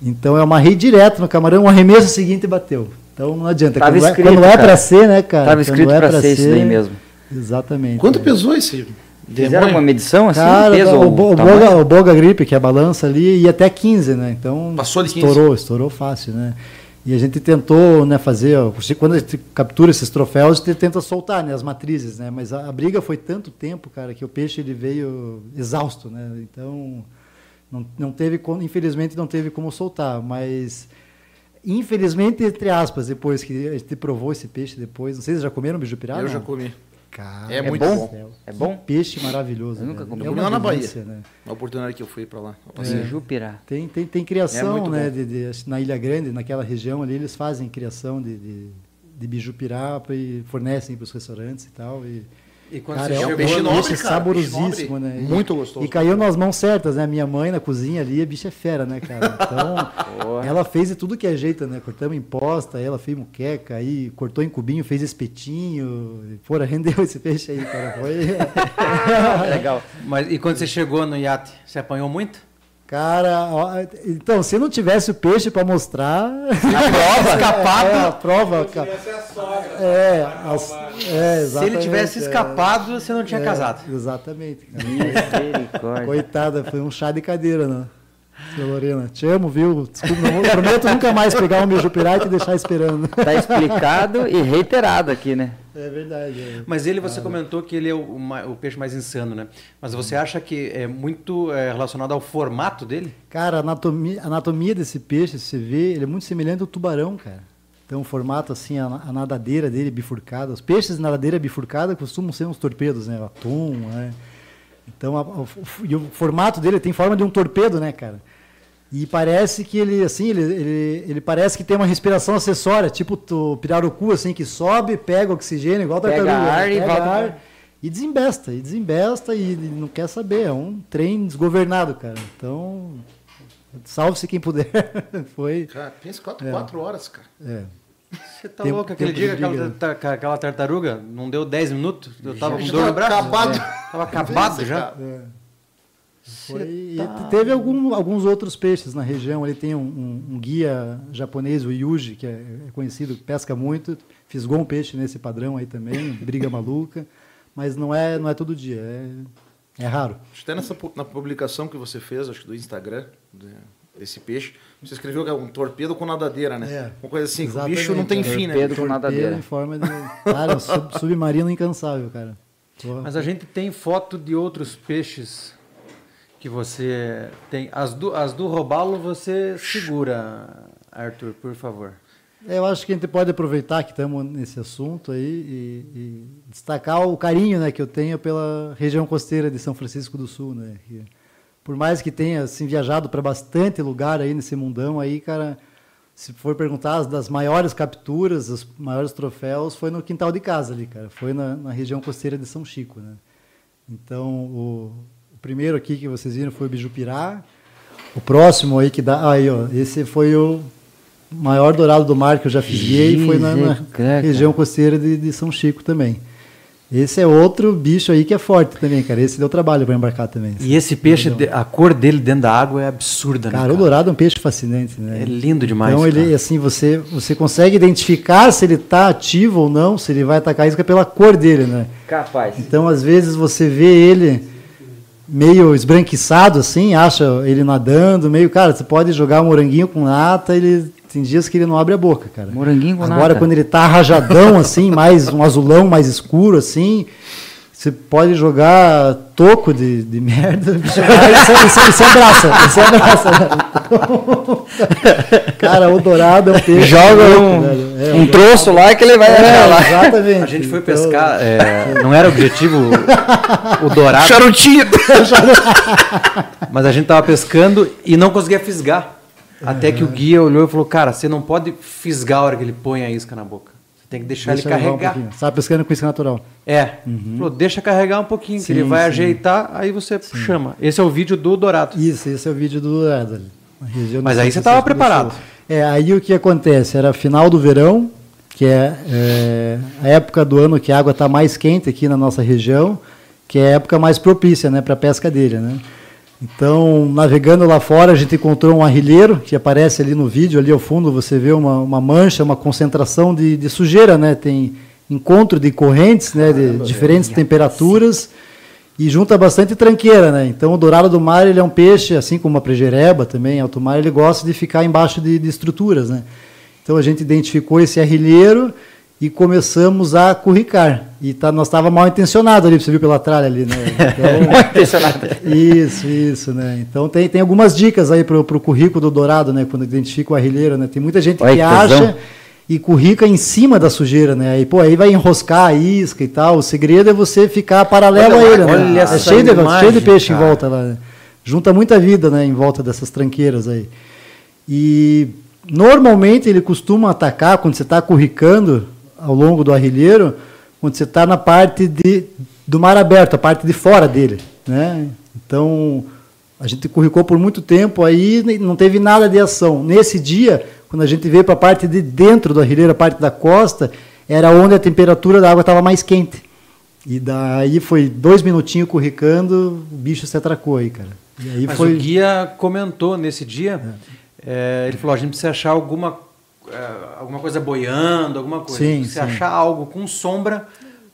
Então eu amarrei direto no camarão, o arremesso seguinte bateu. Então não adianta. Tava quando, escrito, é, quando é pra ser, né, cara? Tava Quando escrito é pra ser isso daí mesmo. Exatamente. Quanto é. pesou esse Fizeram demônio? uma medição assim? Cara, peso o, Bo- o? Boga, o Boga Grip, que é a balança ali, ia até 15, né? Então Passou de 15. estourou, estourou fácil, né? E a gente tentou, né, fazer, quando a gente captura esses troféus, a gente tenta soltar, né, as matrizes, né? Mas a, a briga foi tanto tempo, cara, que o peixe ele veio exausto, né? Então não, não teve, como- infelizmente não teve como soltar, mas infelizmente entre aspas, depois que a gente provou esse peixe depois, não sei se já comeram bijupirá? Eu não? já comi. Cara, É do muito céu. bom. É bom? Que Peixe maravilhoso. Eu nunca comi. É Comi uma lá na delícia, né? Na oportunidade que eu fui pra lá. eu É. Jupirá. Tem, tem, tem É criação, muito né? De, de- na Ilha Grande, naquela região ali, eles fazem criação de, de, de bijupirá e fornecem para os restaurantes e tal. E, E quando cara, você é um chegou peixe nobre, peixe cara, saborosíssimo, peixe nobre. né? Muito gostoso. E caiu nas mãos certas, né? Minha mãe na cozinha ali, a bicha é fera, né, cara? Então, ela fez de tudo que é jeito, né? Cortamos em posta, ela fez muqueca, aí cortou em cubinho, fez espetinho. e, Porra, rendeu esse peixe aí, cara. Foi... <laughs> Legal. Mas e quando você chegou no iate, você apanhou muito? Cara, ó, então, se não tivesse o peixe para mostrar. A prova? Escapado? <laughs> É, a prova. ca- Essa é. É, as- é, Se ele tivesse é. escapado, você não tinha É, casado. Exatamente. Misericórdia. Coitada, foi um chá de cadeira, né? Seu Lorena, te amo, viu? Desculpa, não, prometo nunca mais pegar um mijupirá e te deixar esperando. Tá explicado e reiterado aqui, né? É verdade. é. Mas ele, você comentou que ele é o, o o peixe mais insano, né? Mas você acha que é muito é, relacionado ao formato dele? Cara, a anatomia, a anatomia desse peixe, se você vê, ele é muito semelhante ao tubarão, cara. Então, o formato, assim, a, a nadadeira dele bifurcada. Os peixes de nadadeira bifurcada costumam ser uns torpedos, né? O atum, né? Então, a- o, e o formato dele tem forma de um torpedo, né, cara? E parece que ele, assim, ele, ele, ele parece que tem uma respiração acessória, tipo o pirarucu, assim, que sobe, pega oxigênio, igual a Pega tartaruga. ar e pega volta ar pra- e desembesta, e desembesta e não quer saber. É um trem desgovernado, cara. Então, salve-se quem puder. <laughs> Foi. Cara, pensa quatro, É. quatro horas, cara. É. Você tá Tempo- louco? Aquele dia que aquela, tar- aquela tartaruga não deu 10 minutos? Eu tava com dor no braço? acabado. Tava acabado já? É. Foi, e teve algum- alguns outros peixes na região. Ele tem um, um- um guia japonês, o Yuji, que é, é conhecido, pesca muito. Fisgou um peixe nesse padrão aí também, <laughs> briga maluca. Mas não é, não é todo dia, é, é raro. Até nessa na publicação que você fez, acho que do Instagram, né, esse peixe, você escreveu que é um torpedo com nadadeira, né? É. Uma coisa assim, o bicho não tem é. fim, né? Torpedo com nadadeira. em forma de. Cara, sub- <laughs> submarino incansável, cara. Porra. Mas a gente tem foto de outros peixes que você tem. As do, as do robalo você segura, Arthur, por favor. É, Eu acho que a gente pode aproveitar que estamos nesse assunto aí e, e destacar o carinho né, que eu tenho pela região costeira de São Francisco do Sul. Né, que, por mais que tenha assim, viajado para bastante lugar aí nesse mundão, aí, cara, se for perguntar as das maiores capturas, os maiores troféus, foi no quintal de casa ali, cara. Foi na, na região costeira de São Chico. Né? Então, o, o primeiro aqui que vocês viram foi o Bijupirá. O próximo aí que dá. Aí, ó, esse foi o maior dourado do mar que eu já fisguei e foi na, na região costeira de, de São Chico também. Esse é outro bicho aí que é forte também, cara. Esse deu trabalho para embarcar também. E esse peixe, de- a cor dele dentro da água é absurda, né? Cara, o dourado é um peixe fascinante, né? É lindo demais. Então ele, cara. assim, você, você consegue identificar se ele está ativo ou não, se ele vai atacar a isca pela cor dele, né? Capaz. Então, às vezes, você vê ele meio esbranquiçado, assim, acha ele nadando, meio, cara, você pode jogar um moranguinho com nata, ele tem dias que ele não abre a boca, cara. Moranguinho com Agora, nata. quando ele tá rajadão, assim, <laughs> mais um azulão mais escuro, assim, você pode jogar toco de, de merda. Isso, isso, <laughs> isso é isso é graça. cara, o dourado é um peixe. Joga um. É, um troço lá que ele vai é, lá. exatamente. A gente foi Então, pescar, <laughs> é, não era objetivo o dourado, Charutinho! mas a gente tava pescando e não conseguia fisgar. Até que o guia olhou e falou: Cara, você não pode fisgar a hora que ele põe a isca na boca. Você tem que deixar Deixa ele um carregar. Você tá pescando com isca natural. é. Falou: Deixa carregar um pouquinho, que Sim, ele vai sim. ajeitar, aí você chama. Esse é o vídeo do dourado. Isso, esse é o vídeo do Dourado. Mas aí você tava Francisco do preparado. É, aí o que acontece? Era final do verão, que é, é, a época do ano que a água está mais quente aqui na nossa região, que é a época mais propícia né, para a pesca dele. Né? Então, navegando lá fora, a gente encontrou um arrilheiro, que aparece ali no vídeo, ali ao fundo, você vê uma, uma mancha, uma concentração de, de sujeira, né? Tem encontro de correntes, né, de diferentes temperaturas e junta bastante tranqueira, né? Então o dourado do mar ele é um peixe, assim como a prejereba também, alto mar, ele gosta de ficar embaixo de, de estruturas, né? Então a gente identificou esse arrilheiro e começamos a curricar. E tá, nós estava mal intencionado ali, você viu pela tralha ali, né? <laughs> Então, Mal intencionado. Isso, isso, né? Então tem, tem algumas dicas aí para o currículo do dourado, né? Quando identifica o arrilheiro, né? Tem muita gente Olha que que acha e currica em cima da sujeira, né? Aí, pô, aí vai enroscar a isca e tal. O segredo é você ficar paralelo Olha a ele, né? olha é essa cheio de, imagem, cheio de peixe cara. em volta lá. né? Junta muita vida, né? Em volta dessas tranqueiras aí. E normalmente ele costuma atacar quando você está curricando ao longo do arrilheiro, quando você está na parte de, do mar aberto, a parte de fora dele, né? Então a gente curricou por muito tempo aí não teve nada de ação. Nesse dia, quando a gente veio para a parte de dentro do arrilheiro, a parte da costa, era onde a temperatura da água estava mais quente. E daí foi dois minutinhos curricando, o bicho se atracou aí, cara. E Mas foi o guia comentou nesse dia, é, ele falou, a gente precisa achar alguma, é, alguma coisa boiando, alguma coisa. Sim, Se sim. achar algo com sombra,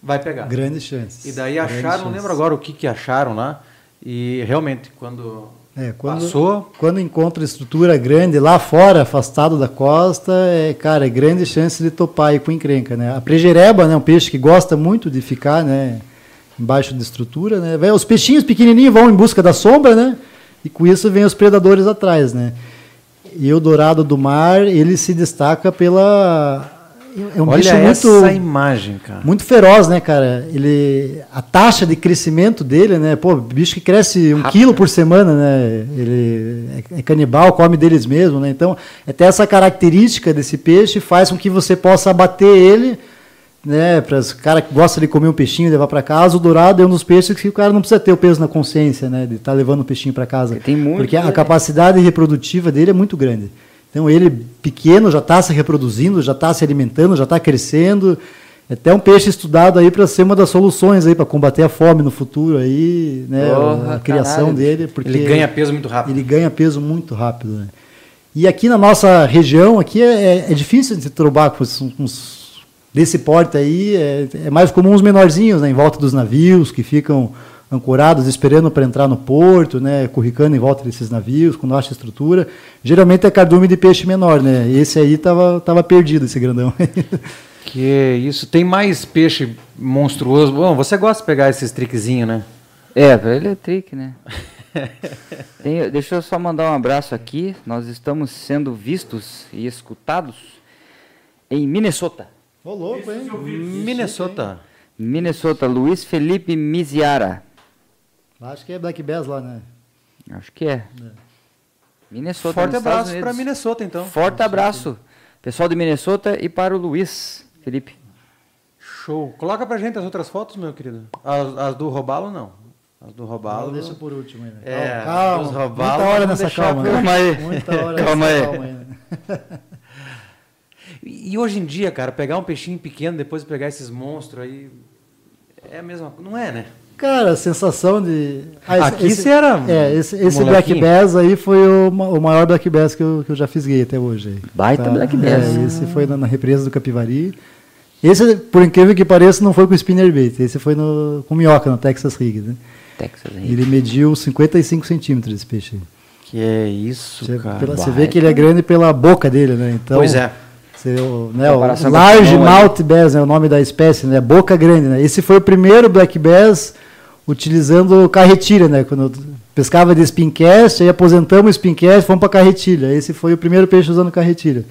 vai pegar. grandes chances. E daí Grandes acharam, não chances. lembro agora o que, que acharam lá, e realmente, quando, É, quando, passou, quando encontra estrutura grande lá fora, afastado da costa, é, cara, é grande chance de topar aí com encrenca, né? A prejereba, né, um peixe que gosta muito de ficar, né, embaixo de estrutura, né? Os peixinhos pequenininhos vão em busca da sombra, né? E com isso vem os predadores atrás, né? E o dourado do mar, ele se destaca pela é um olha bicho essa muito imagem, cara. muito feroz, né, cara? Ele, a taxa de crescimento dele, né? Pô, bicho que cresce um Rápido, quilo por semana, né? Ele é, é canibal, come deles mesmo, né? Então, até essa característica desse peixe faz com que você possa abater ele, né? Para os cara que gosta de comer um peixinho e levar para casa, o dourado é um dos peixes que o cara não precisa ter o peso na consciência, né? De estar levando o peixinho para casa. Porque tem muito, Porque a né? capacidade reprodutiva dele é muito grande. Então ele pequeno já está se reproduzindo, já está se alimentando, já está crescendo. É até um peixe estudado aí para ser uma das soluções aí para combater a fome no futuro aí, né? Porra, a criação caralho. dele, porque Ele ganha peso muito rápido. ele ganha peso muito rápido. Né? E aqui na nossa região, aqui é, é difícil de trobar com uns desse porte aí. É, é mais comum os menorzinhos, né, em volta dos navios que ficam ancorados, esperando para entrar no porto, né, curricando em volta desses navios, quando acha estrutura. Geralmente é cardume de peixe menor, né? Esse aí tava, tava perdido, esse grandão. <laughs> Que isso, tem mais peixe monstruoso. Bom, você gosta de pegar esses triquezinhos, né? É, ele é trick, né? <laughs> Tem- deixa eu só mandar um abraço aqui. Nós estamos sendo vistos e escutados em Minnesota. Ô, louco, hein? Minnesota. Minnesota, Luiz Felipe Miziara. Acho que é Black Bass lá, né? Acho que é. Minnesota, Forte abraço para. Minnesota, então. Forte abraço. Pessoal de Minnesota e para o Luiz Felipe. Show. Coloca pra gente as outras fotos, meu querido. As, as do Robalo, não. As do Robalo. Deixa por último aí, né? É, calma, os calma. robalos Muita hora nessa calma. né? Calma aí. Muita hora Calma nessa aí. calma aí. <laughs> E e hoje em dia, cara, pegar um peixinho pequeno, depois pegar esses monstros aí. É a mesma coisa. Não é, né? Cara, a sensação de. Ah, Aqui você era É, esse, esse. Black Bass aí foi o, o maior Black Bass que eu, que eu já fisguei até hoje. Baita Black Bass. É, esse foi na, na represa do Capivari. Esse, por incrível que pareça, não foi com spinner bait. Esse foi no, com minhoca, no Texas Rig. Né? Texas aí. Ele mediu 55 centímetros esse peixe. aí. Que é isso, Você, cara. pela- você vê que ele é grande pela boca dele, né? Então, Pois é. O, né, o large mouth bass é o nome da espécie, né? Boca grande, né? Esse foi o primeiro black bass utilizando carretilha, né? Quando pescava de spincast, aí aposentamos o spincast, fomos para carretilha. Esse foi o primeiro peixe usando carretilha.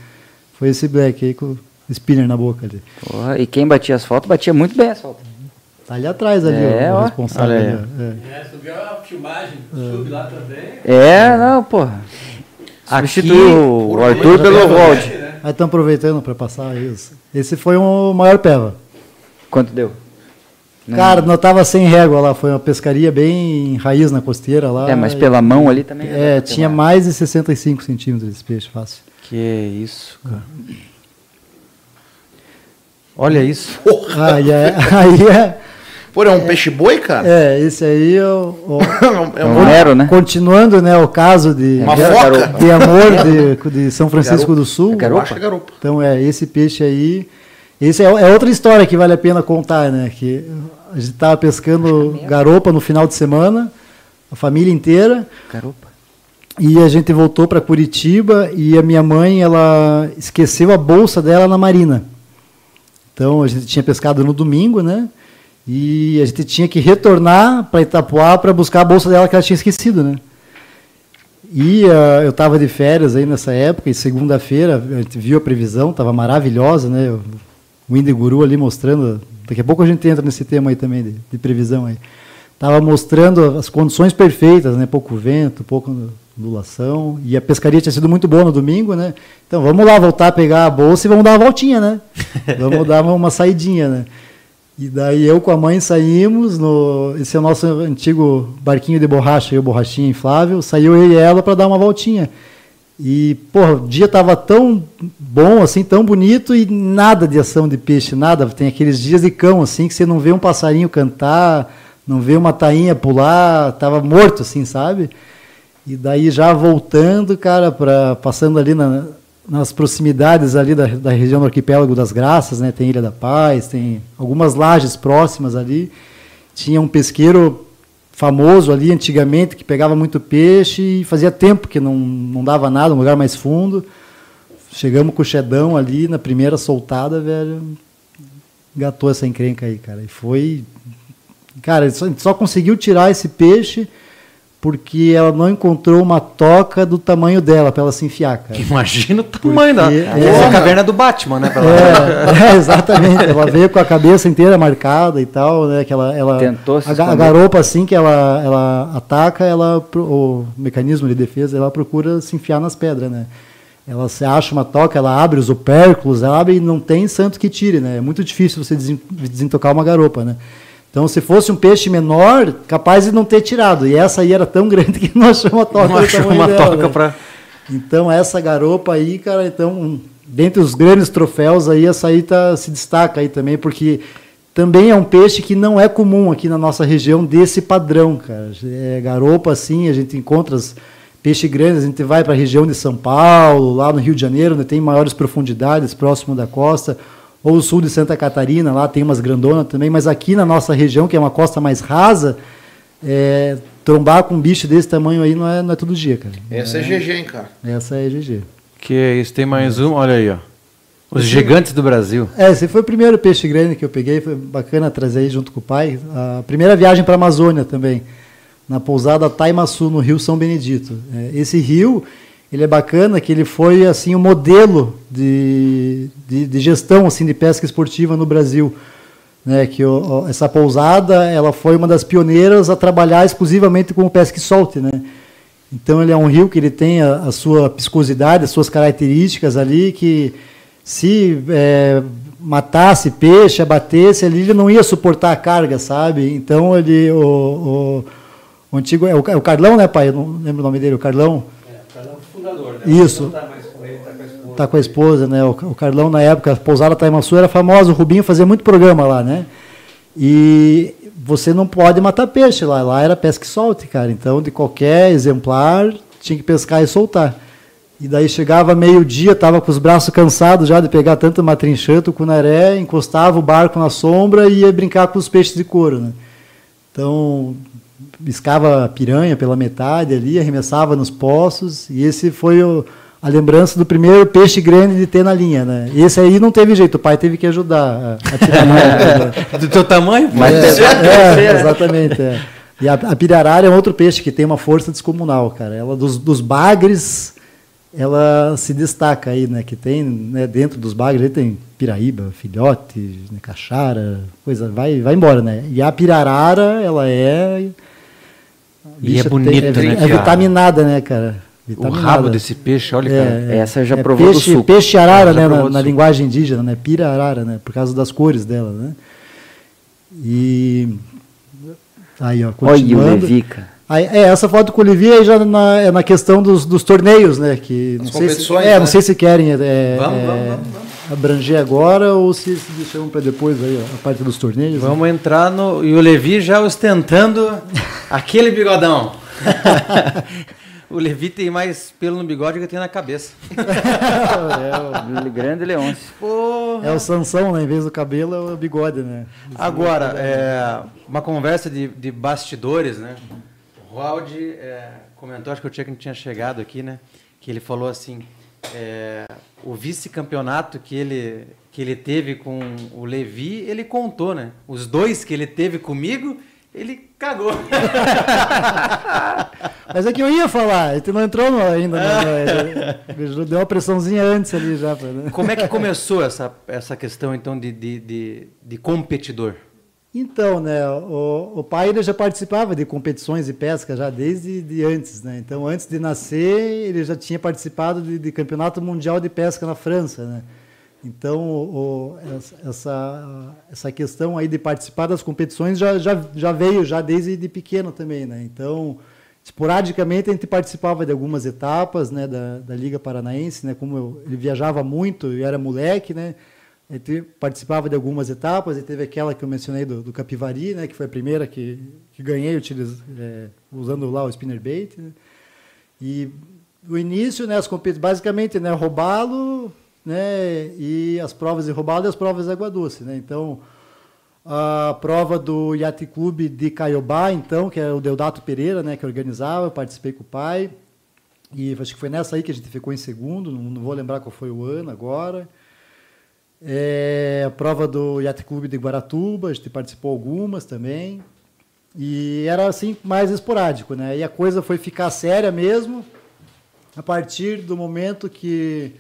Foi esse black aí com o spinner na boca ali. Porra, e quem batia as fotos, batia muito bem as fotos. Tá ali atrás ali É, o, ó. responsável. Ali, ó. É. É, subiu a filmagem, sube lá também. É, não, porra. Aqui, Substituiu o Arthur pelo Wald. Aí estão aproveitando para passar isso. Esse foi o maior peva. Quanto deu? Não- Cara, nós tava sem régua lá, foi uma pescaria bem raiz na costeira lá. É, mas pela mão ali também. É, tinha mais de 65 centímetros esse peixe, fácil. Que é isso, cara. Olha isso. Ah, e é- aí é. <laughs> Pô, é um peixe boi, cara? É, esse aí é o, É <laughs> É um- um Nero, né? continuando, né, o caso de, Uma de, foca? de amor de, de São Francisco do Sul. É que é garopa. Então é esse peixe aí. Esse é, é outra história que vale a pena contar, né? Que a gente estava pescando garopa no final de semana, a família inteira. Garopa. E a gente voltou para Curitiba e a minha mãe ela esqueceu a bolsa dela na marina. Então a gente tinha pescado no domingo, né? E a gente tinha que retornar para Itapuá para buscar a bolsa dela que ela tinha esquecido, né? E ah, eu estava de férias aí nessa época e segunda-feira a gente viu a previsão, estava maravilhosa, né? O Indiguru ali mostrando. Daqui a pouco a gente entra nesse tema aí também de, de previsão aí. Tava mostrando as condições perfeitas, né? Pouco vento, pouca ondulação. E a pescaria tinha sido muito boa no domingo, né? Então vamos lá voltar a pegar a bolsa e vamos dar uma voltinha, né? <laughs> Vamos dar uma, uma saidinha, né? E daí eu com a mãe saímos, no, esse é o nosso antigo barquinho de borracha, eu borrachinha inflável, saiu eu e ela para dar uma voltinha. E, porra, o dia tava tão bom, assim, tão bonito e nada de ação de peixe, nada. Tem aqueles dias de cão, assim, que você não vê um passarinho cantar, não vê uma tainha pular, tava morto, assim, sabe? E daí já voltando, cara, pra, passando ali na- nas proximidades ali da, da região do arquipélago das Graças, né? Tem Ilha da Paz, tem algumas lajes próximas ali. Tinha um pesqueiro famoso ali antigamente que pegava muito peixe e fazia tempo que não, não dava nada, um lugar mais fundo. Chegamos com o Chedão ali na primeira soltada, velho. Gatou essa encrenca aí, cara. E foi. Cara, a gente só, conseguiu tirar esse peixe porque ela não encontrou uma toca do tamanho dela para ela se enfiar, cara. Imagina o tamanho da. Porque- Essa é a caverna do Batman, né? É, <laughs> é, exatamente. Ela veio com a cabeça inteira marcada e tal, né? Que ela, ela Tentou se a, a garopa assim que ela, ela ataca, ela o mecanismo de defesa, ela procura se enfiar nas pedras, né? Ela se acha uma toca, ela abre os opérculos, ela abre e não tem santo que tire, né? É muito difícil você desen- desentocar uma garopa, né? Então, se fosse um peixe menor, capaz de não ter tirado. E essa aí era tão <laughs> grande que não achou uma toca Não achou uma dela, toca né? pra. Então essa garopa aí, cara, então, dentre os grandes troféus aí, essa aí tá, se destaca aí também, porque também é um peixe que não é comum aqui na nossa região desse padrão, cara. É garopa assim, a gente encontra os peixe grandes, a gente vai para a região de São Paulo, lá no Rio de Janeiro, onde tem maiores profundidades, próximo da costa, ou o sul de Santa Catarina, lá tem umas grandonas também, mas aqui na nossa região, que é uma costa mais rasa, é, trombar com um bicho desse tamanho aí não é, não é todo dia, cara. Essa é GG, hein, cara. Essa é GG. Que é isso, tem mais um, olha aí, ó. Os gigantes do Brasil. É, esse foi o primeiro peixe grande que eu peguei, foi bacana trazer aí junto com o pai. A primeira viagem para a Amazônia também, na pousada Taimaçu, no Rio São Benedito. É, esse rio, ele é bacana que ele foi assim o modelo de, de, de gestão assim de pesca esportiva no Brasil. Né, que o- o- essa pousada ela foi uma das pioneiras a trabalhar exclusivamente com pesca e solte, né? Então ele é um rio que ele tem a, a sua piscosidade, as suas características ali que se é, matasse peixe, abatesse ali, ele não ia suportar a carga, sabe? Então ele o, o, o antigo é o, é Carlão, né, pai? Eu não lembro o nome dele, o Carlão. Fundador, né? Isso. Tá mais com ele, tá com a esposa. Tá com a esposa, né? O, o Carlão na época, a pousada Taimaçu era famosa, o Rubinho fazia muito programa lá, né? E você não pode matar peixe lá, lá era pesca e solte, cara. Então, de qualquer exemplar, tinha que pescar e soltar. E daí chegava meio-dia, tava com os braços cansados já de pegar tanto matrinchã, cunaré, encostava o barco na sombra e ia brincar com os peixes de couro, né? Então, escava piranha pela metade ali, arremessava nos poços, e esse foi o, a lembrança do primeiro peixe grande de ter na linha, né? Esse aí não teve jeito, o pai teve que ajudar a, a tirar mais, <laughs> né? Do teu tamanho? Mas É, deve- é, exatamente. é. E a, a pirarara é um outro peixe que tem uma força descomunal, cara. Ela dos, dos bagres, ela se destaca aí, né? Que tem né, dentro dos bagres tem piraíba, filhote, né, caixara, coisa, vai, vai embora, né? E a pirarara, ela é E é bonita, tem- é, né, É vitaminada, né, cara? O Vitaminada. rabo desse peixe, olha, cara. É, Essa já é provou do peixe, suco. Peixe arara, né, na, do na linguagem indígena, né? Pira arara, né? Por causa das cores dela, né? E aí, ó, Olha o continuando. Levica. Aí, é, essa foto com o Olivier aí já na, é na questão dos, dos torneios, né? Que não As sei se, é, né? não sei se querem. é, Vamos, é, vamos, vamos, vamos. Abranger agora ou se, deixamos para depois aí, a parte dos torneios? né? Vamos entrar no. E o Levi já ostentando aquele bigodão. <laughs> o Levi tem mais pelo no bigode que eu tenho na cabeça. <laughs> é, Le- Grande Leôncio. o, é o Sansão, né? Em vez do cabelo, é o bigode, né? Agora, é, uma conversa de, de bastidores, né? O Raul é, comentou, acho que o Tcheco tinha chegado aqui, né? Que ele falou assim, é, o vice-campeonato que ele, que ele teve com o Levi, ele contou, né? Os dois que ele teve comigo, ele cagou. <laughs> Mas é que eu ia falar, ele não entrou no- ainda. Né? <laughs> Deu uma pressãozinha antes ali já. pra- né? Como é que começou essa, essa questão, então, de, de, de, de competidor? Então, né, o, o pai ele já participava de competições de pesca já desde de antes, né? Então, antes de nascer, ele já tinha participado de, de campeonato mundial de pesca na França, né? Então, o, o- essa, essa questão aí de participar das competições já, já, já veio já desde de pequeno também, né? Então, esporadicamente a gente participava de algumas etapas, né, da, da Liga Paranaense, né? Como eu- ele viajava muito, eu era moleque, né? A gente participava de algumas etapas e teve aquela que eu mencionei do, do Capivari, né, que foi a primeira que, que ganhei utiliz, é, usando lá o spinnerbait. Né? E o início, né, as competições, basicamente, né, roubalo, né, e as provas de roubalo e as provas de água doce, né? Então, a prova do Yacht Clube de Caiobá, então, que é o Deodato Pereira, né, que organizava, eu participei com o pai. E acho que foi nessa aí que a gente ficou em segundo, não, não vou lembrar qual foi o ano agora. É, a prova do Yacht Clube de Guaratuba, a gente participou algumas também. E era assim mais esporádico, né? E a coisa foi ficar séria mesmo a partir do momento que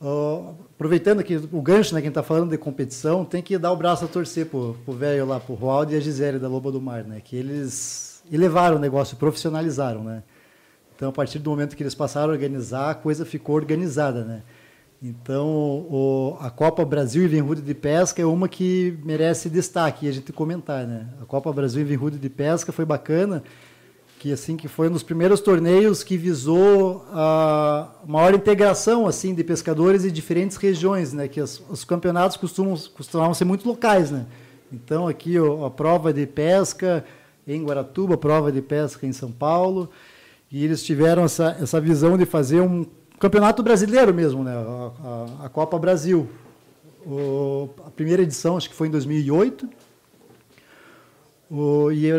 ó, aproveitando aqui o gancho, né, quem está falando de competição, tem que dar o braço a torcer pro pro velho lá, pro Roaldo e a Gisele da Loba do Mar, né? Que eles elevaram o negócio, profissionalizaram, né? Então, a partir do momento que eles passaram a organizar, a coisa ficou organizada, né? Então, o, a Copa Brasil e Vinrude de Pesca é uma que merece destaque e a gente comentar, né? A Copa Brasil e Vinrude de Pesca foi bacana, que assim que foi um dos primeiros torneios que visou a maior integração assim de pescadores de diferentes regiões, né? Que os, os campeonatos costumam costumavam ser muito locais, né? Então aqui ó, a prova de pesca em Guaratuba, a prova de pesca em São Paulo, e eles tiveram essa, essa visão de fazer um campeonato brasileiro mesmo, né? A, a- a Copa Brasil. O- a primeira edição acho que foi em 2008. O, e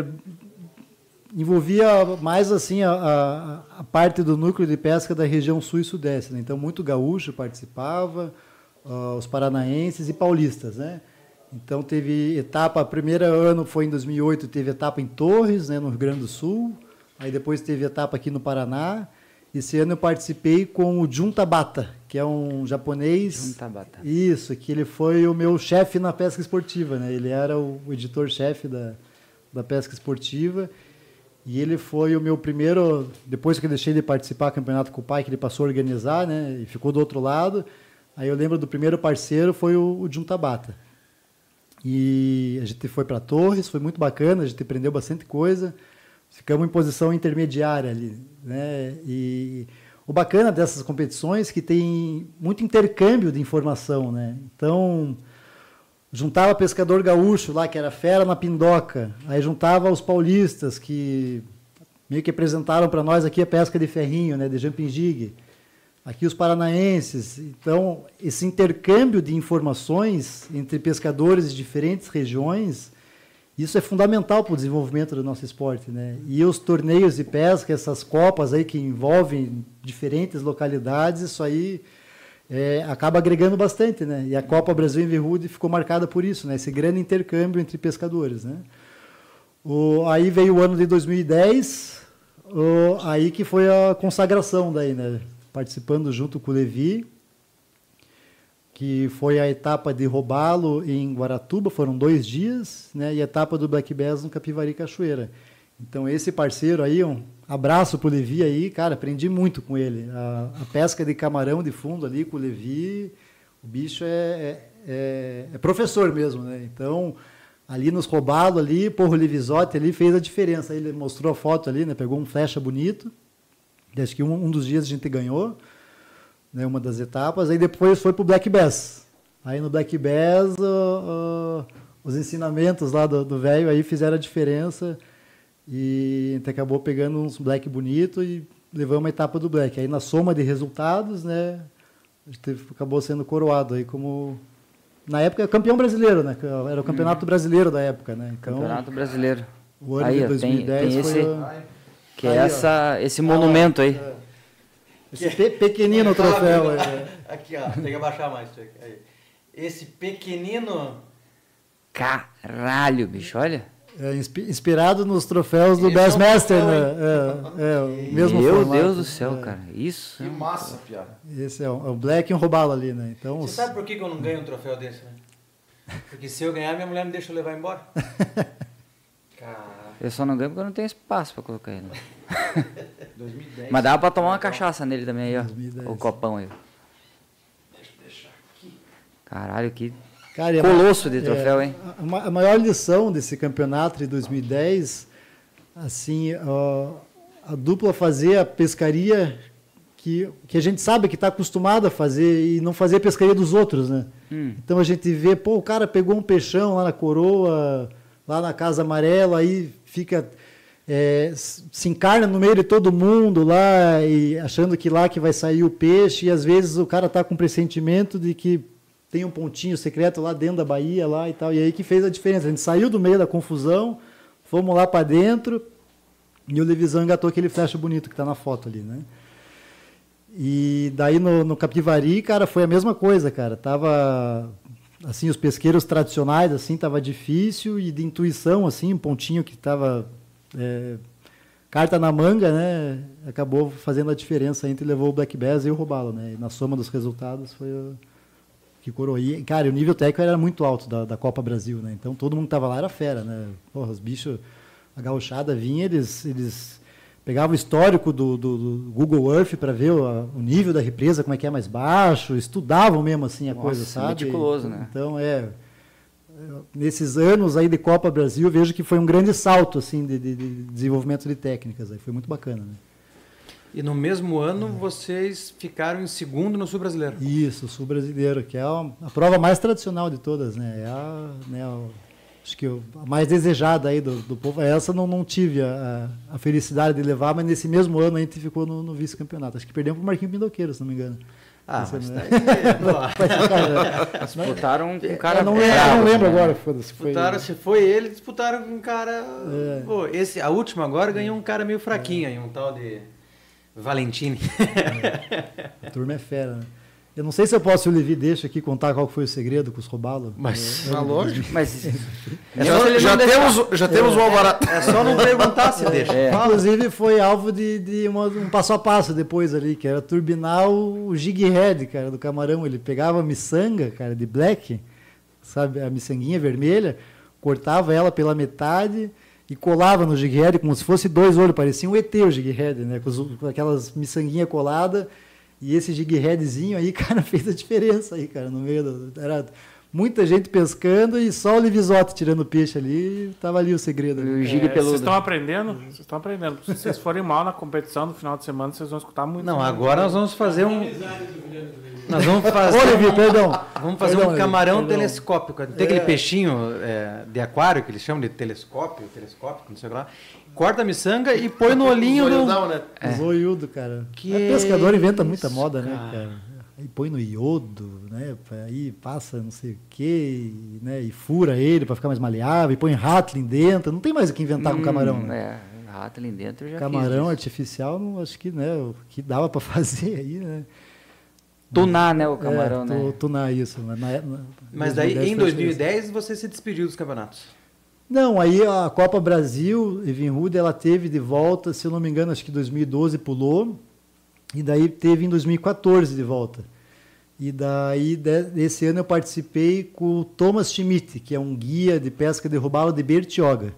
envolvia mais assim a, a- parte do núcleo de pesca da região sul e sudeste. né? Então, muito gaúcho participava, ah, os paranaenses e paulistas. Né? Então, teve etapa, primeiro ano foi em 2008, teve etapa em Torres, né, no Rio Grande do Sul. Aí depois teve etapa aqui no Paraná. Esse ano eu participei com o Jun Tabata, que é um japonês. Jun Tabata. Isso, que ele foi o meu chefe na pesca esportiva, né? Ele era o, editor-chefe da, da pesca esportiva. E ele foi o meu primeiro, depois que eu deixei de participar do campeonato com o pai, que ele passou a organizar, né? E ficou do outro lado. Aí eu lembro do primeiro parceiro foi o, o Jun Tabata. E a gente foi para Torres, foi muito bacana, a gente aprendeu bastante coisa. Ficamos em posição intermediária ali, né? E o bacana dessas competições é que tem muito intercâmbio de informação, né? Então, juntava pescador gaúcho lá, que era fera na pindoca, aí juntava os paulistas, que meio que apresentaram para nós aqui a pesca de ferrinho, né, de jumping jig. Aqui os paranaenses. Então, esse intercâmbio de informações entre pescadores de diferentes regiões, isso é fundamental para o desenvolvimento do nosso esporte, né? E os torneios de pesca, essas copas aí que envolvem diferentes localidades, isso aí é, acaba agregando bastante, né? E a Copa Brasil em Verrude ficou marcada por isso, né? Esse grande intercâmbio entre pescadores, né? O, aí veio o ano de 2010, o, aí que foi a consagração daí, né? Participando junto com o Levi, que foi a etapa de roubalo em Guaratuba, foram dois dias, né? E a etapa do Black Bass no Capivari Cachoeira. Então esse parceiro aí, um abraço pro Levi aí, cara, aprendi muito com ele. A, a pesca de camarão de fundo ali com o Levi, o bicho é, é, é professor mesmo, né? Então ali nos roubalos ali, porra, o Levisotti ali fez a diferença. Ele mostrou a foto ali, né? Pegou um flecha bonito. Acho que um, um dos dias a gente ganhou. Né, uma das etapas, aí depois foi para o Black Bass. Aí no Black Bass, o- o- os ensinamentos lá do velho aí fizeram a diferença e a gente acabou pegando uns Black bonito e levamos a etapa do Black. Aí na soma de resultados, né, a gente teve- acabou sendo coroado aí como na época campeão brasileiro, né? Era o campeonato brasileiro da época, né? Então, Campeonato Brasileiro. o ano Aí, de ó, tem- 2010 tem foi esse- o- Que é Aí, ó. essa, esse monumento aí. Esse pe- pequenino troféu. é. <laughs> Aqui, ó. Tem que abaixar mais. Aí. Esse pequenino. Caralho, bicho, olha. É, inspi- inspirado nos troféus do Esse é um Bassmaster, troféu, né? É, <laughs> é, o mesmo Meu formato. Deus do céu, É. cara. Isso. Que massa, piada. Esse é o, é o Black e um robalo ali, né? Então, Você os- sabe por que eu não ganho um troféu desse, né? Porque se eu ganhar, minha mulher me deixa eu levar embora. <laughs> Cara, Eu só não ganho porque eu não tenho espaço pra colocar ele. 2010. Mas dava pra tomar uma cachaça nele também aí, ó. 2010. O copão aí. Caralho, que cara, a- colosso de troféu, hein? A, ma- a maior lição desse campeonato de 2010, assim, ó, a dupla fazer a pescaria que, que a gente sabe que está acostumado a fazer e não fazer a pescaria dos outros, né? Hum. Então a gente vê, pô, o cara pegou um peixão lá na coroa, lá na Casa Amarela, aí fica. É, se encarna no meio de todo mundo lá e achando que lá que vai sair o peixe, e às vezes o cara tá com pressentimento de que tem um pontinho secreto lá dentro da Bahia lá e tal, e aí que fez a diferença. A gente saiu do meio da confusão, fomos lá para dentro, e o Levisão engatou aquele flecha bonito que está na foto ali, né? E daí no, no Capivari, cara, foi a mesma coisa, cara. Tava assim os pesqueiros tradicionais assim tava difícil e de intuição assim, um pontinho que tava é, carta na manga, né? Acabou fazendo a diferença entre levou o Black Bass e o Robalo, né? E na soma dos resultados foi o que coroou. E, cara, o nível técnico era muito alto da, da Copa Brasil, né? Então todo mundo que tava lá era fera, né? Porra, os bichos, a gauchada vinha, eles, eles pegavam o histórico do, do- do Google Earth para ver o, o nível da represa, como é que é mais baixo, estudavam mesmo assim a Nossa, coisa, sabe? meticuloso, né? Então, é... Nesses anos aí de Copa Brasil, vejo que foi um grande salto assim de, de- de desenvolvimento de técnicas. Aí foi muito bacana. Né? E no mesmo ano vocês ficaram em segundo no Sul Brasileiro. Isso, Sul Brasileiro, que é a, a prova mais tradicional de todas, né? É a, né, o- acho que a mais desejada aí do, do povo. Essa não, não tive a, a- a felicidade de levar, mas nesse mesmo ano a gente ficou no, no vice-campeonato. Acho que perdemos para o Marquinhos Pindoqueiro, se não me engano. Ah, Esse mas daí, né? ó, Disputaram com um cara eu não, lembro- bravo, eu não lembro né? agora, foda-se. Disputaram, se foi ele, disputaram com um cara. É. Pô, esse, a última agora ganhou um cara meio fraquinho aí, um tal de Valentini. a turma é fera, né? Eu não sei se eu posso, o Levi deixa aqui contar qual foi o segredo com os roubalos. Mas- eu- Tá lógico. Mas. Já, Só se ele já deixar. temos, já temos o alvará. É só não perguntar se <laughs> deixa. É. Inclusive foi alvo de, de uma- um passo a passo depois ali, que era turbinar o jig head, cara, do camarão. Ele pegava a miçanga, cara, de black, sabe, a miçanguinha vermelha, cortava ela pela metade e colava no jig head como se fosse dois olhos, parecia um ET o jig head, né, com, os- com aquelas miçanguinhas coladas. E esse jig headzinho aí, <laughs> cara, fez a diferença aí, cara, no meio do... Era muita gente pescando e só o Livisote tirando peixe ali, tava ali o segredo. O gigue É, peludo. Vocês estão aprendendo? Vocês estão aprendendo. Se vocês forem mal na competição no final de semana, vocês vão escutar muito. Não, agora nós vamos fazer um. Nós vamos fazer. Levi, perdão. Vamos fazer Perdão, um camarão perdão. telescópico. Tem aquele peixinho é, de aquário que eles chamam de telescópio, telescópico, não sei o que lá. Corta a miçanga e põe no olhinho do. Olhudão, né? Zoiudo, cara. Que É, pescador inventa isso, muita moda, né, cara? cara? Aí põe no iodo, né? Aí passa não sei o quê, né? E fura ele para ficar mais maleável, e põe rattling dentro. Não tem mais o que inventar com camarão, né? É, rato ali dentro eu já Camarão fiz. artificial, não, acho que, né? O que dava para <laughs> fazer aí, né? Tunar, né, o camarão, é, né? tu- Tunar isso. Mas, na- na- Mas daí, 2010 em foi a diferença. 2010, você se despediu dos campeonatos. Não, aí a Copa Brasil, Evinrude, ela teve de volta, se eu não me engano, acho que 2012 pulou, e daí teve em 2014 de volta. E daí, de- desse ano, eu participei com o Thomas Schmidt, que é um guia de pesca de robalo de Bertioga.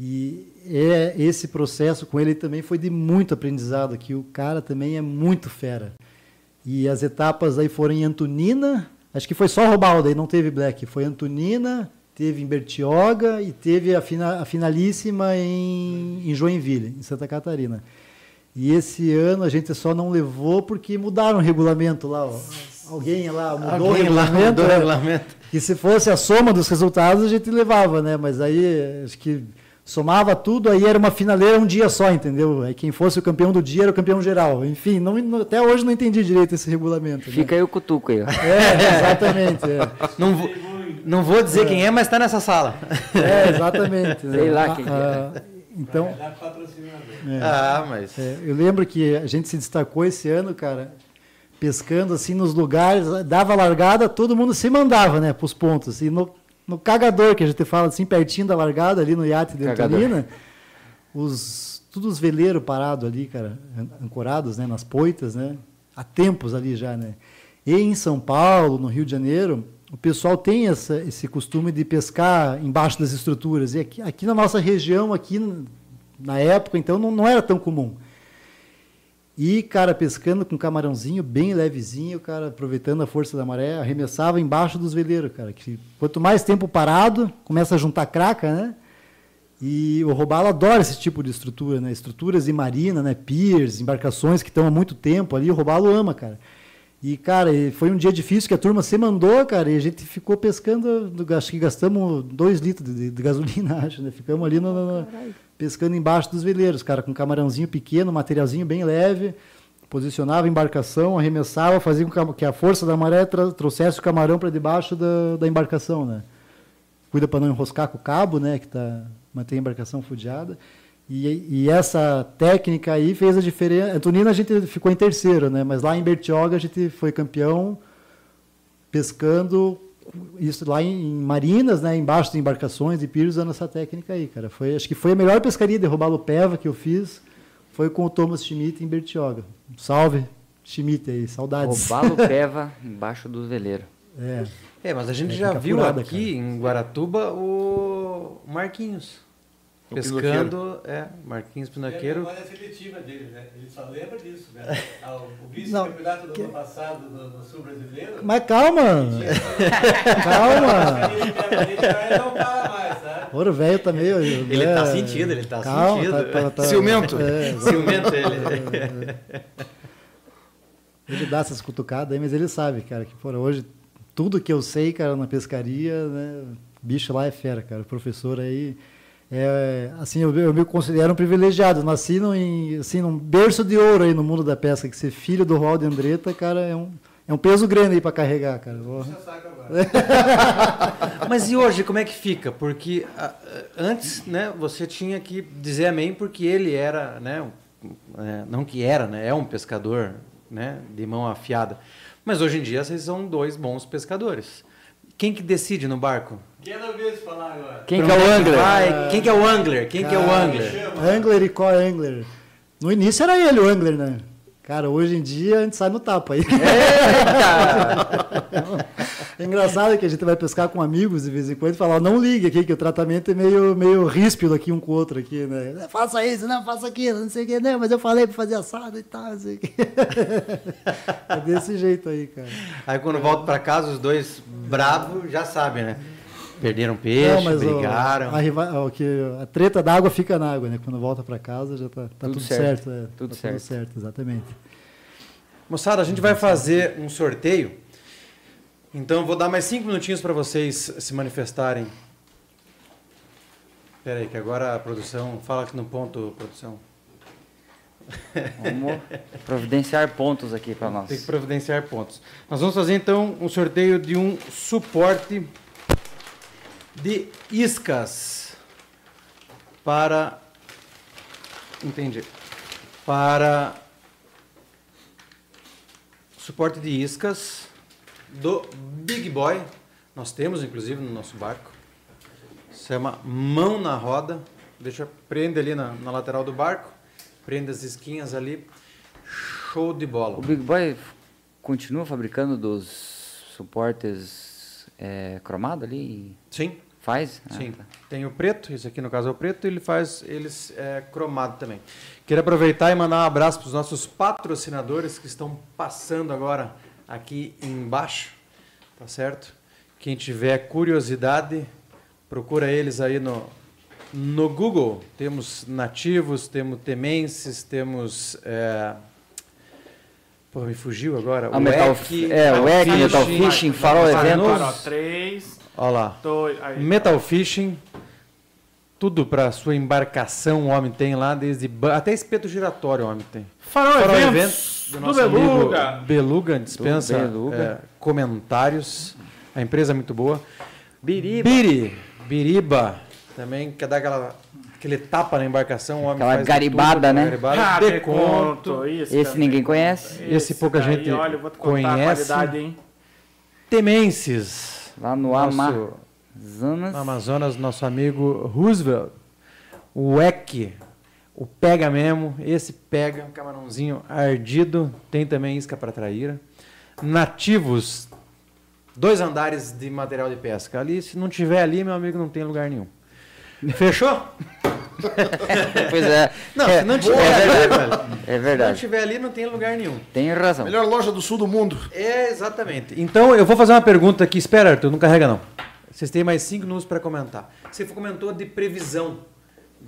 E é, esse processo com ele também foi de muito aprendizado, que o cara também é muito fera. E as etapas aí foram em Antonina, acho que foi só robalo, daí não teve black, foi Antonina, teve em Bertioga e teve a, fina- a finalíssima em, em Joinville, em Santa Catarina. E esse ano a gente só não levou porque mudaram o regulamento lá. ó. Alguém lá mudou Alguém o regulamento. mudou o é. regulamento. E se fosse a soma dos resultados, a gente levava, né? Mas aí acho que somava tudo, aí era uma finaleira um dia só, entendeu? Aí quem fosse o campeão do dia era o campeão geral. Enfim, não, até hoje não entendi direito esse regulamento. né? Fica aí o cutuco aí, ó. <laughs> É, exatamente. É, Não vou, não vou dizer quem é, mas está nessa sala. É, exatamente. né? Sei lá Ah, quem que ah, Então, é. Ah, mas. É, eu lembro que a gente se destacou esse ano, cara, pescando assim nos lugares, dava largada, todo mundo se mandava, né, pros pontos. E no, no cagador, que a gente fala assim, pertinho da largada, ali no iate de. Antonina, os, todos os veleiros parados ali, cara, an- ancorados, né, nas poitas, né, há tempos ali já, né. E em São Paulo, no Rio de Janeiro, o pessoal tem essa, esse costume de pescar embaixo das estruturas. E aqui, aqui na nossa região, aqui na época, então, não, não era tão comum. E, cara, pescando com camarãozinho bem levezinho, cara, aproveitando a força da maré, arremessava embaixo dos veleiros, cara. Que quanto mais tempo parado, começa a juntar craca, né? E o robalo adora esse tipo de estrutura, né? Estruturas de marina, né? Piers, embarcações que estão há muito tempo ali, o robalo ama, cara. E, cara, e foi um dia difícil que a turma se mandou, cara, e a gente ficou pescando, acho que gastamos dois litros de, de gasolina, <laughs> acho, né? Ficamos ali no- no- pescando embaixo dos veleiros, cara, com camarãozinho pequeno, materialzinho bem leve, posicionava a embarcação, arremessava, fazia com que a- força da maré trouxesse o camarão para debaixo da, da embarcação, né? Cuida para não enroscar com o cabo, né, que tá, mantém a embarcação fudeada. E, e essa técnica aí fez a diferença. Antonina a gente ficou em terceiro, né? Mas lá em Bertioga a gente foi campeão pescando isso lá em, em marinas, né? Embaixo de embarcações e piers usando essa técnica aí, cara. Foi, acho que foi a melhor pescaria de robalo peva que eu fiz. Foi com o Thomas Schmidt em Bertioga. Salve, Schmidt aí, saudades. Roubalo <laughs> peva embaixo do veleiro. É. É, mas a gente É, já viu aqui em Guaratuba o Marquinhos. O pescando, é, Marquinhos Pinaqueiro. Olha a seletiva dele, né? Ele só lembra disso, né? <laughs> Ah, o vice-campeonato do que- ano passado no, no Sul Brasileiro. Mas calma, <laughs> calma. Ele não para mais, tá? Ouro velho tá meio. Ele tá sentindo, ele tá calma, sentindo. Tá, tá, tá, Ciumento. É, Ciumento ele. <laughs> ele dá essas cutucadas aí, mas ele sabe, cara, que por hoje tudo que eu sei, cara, na pescaria, né, bicho lá é fera, cara. O professor aí é assim, eu, eu me considero um privilegiado. Nasci num, em, assim, num berço de ouro aí no mundo da pesca, que ser filho do Raul de Andretta, cara, é um é um peso grande aí para carregar, cara. Vou- agora. <laughs> Mas e hoje como é que fica? Porque ah, antes, né, você tinha que dizer amém porque ele era, né, um- é, não que era, né, é um pescador, né, de mão afiada. Mas hoje em dia vocês são dois bons pescadores. Quem que decide no barco? Quero ouvir isso falar agora. Quem que é o angler? Vai, quem que é o angler? Quem que é o Cara, angler? Angler e qual angler? No início era ele o angler, né? Cara, hoje em dia a gente sai no tapa aí. <laughs> É engraçado que a gente vai pescar com amigos de vez em quando e falar, não ligue aqui, que o tratamento é meio, meio ríspido aqui um com o outro aqui, né? Faça isso, não, faça aquilo, não sei o que, não, mas eu falei para fazer assado e tal, não sei o que. <laughs> É desse jeito aí, cara. Aí quando volta pra casa, os dois bravos já sabem, né? Perderam peixe, Não, mas o- brigaram. a, o que, a treta da água fica na água, né? Quando volta para casa já tá, tá Tudo tudo, certo, certo. é. tudo Tá certo. tudo certo, exatamente. Moçada, a gente vai fazer um sorteio. Então eu vou dar mais cinco minutinhos para vocês se manifestarem. Espera aí, que agora a produção. Fala aqui no ponto, produção. Vamos providenciar pontos aqui para nós. Tem que providenciar pontos. Nós vamos fazer então um sorteio de um suporte de iscas para. Entendi. Para suporte de iscas do Big Boy. Nós temos inclusive no nosso barco. Se chama mão na roda. Deixa prende ali na, na lateral do barco. Prende as isquinhas ali. Show de bola. O Big Boy continua fabricando dos suportes é, cromado ali? Sim, Faz? Ah, sim. tá. Tem o preto, esse aqui no caso é o preto, ele faz eles é, cromado também. Quero aproveitar e mandar um abraço para os nossos patrocinadores que estão passando agora aqui embaixo, tá certo? Quem tiver curiosidade, procura eles aí no, no Google. Temos nativos, temos temenses, temos. É... Pô, me fugiu agora. A Metal, WEC, é, o WEC, Metal Fishing, Farol Farol Eventos. Farol 3, Olha lá. 2. Aí, Metal Fishing. Tudo para sua embarcação o homem tem lá, desde até espeto giratório o homem tem. Farol, Farol Eventos, Eventos, do do nosso amigo Beluga. Beluga dispensa Beluga. é, comentários. A empresa é muito boa. Biriba. Biri, Biriba, também quer dar aquela, aquele tapa na embarcação. O homem Aquela faz garibada, tudo, né? Garibada, Ah, deconto. deconto. Esse também. ninguém conhece. Esse pouca daí, gente olha, eu vou te contar conhece. A qualidade, hein? Temenses. Lá no Nosso- Amazonas. No Amazonas, nosso amigo Roosevelt. O EC. O pega mesmo. Esse pega, um camarãozinho ardido. Tem também isca para traíra. Nativos. Dois andares de material de pesca. Ali, se não tiver ali, meu amigo, não tem lugar nenhum. Fechou? <laughs> <laughs> Pois é. Não, é, se não tiver é ali, verdade. velho. É Se não verdade. tiver ali, não tem lugar nenhum. Tem razão. Melhor loja do sul do mundo. É, exatamente. Então, eu vou fazer uma pergunta aqui. Espera, Arthur, não carrega não. Vocês têm mais cinco minutos para comentar. Você comentou de previsão.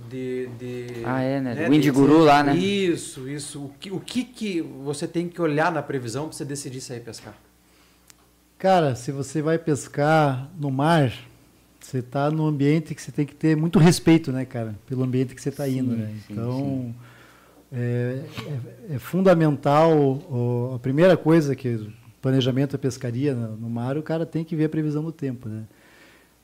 De, de, Ah, é, né? de- O Indiguru lá, né? Isso, isso. O que, o que, que você tem que olhar na previsão para você decidir sair pescar? Cara, se você vai pescar no mar, você está num ambiente que você tem que ter muito respeito, né, cara, pelo ambiente que você está indo, Sim, né? sim, Então, sim. É, é- é fundamental, o- a primeira coisa que planejamento da pescaria no, no mar, o cara tem que ver a previsão do tempo, né?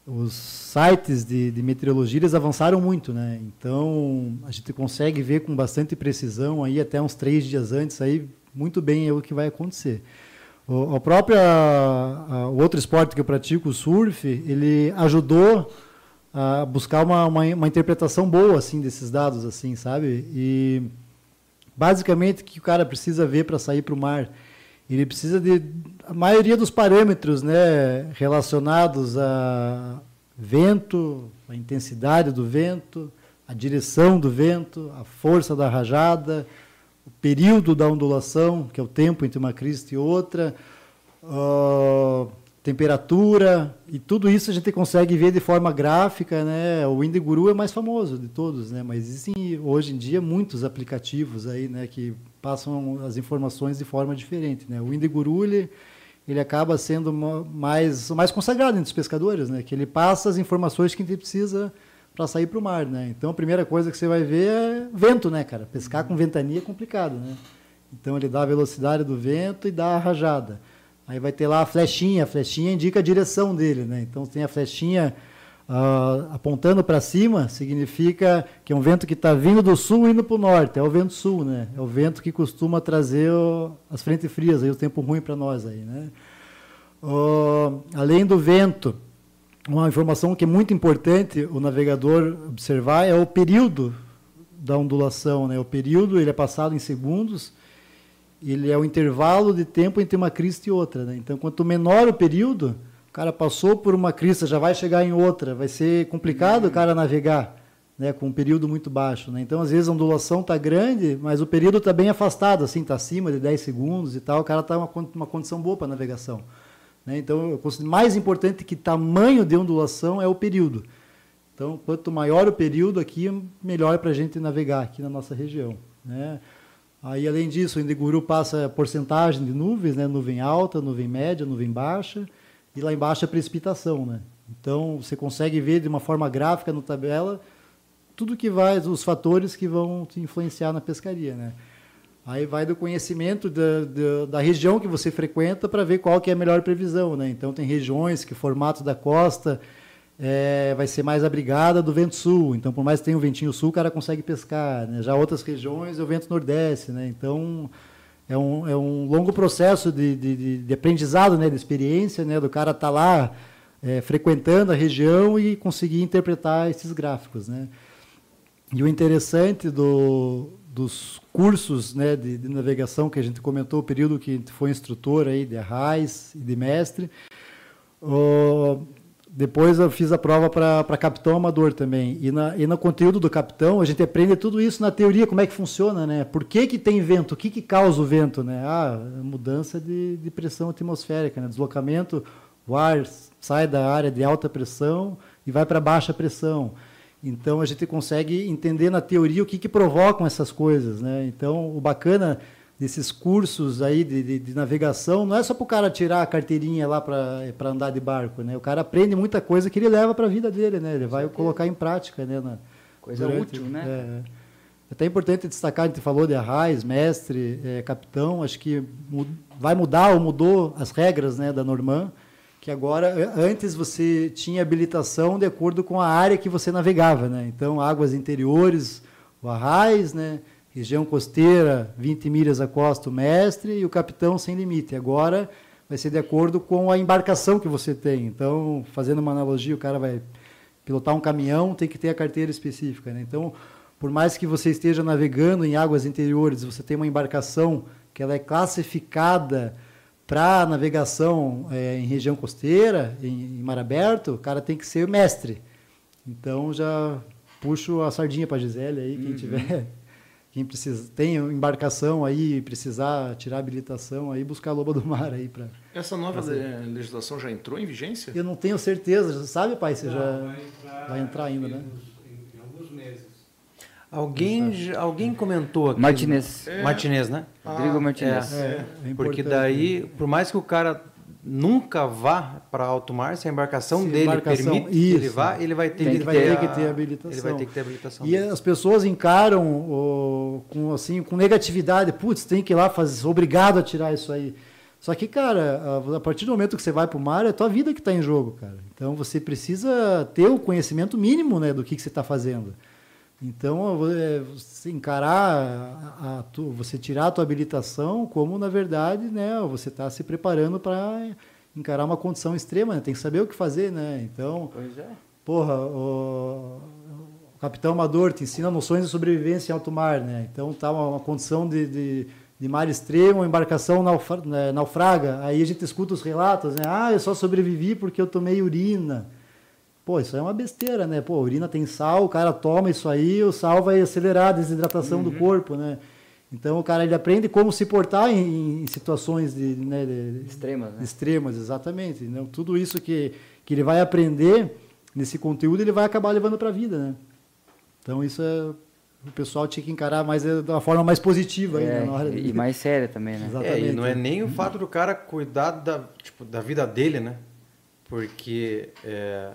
Os sites de, de meteorologia eles avançaram muito, né? Então a gente consegue ver com bastante precisão aí até uns três dias antes aí muito bem é o que vai acontecer. O, a a- o outro esporte que eu pratico, o surf, ele ajudou a buscar uma, uma, uma interpretação boa assim desses dados, assim, sabe? E basicamente o que o cara precisa ver para sair para o mar, ele precisa de a maioria dos parâmetros, né, relacionados a vento, a intensidade do vento, a direção do vento, a força da rajada, o período da ondulação, que é o tempo entre uma crista e outra, ah, temperatura, e tudo isso a gente consegue ver de forma gráfica, né? O Indiguru é mais famoso de todos, né? Mas existem hoje em dia muitos aplicativos aí, né, que passam as informações de forma diferente, né? O Indiguru ele ele acaba sendo ma- mais mais consagrado entre os pescadores, né? Que ele passa as informações que a gente precisa para sair para o mar, né? Então a primeira coisa que você vai ver é vento, né, cara? Pescar com ventania é complicado, né? Então ele dá a velocidade do vento e dá a rajada. Aí vai ter lá a flechinha, a flechinha indica a direção dele, né? Então tem a flechinha ah, apontando para cima, significa que é um vento que está vindo do sul e indo para o norte, é o vento sul, né? É o vento que costuma trazer o- as frentes frias, aí o tempo ruim para nós aí, né? Ah, além do vento, uma informação que é muito importante o navegador observar é o período da ondulação, né? O período ele é passado em segundos ele é o intervalo de tempo entre uma crista e outra. Né? Então, quanto menor o período, o cara passou por uma crista, já vai chegar em outra, vai ser complicado o cara navegar né, com um período muito baixo. Né? Então, às vezes, a ondulação está grande, mas o período está bem afastado, assim, está acima de 10 segundos e tal, o cara está uma, uma condição boa para navegação. Né? Então, eu considero mais importante que tamanho de ondulação é o período. Então, quanto maior o período aqui, melhor para a gente navegar aqui na nossa região. Né? Aí, além disso, o Indiguru passa a porcentagem de nuvens, né? nuvem alta, nuvem média, nuvem baixa, e lá embaixo a precipitação. Né? Então, você consegue ver de uma forma gráfica no tabela tudo que vai, os fatores que vão te influenciar na pescaria. Né? Aí vai do conhecimento da, da, da região que você frequenta para ver qual que é a melhor previsão. Né? Então, tem regiões que o formato da costa é, vai ser mais abrigada do vento sul. Então, por mais que tenha um ventinho sul, o cara consegue pescar. Né? Já outras regiões é o vento nordeste. Né? Então, é um, é um longo processo de, de, de, aprendizado, né? de experiência, né? do cara estar tá lá é, frequentando a região e conseguir interpretar esses gráficos. Né? E o interessante do, dos cursos né, de, de, navegação que a gente comentou, o período que a gente foi instrutor aí de arrais e de mestre, o, depois eu fiz a prova para capitão amador também. E, na, e no conteúdo do capitão, a gente aprende tudo isso na teoria, como é que funciona, né? Por que, que tem vento? O que, que causa o vento? Né? Ah, mudança de, de pressão atmosférica, né? deslocamento, o ar sai da área de alta pressão e vai para baixa pressão. Então a gente consegue entender na teoria o que, que provocam essas coisas, né? Então o bacana desses cursos aí de, de, de navegação não é só para o cara tirar a carteirinha lá para andar de barco, né? O cara aprende muita coisa que ele leva para a vida dele, né? Ele vai colocar em prática, né? Na, Coisa durante- útil, né? é. É até importante destacar, a gente falou de arrais, mestre, é, capitão, acho que vai mudar ou mudou as regras né, da Norman, que agora, antes você tinha habilitação de acordo com a área que você navegava, né? Então, águas interiores, o arrais, né? região costeira, 20 milhas a costa, o mestre, e o capitão sem limite. Agora vai ser de acordo com a embarcação que você tem. Então, fazendo uma analogia, o cara vai pilotar um caminhão, tem que ter a carteira específica. Né? Então, por mais que você esteja navegando em águas interiores, você tem uma embarcação que ela é classificada para navegação eh, em região costeira, em, em mar aberto, o cara tem que ser mestre. Então, já puxo a sardinha para a Gisele aí, quem tiver... <laughs> Quem precisa, tem embarcação aí, precisar tirar habilitação aí, buscar a loba do mar aí para. Essa nova le- legislação já entrou em vigência? Eu não tenho certeza, sabe, pai? Você Não, já vai entrar, vai entrar ainda, em né? uns- Em, em alguns meses. Alguém, alguém comentou aqui. Martinez. Martinez, né? Rodrigo Martinez. É. é, é Porque importante. daí, por mais que o cara nunca vá para alto mar, se a embarcação Se dele embarcação- permite que ele isso. vá, ele vai ter, Tem que, ele vai ter ter que a- ter habilitação. Ele vai ter que ter habilitação. E dele. as pessoas encaram o, com assim com negatividade, putz, tem que ir lá fazer, sou obrigado a tirar isso aí. Só que, cara, a, a partir do momento que você vai para o mar, é a tua vida que está em jogo, cara. Então você precisa ter o conhecimento mínimo, né, do que, que você está fazendo. Então, é, você encarar, a, a tu- você tirar a tua habilitação como, na verdade, né, você está se preparando para encarar uma condição extrema, né? tem que saber o que fazer, né? Então, Pois é. Porra, o, o Capitão Amador te ensina noções de sobrevivência em alto mar, né? Então tá uma, uma condição de, de, de mar extremo, embarcação naufra, né, naufraga. Aí a gente escuta os relatos, né? Ah, eu só sobrevivi porque eu tomei urina. Pô, isso é uma besteira, né? Pô, urina tem sal, o cara toma isso aí, o sal vai acelerar a desidratação do corpo, né? Então o cara ele aprende como se portar em, em situações de, né, de- Extremas, né? extremas, exatamente. Então, tudo isso que, que ele vai aprender nesse conteúdo, ele vai acabar levando para a vida, né? Então, isso é, o pessoal tinha que encarar mais é, de uma forma mais positiva aí, É, né, na hora e de... mais séria também, né? Exato. É, e não é Exatamente. nem o fato do cara cuidar da, tipo, da vida dele, né? Porque é,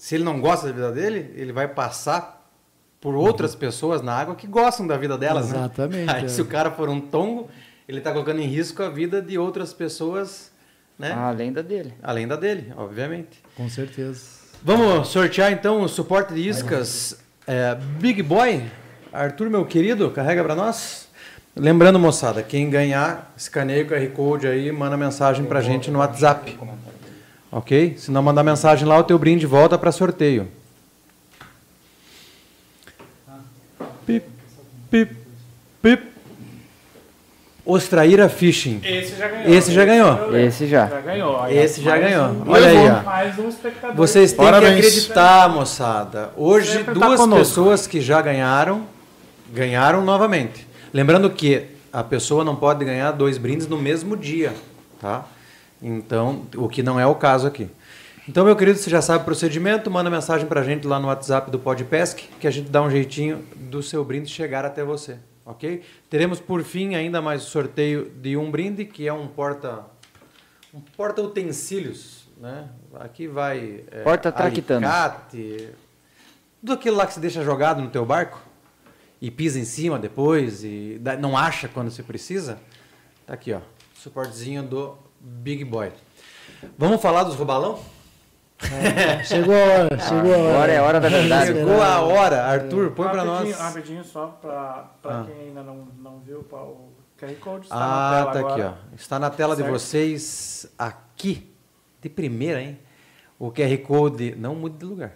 se ele não gosta da vida dele, ele vai passar por outras pessoas na água que gostam da vida delas, Exatamente, né? Aí é. se o cara for um tongo, ele está colocando em risco a vida de outras pessoas, né? A lenda dele. Além da dele, obviamente. Com certeza. Vamos sortear então o suporte de iscas é, Big Boy. Arthur, meu querido, carrega para nós. Lembrando, moçada, quem ganhar, escaneia o QR Code aí e manda mensagem pra gente no WhatsApp. Ok? Se não mandar mensagem lá, o teu brinde volta para sorteio. Pip, pip, pip. Ostraíra Fishing. Esse já ganhou. Esse já ganhou. Esse já. Já ganhou. Esse já ganhou. um- Olha aí, um. Vocês têm Parabéns. que acreditar, moçada. Hoje, Sempre tá duas conosco. pessoas que já ganharam, ganharam novamente. Lembrando que a pessoa não pode ganhar dois brindes no mesmo dia, tá? Então, o que não é o caso aqui. Então, meu querido, você já sabe o procedimento, manda mensagem pra gente lá no WhatsApp do Podpesc, que a gente dá um jeitinho do seu brinde chegar até você, ok? Teremos, por fim, ainda mais o sorteio de um brinde, que é um porta... Um porta-utensílios, né? Aqui vai... é, Porta-traquitanos. alicate, tudo aquilo lá que se deixa jogado no teu barco e pisa em cima depois e não acha quando você precisa. Tá aqui, ó. Suportezinho do Big Boy. Vamos falar dos robalão? Chegou a hora, <laughs> chegou a hora. Agora é hora da verdade. Chegou a hora. Arthur, põe pra rapidinho, nós. Rapidinho, só pra Ah. quem ainda não, não viu o QR Code. Está Ah, na tela tá aqui, agora. ó. Está na tela de Certo. vocês aqui. De primeira, hein? O QR Code, não mude de lugar.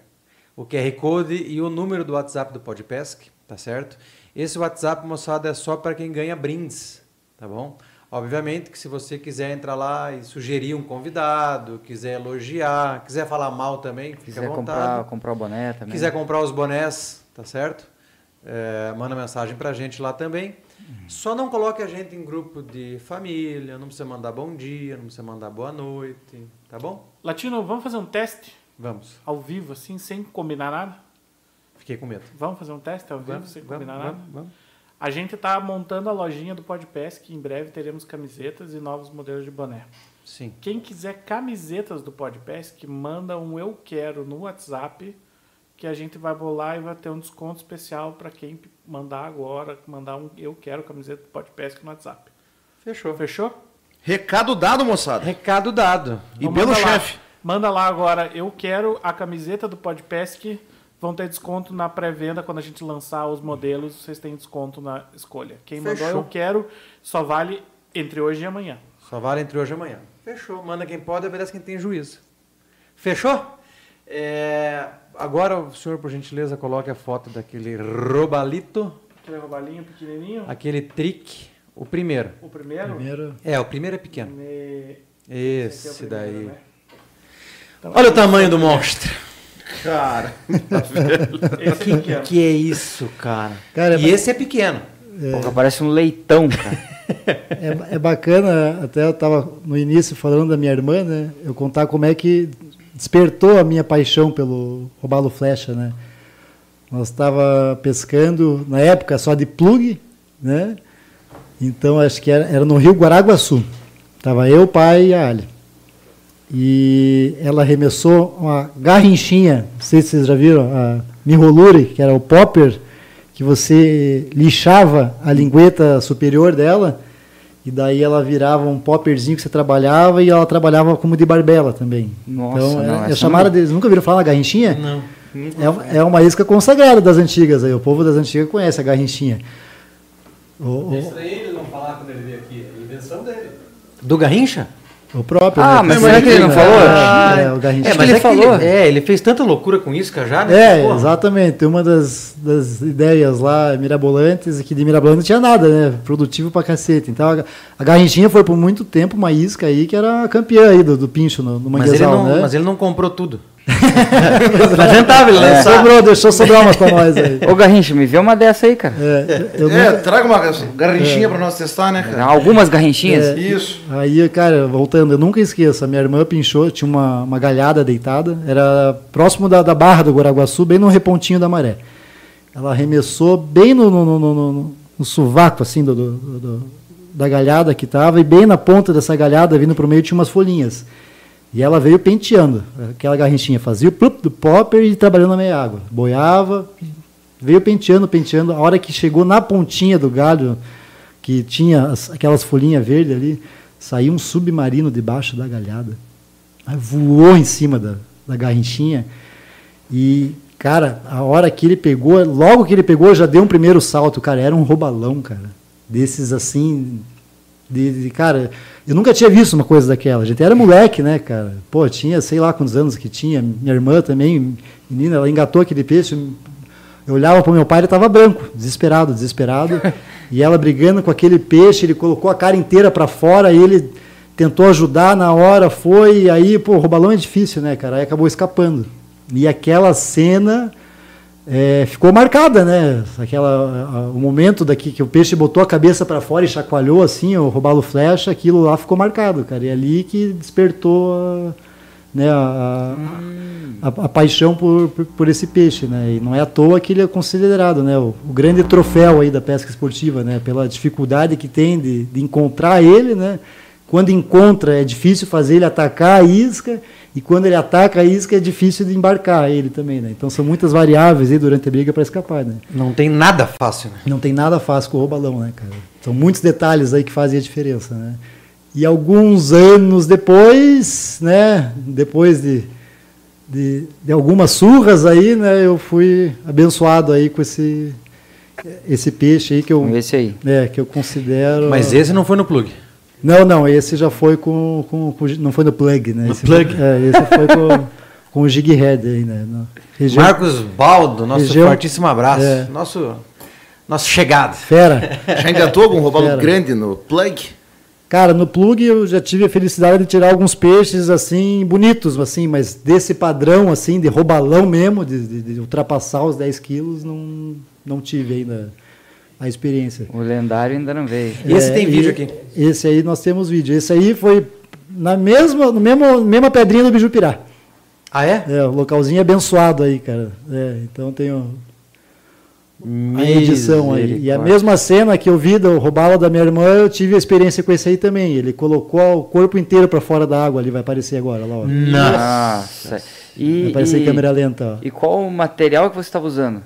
O QR Code e o número do WhatsApp do Podpesc, tá certo? Esse WhatsApp, moçada, é só para quem ganha brindes, tá bom? Obviamente que se você quiser entrar lá e sugerir um convidado, quiser elogiar, quiser falar mal também, fica Quiser à vontade. comprar, comprar o boné também. Quiser comprar os bonés, tá certo? É, manda mensagem pra gente lá também. Só não coloque a gente em grupo de família, não precisa mandar bom dia, não precisa mandar boa noite, tá bom? Latino, vamos fazer um teste Vamos. ao vivo, assim, sem combinar nada? Fiquei com medo. Vamos fazer um teste ao vivo, Vamos, sem vamos, combinar nada? vamos, vamos. A gente tá montando a lojinha do Podpass, que em breve teremos camisetas e novos modelos de boné. Sim. Quem quiser camisetas do Podpass, que manda um eu quero no WhatsApp, que a gente vai bolar e vai ter um desconto especial para quem mandar agora, mandar um eu quero camiseta do Podpass no WhatsApp. Fechou. Fechou? Recado dado, moçada. Recado dado. E Então pelo chefe. Manda lá agora, eu quero a camiseta do Podpass que vão ter desconto na pré-venda quando a gente lançar os modelos, vocês têm desconto na escolha. Quem mandou Fechou. eu quero só vale entre hoje e amanhã. Só vale entre hoje e amanhã. Fechou. Manda quem pode, obedece quem tem juízo. Fechou? É, Agora o senhor, por gentileza, coloque a foto daquele robalito, Aquele robalinho pequenininho. aquele trick, o primeiro. O primeiro. Primeiro, É, o primeiro é pequeno. Me- Esse, esse é primeiro, daí. né? Então, Olha o tamanho do monstro. Cara. <laughs> Esse é pequeno. Que é isso, cara. Cara, e esse é pequeno. Porra, parece um leitão, cara. é, é bacana, até eu estava no início falando da minha irmã, né? Eu contar como é que despertou a minha paixão pelo robalo flecha, né? Nós estava pescando na época só de plug, né? Então acho que era, era no Rio Guaraguaçu. Tava eu, o pai e a Ali. E ela arremessou uma garrinchinha, não sei se vocês já viram, a Miholuri, que era o popper, que você lixava a lingueta superior dela, e daí ela virava um popperzinho que você trabalhava, e ela trabalhava como de barbela também. Nossa, então, não, é, é chamada não. deles. Nunca viram falar na garrinchinha? Não. É, é uma isca consagrada das antigas, aí o povo das antigas conhece a garrinchinha. O, o, Isso aí ele não falar quando ele veio aqui, é invenção dele. Do Garrincha? O próprio. Ah, né? mas será que ele não falou? Ah, é, o garrinchinha. É, mas ele é que falou. Ele, é, ele fez tanta loucura com isca já, né? É, Porra. exatamente. Uma das, das ideias lá mirabolantes, que de mirabolante não tinha nada, né? Produtivo pra cacete. Então a, a garrinchinha foi por muito tempo uma isca aí que era campeã aí do, do pincho no, no Mas ele, manguezal, não, né? mas ele não comprou tudo. Não adiantava ele É, sobrou, deixou sobrar umas pra nós aí. Ô, Garrincha, me vê uma dessa aí, cara. É, eu É, nunca- traga uma garrinchinha pra nós testar, né, cara? Algumas garrinchinhas. É. Isso. Aí, cara, voltando, eu nunca esqueço. A minha irmã pinchou, tinha uma, uma galhada deitada, era próximo da, da barra do Guaraguaçu, bem no repontinho da maré. Ela arremessou bem no, no, no, no, no- no sovaco, assim, do, do- do- da galhada que estava, e bem na ponta dessa galhada, vindo para o meio, tinha umas folhinhas. E ela veio penteando, aquela garrinchinha, fazia o plup do popper e trabalhando na meia água. Boiava, veio penteando, penteando. A hora que chegou na pontinha do galho, que tinha as- aquelas folhinhas verdes ali, saiu um submarino debaixo da galhada. Aí voou em cima da, da garrinchinha. E, cara, a hora que ele pegou, logo que ele pegou, já deu um primeiro salto. Cara, era um robalão, cara. Desses assim. De, de- cara, eu nunca tinha visto uma coisa daquela. A gente era moleque, né, cara? Pô, tinha sei lá quantos anos que tinha. Minha irmã também, menina, ela engatou aquele peixe. Eu olhava para o meu pai, ele estava branco, desesperado, desesperado. e ela brigando com aquele peixe, ele colocou a cara inteira para fora, ele tentou ajudar na hora, foi, e aí, pô, o robalão é difícil, né, cara? Aí acabou escapando. E aquela cena é, ficou marcada, né? Aquela, a- o momento daqui que o peixe botou a cabeça para fora e chacoalhou assim, o robalo flecha, aquilo lá ficou marcado, cara. E é ali que despertou né, a, a, a paixão por, por, por esse peixe, né? E não é à toa que ele é considerado, né, o, o grande troféu aí da pesca esportiva, né? Pela dificuldade que tem de, de encontrar ele, né? Quando encontra é difícil fazer ele atacar a isca e quando ele ataca a isca é difícil de embarcar ele também, né? Então são muitas variáveis aí durante a briga para escapar, né? Não tem nada fácil, né? Não tem nada fácil com o roubalão, né, cara? São muitos detalhes aí que fazem a diferença, né? E alguns anos depois, né, depois de, de, de algumas surras aí, né, eu fui abençoado aí com esse esse peixe aí que eu esse aí. é, que eu considero Mas esse não foi no plug. Não, não, esse já foi com, com, com- não foi no plug, né? No esse plug. Foi, é, esse foi com, <laughs> com o Jig Head aí, né? Região Marcos Baldo, nosso região- fortíssimo abraço. É. Nosso, nosso chegado. Fera. <laughs> Já engatou algum robalo Pera. grande no plug? Cara, no plug eu já tive a felicidade de tirar alguns peixes assim bonitos, assim, mas desse padrão assim de robalão mesmo, de, de- de ultrapassar os 10 quilos, não, não tive ainda a experiência. O lendário ainda não veio. Esse tem e vídeo aqui. Esse aí nós temos vídeo. Esse aí foi na mesma, no mesmo, mesma pedrinha do Bijupirá. Ah, é? É, o localzinho é abençoado aí, cara. É, então tem o- a edição aí. E a mesma cena que eu vi do robalo da minha irmã, eu tive a experiência com esse aí também. Ele colocou o corpo inteiro para fora da água ali, vai aparecer agora, lá, ó. Nossa. E, Vai aparecer e, câmera lenta, ó. e qual o material que você estava usando?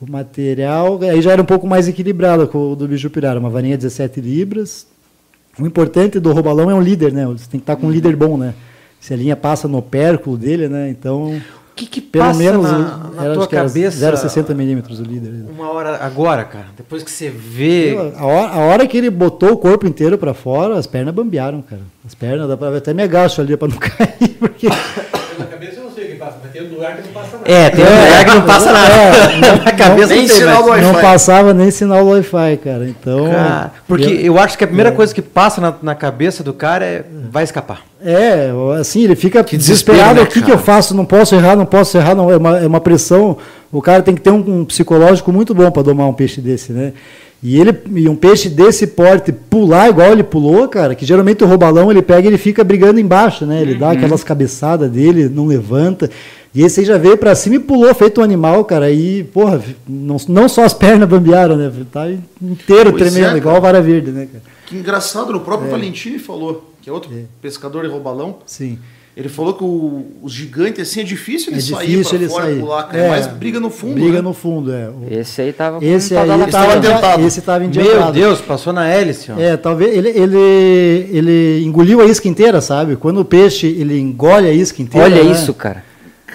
O material aí já era um pouco mais equilibrado com o do bicho pirara, uma varinha de 17 libras. O importante do robalão é um líder, né? Você tem que estar com um líder bom, né? Se a linha passa no pérculo dele, né? Então, O que que pelo passa menos na, na tua cabeça 0,60 milímetros o líder. uma hora agora, cara? Depois que você vê... A hora, a hora que ele botou o corpo inteiro para fora, as pernas bambearam, cara. As pernas, dá pra ver até me agacho ali para não <laughs> cair, porque Na cabeça eu não sei o que passa, mas tem um lugar que não passa nada. É, tem um lugar que não passa nada. <laughs> É, <laughs> na cabeça nem não tem sinal do não Wi-Fi. passava nem sinal do Wi-Fi, cara. Então, Cara, porque eu acho que a primeira coisa que passa na, na cabeça do cara é vai escapar. É, assim, ele fica Que desesperado. né, o que, que eu faço? Não posso errar, não posso errar. Não, é, uma, é uma pressão. O cara tem que ter um, um psicológico muito bom para domar um peixe desse, né? E ele e um peixe desse porte pular igual ele pulou, cara, que geralmente o robalão ele pega e ele fica brigando embaixo, né? Ele Uhum. dá aquelas cabeçadas dele, não levanta. E esse aí já veio para cima e pulou, feito um animal, cara. E, porra, não, não só as <laughs> pernas bambearam, né? Tá inteiro Pois é, tremendo, cara. igual a vara verde, né, cara? Que engraçado, o próprio Valentini falou, que é outro pescador de robalão. Sim. Ele falou que o, os gigantes, assim, é difícil ele É sair difícil pra ele fora sair. pular, cara. É, Mas briga no fundo, Briga né? no fundo, é. O- Esse aí tava com Esse aí tava tava adiantado. esse estava Meu endiantado. Deus, passou na hélice, ó. É, talvez ele, ele, ele engoliu a isca inteira, sabe? Quando o peixe ele engole a isca inteira. Olha né? isso, cara.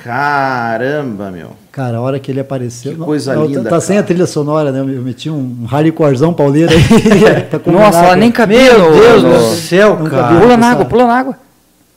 Caramba, meu. Cara, a hora que ele apareceu. Que coisa não, linda, Tá, tá sem a trilha sonora, né? Eu meti um, um hardcorezão pauleiro aí. <laughs> combinar Nossa, ela nem cabia Meu Deus do céu, cara. Pula na água, pula na água.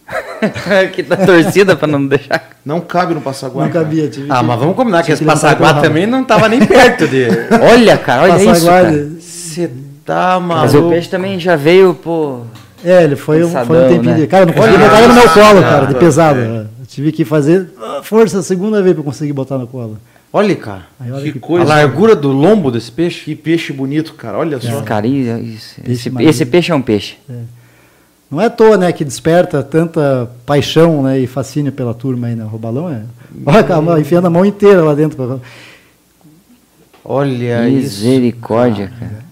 <laughs> que tá torcida pra não deixar. Não cabe no Passaguá. Não cabia. Tive Ah, que- mas vamos combinar que esse passaguá também não tava nem perto de. <laughs> Olha, cara, olha Passar isso. Você tá Mas o maluco. peixe também já veio, pô... É, ele foi, um- foi um tempinho. né? de- Cara, não consegui botar ele no meu colo, cara. de pesado. É. Eu tive que fazer ah, força a segunda vez pra conseguir botar no colo. Olha, cara. Aí, olha Que que- coisa. A largura do lombo desse peixe. Que peixe bonito, cara. Olha só. Esse, cara, isso- Peixe esse, esse peixe é um peixe. Não é à toa, né, que desperta tanta paixão, né, e fascínio pela turma aí, né? O Robalão é. Olha, calma, enfiando a mão inteira lá dentro. pra- Olha isso. Misericórdia, cara.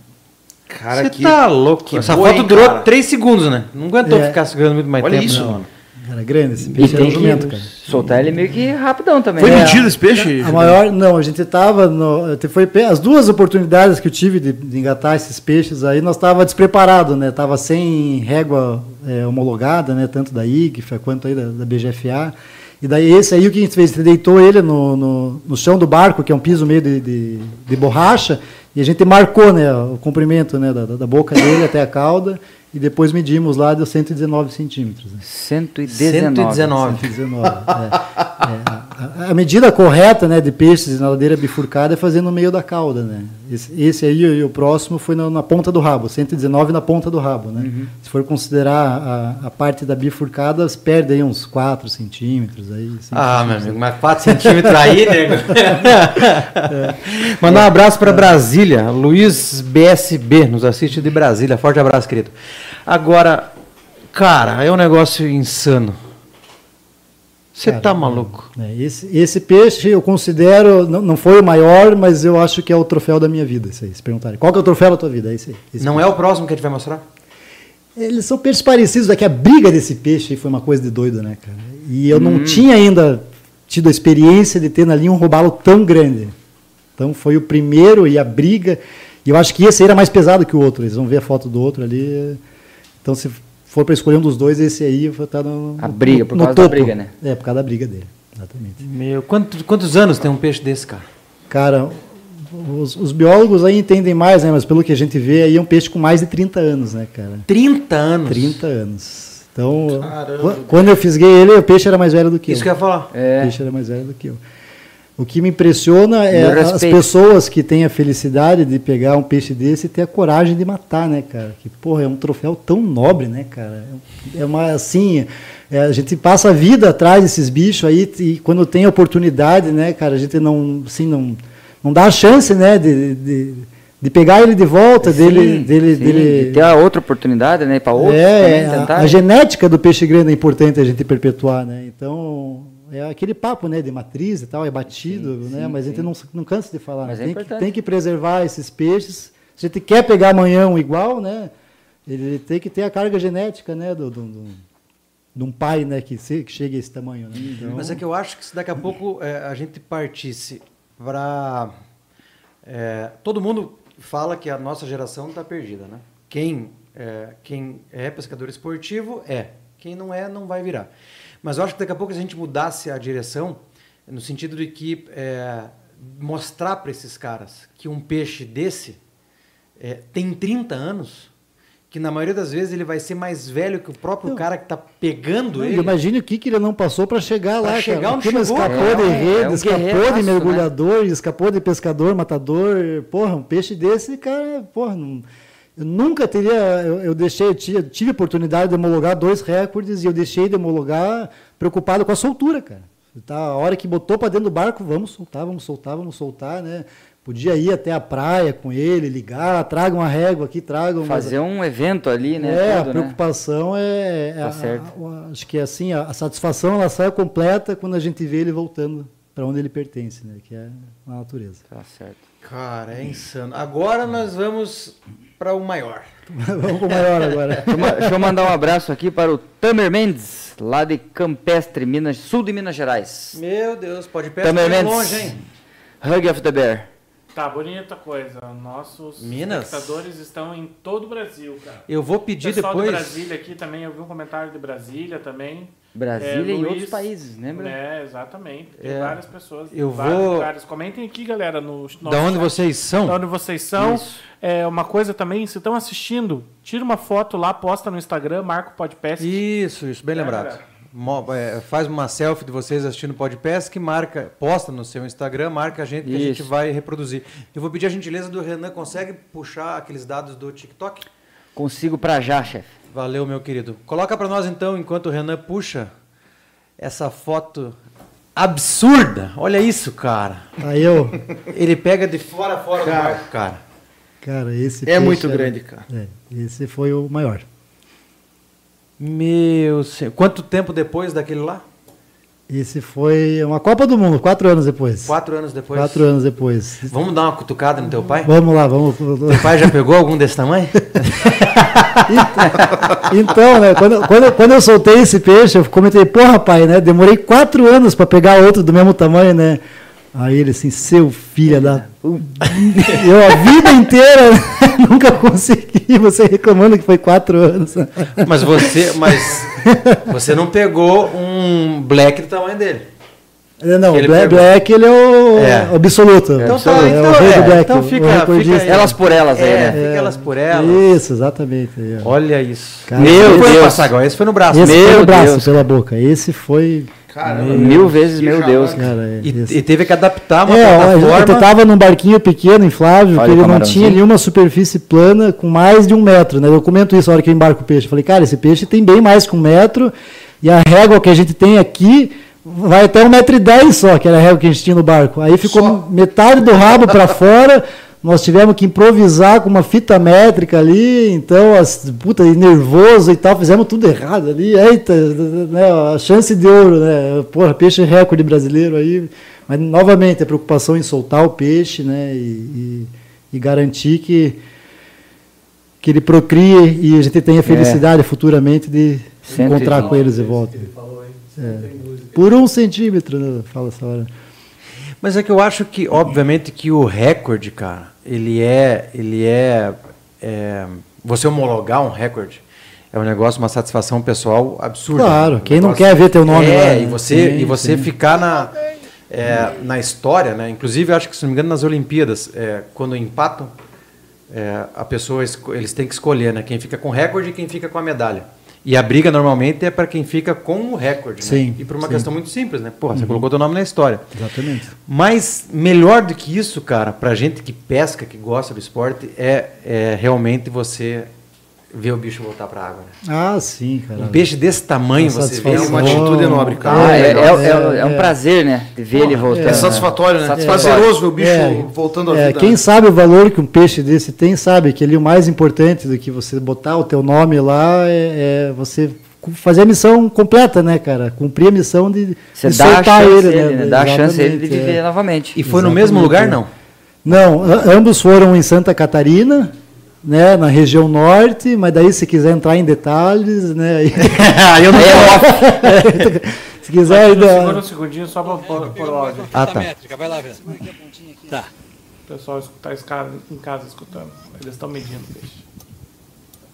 Cara, Você que... tá louco. que Essa boa, foto hein, durou cara? 3 segundos, né? Não aguentou É. ficar segurando muito mais Olha tempo. isso, não. mano. Era grande esse E peixe, era um tem jumento, cara. soltar ele meio que rapidão também. Foi né? medido esse peixe? A maior, não, a gente estava no, foi as duas oportunidades que eu tive de, de engatar esses peixes aí, nós estava despreparado, né? Tava sem régua é, homologada, né? Tanto da IGFA quanto aí da, da BGFA. E daí esse aí o que a gente fez, a gente deitou ele no, no, no chão do barco, que é um piso meio de, de, de borracha, e a gente marcou, né? O comprimento, né? Da- da boca dele até a cauda. E depois medimos lá, deu 119 centímetros. Né? 119. 119. 119. é. É, a, medida correta né, de peixes na ladeira bifurcada é fazer no meio da cauda. Né? Esse, esse aí e o próximo foi na, na ponta do rabo, 119 na ponta do rabo. Né? Se for considerar a, a parte da bifurcada, perde aí uns 4 centímetros. Aí, Ah, meu centímetros, amigo, mas 4 centímetros aí, <laughs> nego. Mandar um abraço para Brasília. Luiz BSB nos assiste de Brasília. Forte abraço, querido. Agora, cara, é um negócio insano. Você tá maluco? É, esse, esse peixe eu considero, não, não foi o maior, mas eu acho que é o troféu da minha vida. Isso aí, se perguntarem. Qual que é o troféu da tua vida? É esse aí. Esse Não é o próximo que a gente vai mostrar? Eles são peixes parecidos, é que a briga desse peixe foi uma coisa de doido, né, cara? E eu Hum. não tinha ainda tido a experiência de ter na linha um robalo tão grande. Então foi o primeiro e a briga. E eu acho que esse aí era mais pesado que o outro. Eles vão ver a foto do outro ali. Então se for para escolher um dos dois, esse aí vai estar no, A briga, por no causa da topo. briga, né? É, por causa da briga dele. Exatamente. Meu, quantos, quantos anos tem um peixe desse, cara? Cara, os, os biólogos aí entendem mais, né? Mas pelo que a gente vê aí é um peixe com mais de 30 anos, né, cara? 30 anos. 30 anos. Então, Caramba. qu- quando eu fisguei ele, o peixe era mais velho do que Isso eu. que eu ia falar. O É, peixe era mais velho do que eu. O que me impressiona é as pessoas que têm a felicidade de pegar um peixe desse e ter a coragem de matar, né, cara? Que, porra, é um troféu tão nobre, né, cara? É uma, assim, é, a gente passa a vida atrás desses bichos aí e quando tem a oportunidade, né, cara, a gente não, assim, não, não dá a chance, né, de, de, de pegar ele de volta, dele, sim, dele, sim, dele de ter a outra oportunidade, né? Para outros é, também a- tentar. a, genética do peixe grande é importante a gente perpetuar, né? Então, é aquele papo, né, de matriz e tal, é batido, Sim, né, sim, mas a gente sim. não, não cansa de falar. Mas é tem, que, importante. tem que preservar esses peixes. Se a gente quer pegar amanhã um igual, né, ele tem que ter a carga genética, né, do, do, do- de um pai, né, que, se, que chegue a esse tamanho, né. Então, Mas é que eu acho que se daqui a pouco é, a gente partisse para. todo mundo fala que a nossa geração está perdida, né? Quem é, quem é pescador esportivo é. Quem não é, não vai virar. Mas eu acho que daqui a pouco se a gente mudasse a direção, no sentido de que é, mostrar para esses caras que um peixe desse é, tem 30 anos, que na maioria das vezes ele vai ser mais velho que o próprio Não. cara que está pegando Não, ele. Imagine o que, que ele não passou para chegar Pra lá, chegar cara. chegou, escapou de É, rede, é um escapou de né? mergulhador, escapou de pescador, matador. Porra, um peixe desse, cara, porra, não- eu nunca teria. Eu, eu deixei, eu tive, tive a oportunidade de homologar dois recordes e eu deixei de homologar preocupado com a soltura, cara. Tá, a hora que botou para dentro do barco, vamos soltar, vamos soltar, vamos soltar, né? Podia ir até a praia com ele, ligar, traga uma régua aqui, traga uma. Fazer um evento ali, né? É, a tudo, né? preocupação é, é Tá a- certo. a- acho que é assim, a, a satisfação ela sai completa quando a gente vê ele voltando para onde ele pertence, né? Que é na natureza. Tá certo. Cara, é insano. Agora nós vamos para o maior. <laughs> Vamos pro maior agora. Deixa eu mandar um abraço aqui para o Tamer Mendes, lá de Campestre, Minas, sul de Minas Gerais. Meu Deus, pode pegar longe, hein? Hug of the Bear. Tá, bonita coisa. Nossos Minas? espectadores estão em todo o Brasil, cara. Eu vou pedir pessoal de depois. Brasília aqui também, eu vi um comentário de Brasília também. Brasília É, e Luiz, outros países, lembra? É, exatamente. Tem É. várias pessoas de Eu vários vou- lugares. Comentem aqui, galera, no nosso Da onde chat. vocês são? Da onde vocês são. Isso. É uma coisa também, se estão assistindo, tira uma foto lá, posta no Instagram, marca o podcast. Isso, isso, bem É, lembrado. galera. É, faz uma selfie de vocês assistindo o podcast que marca, posta no seu Instagram, marca a gente que a gente Isso. vai reproduzir. Eu vou pedir a gentileza do Renan, consegue puxar aqueles dados do TikTok? Consigo pra já, chefe. Valeu, meu querido. Coloca para nós então, enquanto o Renan puxa essa foto absurda. Olha isso, cara. Aí eu, Ele pega de fora a fora Cara. do barco, cara. cara, esse É peixe muito era- grande, cara. É, esse foi o maior. Meu Senhor. Quanto tempo depois daquele lá? Esse foi uma Copa do Mundo, quatro anos depois. Quatro anos depois? Quatro anos depois. Vamos dar uma cutucada no teu pai? Vamos lá, vamos. Teu pai já pegou algum desse tamanho? <laughs> Então, né, quando, quando, quando eu soltei esse peixe, eu comentei, pô, rapaz, né? Demorei quatro anos para pegar outro do mesmo tamanho, né? Aí ele assim, seu filho da. <laughs> Eu a vida inteira <laughs> nunca consegui, você reclamando que foi quatro anos. Mas você, <laughs> mas você não pegou um black do tamanho dele. Não, Ele o Black. Black ele é o É. absoluto. Então tá, é então é, Black, então fica- fica- Elas por elas aí, É, né? fica elas por elas. Isso, exatamente. Olha isso. Cara, Esse Meu foi no Deus. passagal, esse foi no braço. Esse Meu foi o braço Deus. pela boca. Esse foi. Caramba. Mil vezes, meu. Deus. Cara, é, E, e teve que adaptar uma É, plataforma. gente tava num barquinho pequeno, inflável, Olha que ele não tinha nenhuma superfície plana com mais de um metro, né? Eu comento isso na hora que eu embarco o peixe. Eu Falei, cara, esse peixe tem bem mais que um metro, e a régua que a gente tem aqui vai até um metro e dez só, que era a régua que a gente tinha no barco. Aí ficou Só? metade do rabo para fora, nós tivemos que improvisar com uma fita métrica ali, então, as, puta, e nervoso e tal, fizemos tudo errado ali, eita, né, a chance de ouro, né, porra, peixe recorde brasileiro aí, mas novamente a preocupação em soltar o peixe, né, e, e- e garantir que, que ele procrie e a gente tenha felicidade futuramente de se 120. encontrar com eles de volta. Ele falou? É. Por um centímetro, né, fala essa hora. Mas é que eu acho que, obviamente, que o recorde, cara, ele é, ele é, é, você homologar um recorde é um negócio, uma satisfação pessoal absurda. Claro, Um quem não negócio- quer ver teu nome é, lá, né? e você, Sim, e você sim. ficar na, é, na história, né? Inclusive, eu acho que, se não me engano, nas Olimpíadas, é, quando empatam, é, a pessoa, eles têm que escolher, né? Quem fica com recorde e quem fica com a medalha. E a briga normalmente é para quem fica com o recorde, né? Sim, E por uma sim. questão muito simples, né? Porra, você colocou teu nome na história. Exatamente. Mas melhor do que isso, cara, pra gente que pesca, que gosta do esporte, é, é realmente você ver o bicho voltar pra água. Né? Ah, sim, cara. Um peixe desse tamanho, A você vê. É uma atitude nobre, cara. Ah, é, é- é, é- é um é. prazer, né? De ver ele voltando. É satisfatório, né? Satisfatório. Prazeroso ver o bicho É, voltando à É, vida. quem né? sabe o valor que um peixe desse tem, sabe que ali o mais importante do que você botar o teu nome lá é, é você fazer a missão completa, né, cara? Cumprir a missão de, Você de dá a soltar ele, ele, né? né? Dá a chance ele de viver é. novamente. E foi no Exatamente, mesmo lugar, é. não? Não, a- ambos foram em Santa Catarina, né, na região norte, mas daí se quiser entrar em detalhes, né, aí, <laughs> Aí eu não <laughs> se quiser Segura ainda... um segundinho só pra pôr pôr o áudio. Ah, tá. Vai lá ver. Tá. O pessoal está em casa escutando. Eles estão medindo o peixe.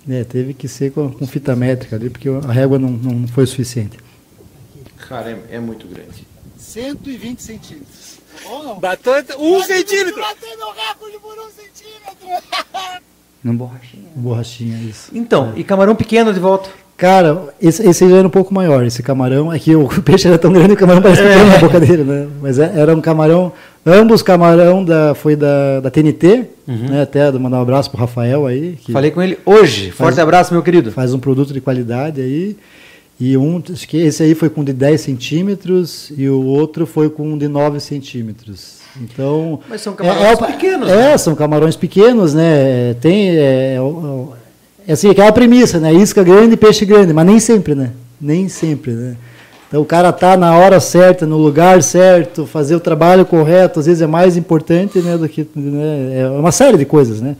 É, teve que ser com, com fita métrica ali, porque a régua não, não foi suficiente. Cara, é, é muito grande. 120 centímetros. Ou não? Bateu um centímetro. Batendo o recorde por um centímetro! <laughs> No borrachinha. Borrachinha, isso. Então, e camarão pequeno de volta. Cara, esse, esse já era um pouco maior, esse camarão. É que o <laughs> peixe era tão grande que o camarão parece pequeno na boca dele, né? Mas é- era um camarão, ambos camarão da, foi da, da TNT, né? Até mandar um abraço pro Rafael aí, que Falei com ele hoje. Forte abraço, meu querido. faz um produto de qualidade aí. E um, acho que esse aí foi com de 10 centímetros e o outro foi com um de 9 centímetros. Então. Mas são camarões o- pequenos, É, né? são camarões pequenos, né? Tem. É, é, o- é assim, aquela premissa, né? Isca grande, peixe grande, mas nem sempre, né? Nem sempre, né? Então o cara tá na hora certa, no lugar certo, fazer o trabalho correto, às vezes é mais importante, né, do que né, é uma série de coisas, né?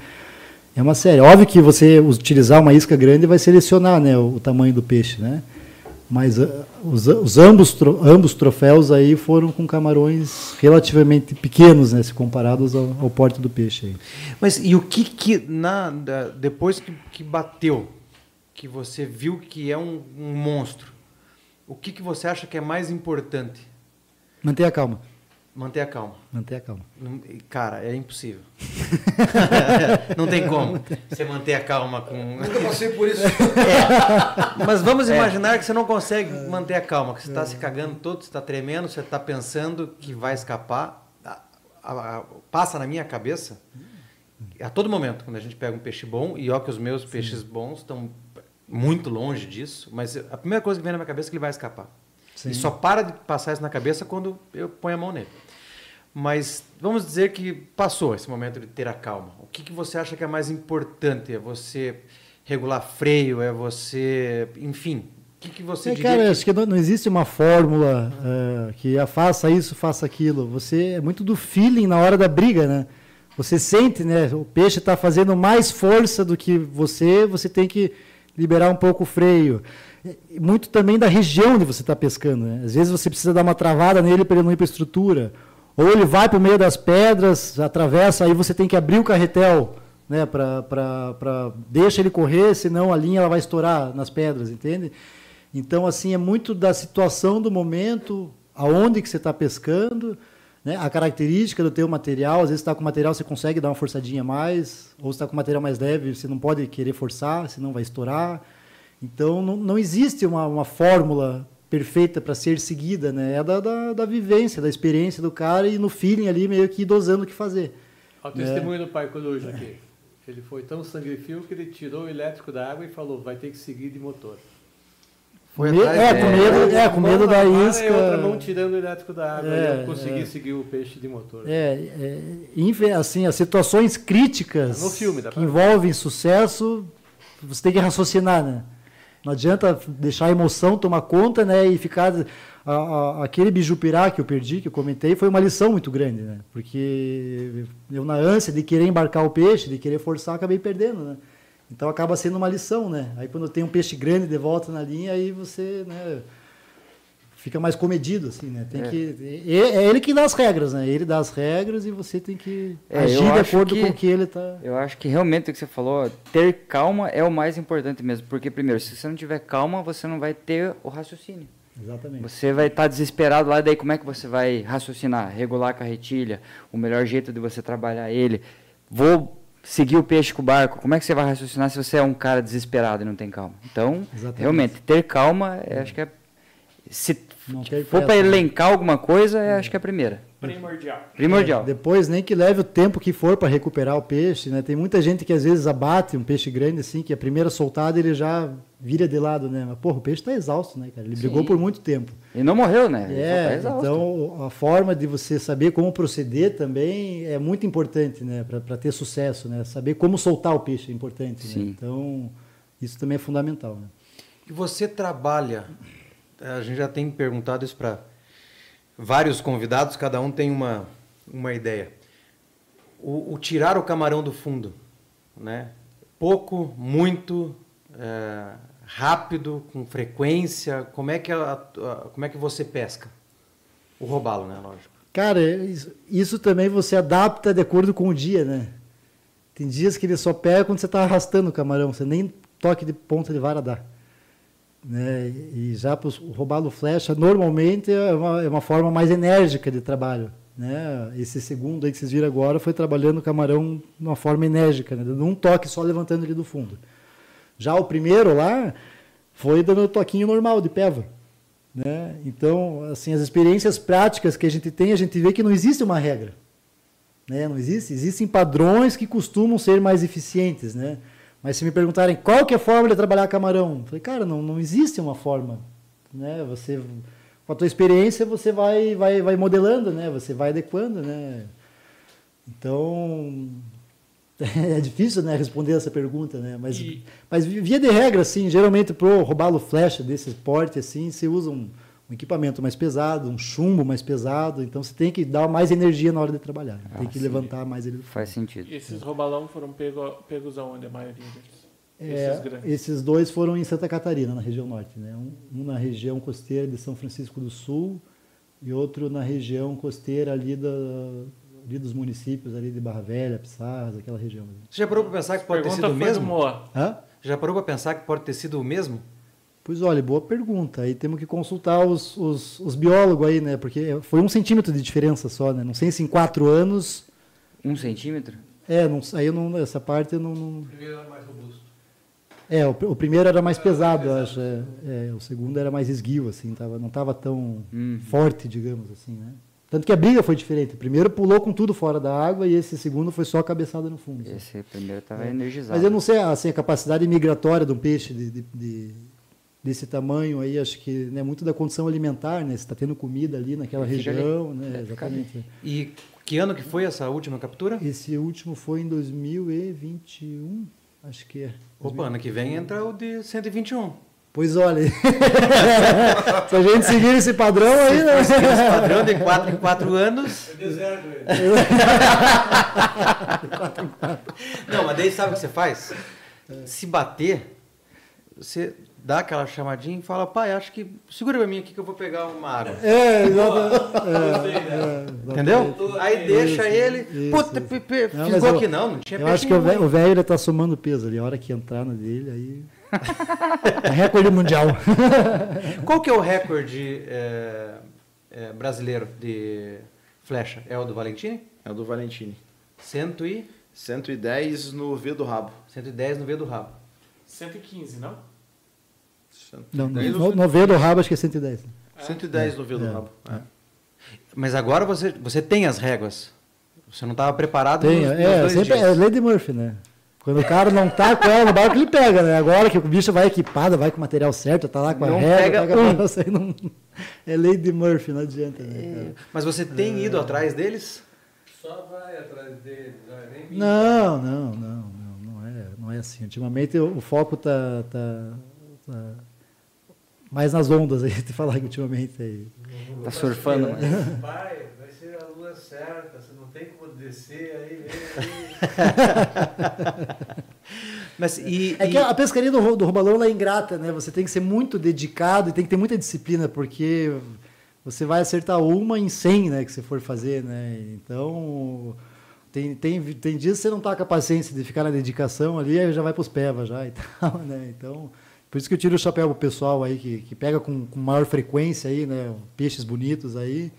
É uma série. Óbvio que você utilizar uma isca grande vai selecionar, né, o, o tamanho do peixe, né? Mas ah, os, os ambos, ambos troféus aí foram com camarões relativamente pequenos, né, se comparados ao, ao porte do peixe. Aí. Mas e o que que na, depois que, que bateu, que você viu que é um, um monstro, o que que você acha que é mais importante? Mantenha a calma. Manter a calma. Mantenha a calma. Não- Cara, é impossível. <laughs> não tem como você manter a calma com. Eu passei por isso. <laughs> É, Mas vamos imaginar que você não consegue manter a calma, que você está se cagando todo, você está tremendo, você está pensando que vai escapar. A- a- a- passa na minha cabeça a todo momento, quando a gente pega um peixe bom, e ó que os meus peixes bons estão muito longe disso, mas a primeira coisa que vem na minha cabeça é que ele vai escapar. E só para de passar isso na cabeça quando eu ponho a mão nele. Mas vamos dizer que passou esse momento de ter a calma. O que, que você acha que é mais importante? É você regular freio? É você. Enfim. O que, que você É, diria? cara, que- acho que não, não existe uma fórmula eh, que ah, faça isso, faça aquilo. Você é muito do feeling na hora da briga, né? Você sente, né? O peixe está fazendo mais força do que você, você tem que liberar um pouco o freio. Muito também da região onde você está pescando. Né? Às vezes você precisa dar uma travada nele para ele não ir para a estrutura. Ou ele vai para o meio das pedras, atravessa, aí você tem que abrir o carretel, né? Para deixa ele correr, senão a linha ela vai estourar nas pedras, entende? Então, assim, é muito da situação do momento, aonde que você está pescando, né? a característica do teu material. Às vezes, está com material, você consegue dar uma forçadinha mais, ou está com material mais leve, você não pode querer forçar, senão vai estourar. Então, não, não existe uma, uma fórmula perfeita para ser seguida, né? É da, da, da vivência, da experiência do cara e no feeling ali, meio que dosando o que fazer. Olha o testemunho do pai coruja aqui. Ele foi tão sangue frio que ele tirou o elétrico da água e falou, vai ter que seguir de motor. Foi Me- atrás é, com medo, é, com medo da vara isca. E outra mão tirando o elétrico da água. É, e eu consegui é. seguir o peixe de motor. É, é, assim, as situações críticas No filme, que envolvem sucesso, você tem que raciocinar, né? Não adianta deixar a emoção tomar conta, né? E ficar a- a- aquele bijupirá que eu perdi, que eu comentei, foi uma lição muito grande, né? Porque eu na ânsia de querer embarcar o peixe, de querer forçar, acabei perdendo, né? Então acaba sendo uma lição, né? Aí quando tem um peixe grande de volta na linha, aí você, né? Fica mais comedido, assim, né? Tem É. que, é, ele que dá as regras, né? Ele dá as regras e você tem que É, agir de acordo que- com o que ele tá. Eu acho que realmente o que você falou, ter calma é o mais importante mesmo. Porque, primeiro, se você não tiver calma, você não vai ter o raciocínio. Exatamente. Você vai estar desesperado lá, daí como é que você vai raciocinar? Regular a carretilha, o melhor jeito de você trabalhar ele. Vou seguir o peixe com o barco. Como é que você vai raciocinar se você é um cara desesperado e não tem calma? Então, Exatamente. realmente, ter calma, é, acho que é. Se Não ter for para né? elencar alguma coisa, é, acho que é a primeira. Primordial. Primordial. É, depois, nem que leve o tempo que for para recuperar o peixe, né? Tem muita gente que às vezes abate um peixe grande assim, que a primeira soltada ele já vira de lado, né? Mas, porra, o peixe está exausto, né, cara? Ele brigou Sim. por muito tempo. E não morreu, né? Ele tá É, exausto. então a forma de você saber como proceder também é muito importante, né? Para ter sucesso, né? Saber como soltar o peixe é importante, né? Sim. Então, isso também é fundamental, né? que você trabalha, a gente já tem perguntado isso para vários convidados, cada um tem uma, uma ideia. O, o tirar o camarão do fundo, né? Pouco, muito, é, rápido, com frequência, como é que, a- a- como é que você pesca? O robalo, né? Lógico. Cara, isso, isso também você adapta de acordo com o dia, né? Tem dias que ele só pega quando você está arrastando o camarão, você nem toque de ponta de vara dá. Né? E já para o robalo flecha, normalmente é uma, é uma forma mais enérgica de trabalho. Né? Esse segundo aí que vocês viram agora foi trabalhando o camarão de uma forma enérgica, né? num toque só levantando ele do fundo. Já o primeiro lá foi dando o toquinho normal de peva. Né? Então, assim, as experiências práticas que a gente tem, a gente vê que não existe uma regra. Né? Não existe. Existem padrões que costumam ser mais eficientes. Né? Mas se me perguntarem qual que é a forma de trabalhar camarão, eu falei, cara, não, não existe uma forma. Né? Você, com a tua experiência, você vai, vai, vai modelando, né? você vai adequando. Né? Então, <laughs> é difícil né, responder essa pergunta, né? Mas, E- mas via de regra, assim, geralmente pro robalo flecha desse porte, assim, você usa um, um equipamento mais pesado, um chumbo mais pesado, então você tem que dar mais energia na hora de trabalhar, tem Ah, que sim. levantar mais ele do Faz sentido. E esses robalão foram pego, pegos aonde a maioria deles? É, esses grandes. esses dois foram em Santa Catarina, na região norte, né? Um, um na região costeira de São Francisco do Sul e outro na região costeira ali, da, ali dos municípios ali de Barra Velha, Pissarras, aquela região. ali. Você já parou para pensar que pode ter Pergunta sido o mesmo? Hã? Já parou para pensar que pode ter sido o mesmo? Pois olha, boa pergunta. Aí temos que consultar os, os, os biólogos aí, né? Porque foi um centímetro de diferença só, né? Não sei se em quatro anos. Um centímetro? É, não, aí eu não, essa parte eu não. não- O primeiro era mais robusto. É, o, o primeiro era mais pesado, eu acho. É, É, o segundo era mais esguio, assim, tava, não estava tão Hum. forte, digamos assim, né? Tanto que a briga foi diferente. O primeiro pulou com tudo fora da água e esse segundo foi só cabeçada no fundo. sabe? Esse primeiro estava É. energizado. Mas eu não sei assim, a capacidade migratória de um peixe de, de- de- desse tamanho aí, acho que é muito da condição alimentar, né? Se está tendo comida ali naquela Fica ali. região, né? Ali. Exatamente. E que ano que foi essa última captura? Esse último foi em 2021, acho que é. Opa, ano que vem entra o de 121. Pois olha, <laughs> se a gente seguir esse padrão aí, né? Esse padrão de 4 em 4 anos. Eu deserto ele. <laughs> Não, mas daí sabe o que você faz? Se bater, você dá aquela chamadinha e fala, pai, acho que. Segura pra mim aqui que eu vou pegar uma água. É, exatamente. Entendeu? Aí deixa Isso, ele. Puta, eu- aqui não, não tinha Eu acho que velho, o velho ele tá somando peso ali. A hora que entrar na dele, aí. <laughs> É recorde mundial. <laughs> Qual que é o recorde é, é, brasileiro de flecha? É o do Valentini? É o do Valentini. Cento e... 110 no V do rabo. 110 no V do rabo. 115, não? Não, 110 no, no V do rabo acho que é 110. 110 no V do É. rabo. É. Mas agora você, você tem as réguas. Você não estava preparado Tem, nos, é, sempre é dias. Lady Murphy, né? Quando o cara não tá com ela no barco, ele pega, né? Agora que o bicho vai equipado, vai com o material certo, tá lá com a Não régua, pega pega um. pra você, não... É Lady Murphy, não adianta, né? cara? Mas você tem É. ido atrás deles? Só vai atrás dele, não é nem Não, não, não, não, não é, não é assim. Ultimamente o, o foco tá, tá, tá mais nas ondas aí, <laughs> te falar que ultimamente aí. Tá surfando, mas... Vai, vai ser a lua certa, você não tem como descer aí. aí, <laughs> Mas e, É e- que a pescaria do, do robalão é ingrata, né? Você tem que ser muito dedicado e tem que ter muita disciplina, porque você vai acertar uma em 100, né? Que você for fazer, né? Então, tem, tem, tem dias que você não tá com a paciência de ficar na dedicação ali, aí já vai pros pevas já e <laughs> tal, né? Então, por isso que eu tiro o chapéu pro pessoal aí que, que pega com, com maior frequência aí, né? Peixes bonitos aí,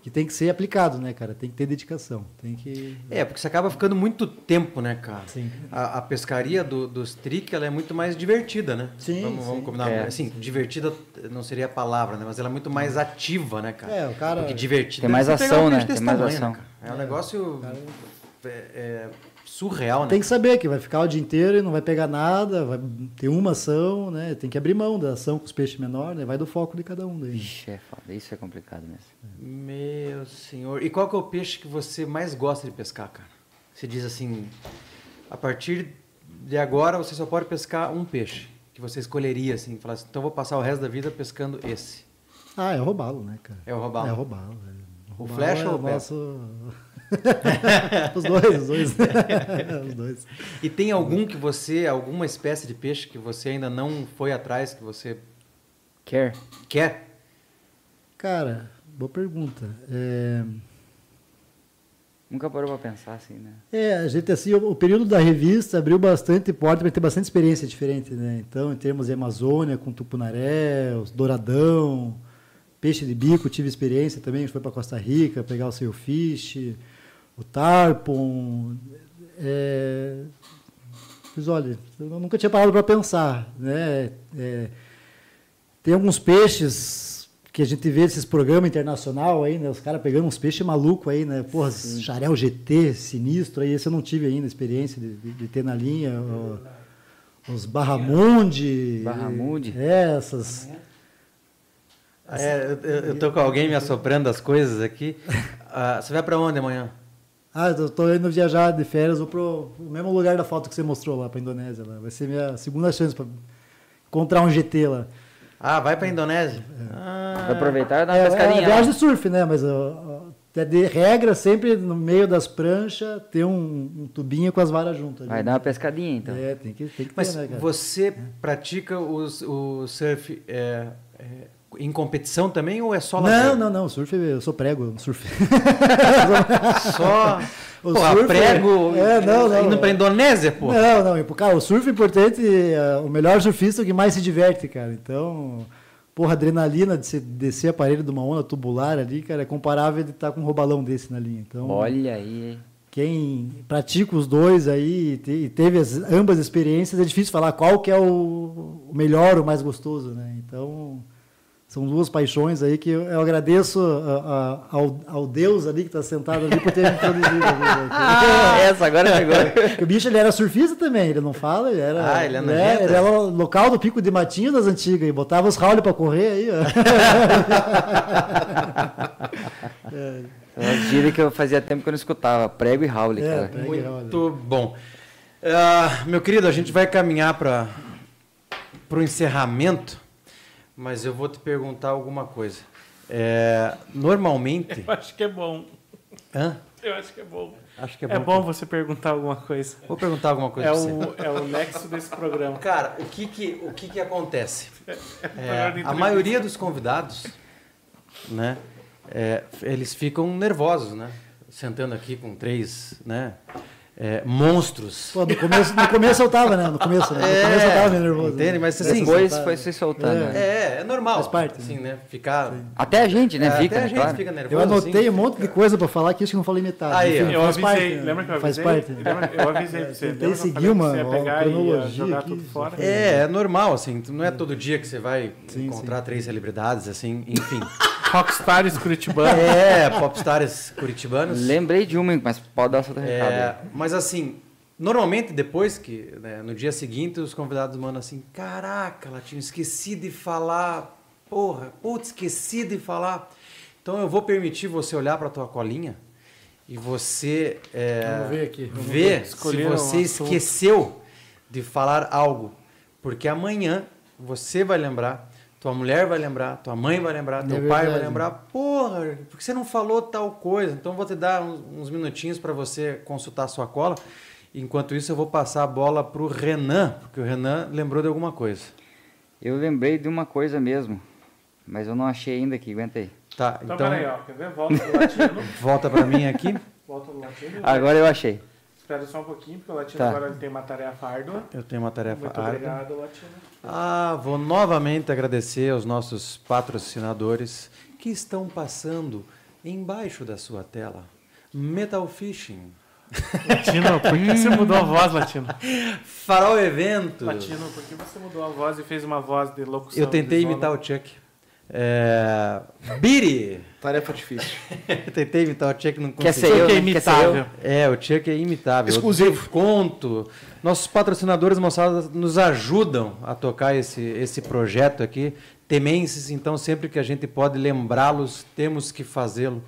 que tem que ser aplicado, né, cara? Tem que ter dedicação, tem que... É, porque você acaba ficando muito tempo, né, cara? Sim. A, a pescaria do, dos trick ela é muito mais divertida, né? Sim, Vamos, vamos sim. combinar. É. Assim, divertida não seria a palavra, né? Mas ela é muito mais ativa, né, cara? É, o cara... Porque divertida Tem mais ação, né? Tem mais tamanho, ação. cara? É um negócio é, é surreal, né? Tem que saber que vai ficar o dia inteiro e não vai pegar nada, vai ter uma ação, né? Tem que abrir mão da ação com os peixes menores, né? Vai do foco de cada um daí. Ixi, é foda. Isso é complicado mesmo. Meu senhor. E qual que é o peixe que você mais gosta de pescar, cara? Você diz assim, a partir de agora você só pode pescar um peixe. Que que você escolheria, assim, falasse, então eu vou passar o resto da vida pescando esse? Ah, é o robalo, né, cara? É o robalo. É o robalo. é. O robalo flecha é ou o pé? <laughs> os dois, os dois. <laughs> os dois. E tem algum que você, alguma espécie de peixe que você ainda não foi atrás, que você Quer? quer? Cara, boa pergunta. É... Nunca parou pra pensar assim, né? É, a gente assim, o, o período da revista abriu bastante porta para ter bastante experiência diferente, né? Então, em termos de Amazônia, com tupunaré, os douradão, peixe de bico, tive experiência também, a gente foi para Costa Rica pegar o sailfish, o tarpon. É... Mas olha, eu nunca tinha parado para pensar, né? É, tem alguns peixes que a gente vê esses programas internacional aí, né? Os caras pegando uns peixes malucos aí, né? Porra, xarel GT, sinistro, aí esse eu não tive ainda experiência de, de- de ter na linha. os Barramundi. Barramundi. É, essas. É, eu, eu- eu tô com alguém me assoprando as coisas aqui. <laughs> Ah, você vai para onde amanhã? Ah, eu tô indo viajar de férias, vou pro, pro mesmo lugar da foto que você mostrou lá, pra Indonésia. Lá. Vai ser minha segunda chance para encontrar um GT lá. Ah, vai para Indonésia? Ah, Vai aproveitar e dar uma É, é pescadinha. lá. viagem de surf, né? Mas ó, ó, é de regra, sempre no meio das pranchas, tem um, um tubinho com as varas juntas. Vai ali. dar uma pescadinha, então. É, tem que, tem que Mas ter, né, cara? você pratica os- o surf é, é, em competição também ou é só Não, lazer? não, não, surf, eu sou prego, surf. <laughs> Só O Pô, surf- prego É, não, não. indo pra Indonésia, pô. Não, não, cara, o surf é importante, é, o melhor surfista é o que mais se diverte, cara. Então, porra, adrenalina de se- descer aparelho de uma onda tubular ali, cara, é comparável de estar com um robalão desse na linha. Então, Olha aí. quem pratica os dois aí e te- e teve as, ambas experiências, é difícil falar qual que é o, o melhor, o mais gostoso, né? Então, são duas paixões aí que eu, agradeço a- a- ao, ao Deus ali que está sentado ali por ter me introduzido. né? <laughs> Ah, essa agora pegou. Porque o bicho ele era surfista também, ele não fala, ele era. Ah, ele é né, ele era o local do pico de matinho das antigas, e botava os Raul para correr aí, ó. <laughs> Uma gíria que eu fazia tempo que eu não escutava. Prego e Raule, É, cara. e. Muito bom. Ah, meu querido, a gente vai caminhar para o encerramento, mas eu vou te perguntar alguma coisa. É, normalmente. <laughs> Eu acho que é bom. Hã? Eu acho que é bom. Acho que É bom você perguntar alguma coisa. Vou perguntar alguma coisa É o, é o nexo desse programa. <laughs> Cara, o que que, o que, que acontece? É, programa de a maioria dos convidados, né, é, eles ficam nervosos, né? Sentando aqui com três, né, é, monstros. Pô, no começo, no começo eu tava, né? No começo, né? No começo eu tava meio nervoso. Entende? né? Mas assim, Depois foi se soltando. É. né? é, é normal. Faz parte, assim, né? Ficar. Até a gente, né? É, Fica, até a né? gente Claro. fica nervoso. Eu anotei assim. um monte de coisa pra falar que acho que não falei metade. Aí. Enfim, Eu faz avisei, parte, né? lembra que eu Faz avisei? parte. Lembra- eu avisei pra você. Tentei seguir uma- e ia cronologia jogar aqui, tudo fora. É, é normal, assim. Não é todo dia que você vai Sim, encontrar três celebridades, assim, enfim. <laughs> Rockstars Curitibano. é, popstars curitibanos. Lembrei de uma, mas pode dar recado. É, aí. mas assim, normalmente depois que, né, no dia seguinte, os convidados mandam assim, caraca, Latino, esqueci de falar, porra, putz, esqueci de falar. Então eu vou permitir você olhar para tua colinha e você é, Vamos ver aqui, vamos ver ver. se um você assunto. esqueceu de falar algo, porque amanhã você vai lembrar. Tua mulher vai lembrar, tua mãe vai lembrar, teu É pai vai lembrar. Porra, por que você não falou tal coisa? Então eu vou te dar uns, uns minutinhos para você consultar a sua cola. Enquanto isso, eu vou passar a bola pro Renan, porque o Renan lembrou de alguma coisa. Eu lembrei de uma coisa mesmo, mas eu não achei ainda aqui, aguenta aí. Tá, Então, então peraí, ó. Quer ver? Volta pro latino. <laughs> volta para mim aqui. Volta pro latino. Agora eu achei. Espera só um pouquinho, porque o latino Tá. agora ele tem uma tarefa árdua. Eu tenho uma tarefa Muito árdua. obrigado, latino. Ah, vou novamente agradecer aos nossos patrocinadores que estão passando embaixo da sua tela. Metal Fishing, Latino, por que você mudou a voz, Latino? Farol Evento. Latino, por que você mudou a voz e fez uma voz de locução? Eu tentei imitar o Chuck. É... Biri. Tarefa difícil. Eu <laughs> tentei imitar o Chuck, não Quer consegui. ser eu, que é né? Quer ser eu? imitável. É, o Chuck é imitável. Exclusivo. Conto. Nossos patrocinadores, moçada, nos ajudam a tocar esse, esse projeto aqui. Temenses, então, sempre que a gente pode lembrá-los, temos que fazê-lo,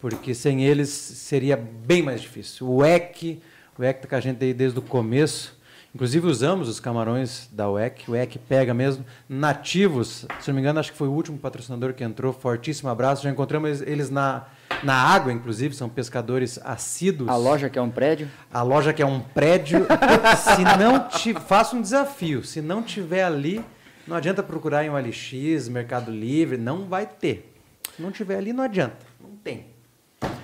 porque sem eles seria bem mais difícil. O EC, o EC tá com a gente aí desde o começo. Inclusive usamos os camarões da UEC, o UEC pega mesmo, nativos, se não me engano, acho que foi o último patrocinador que entrou, fortíssimo abraço, já encontramos eles na, na água, inclusive, são pescadores assíduos. A loja que é um prédio. A loja que é um prédio, <laughs> se não te, faça um desafio, se não tiver ali, não adianta procurar em OLX, Mercado Livre, não vai ter. Se não tiver ali, não adianta, não tem.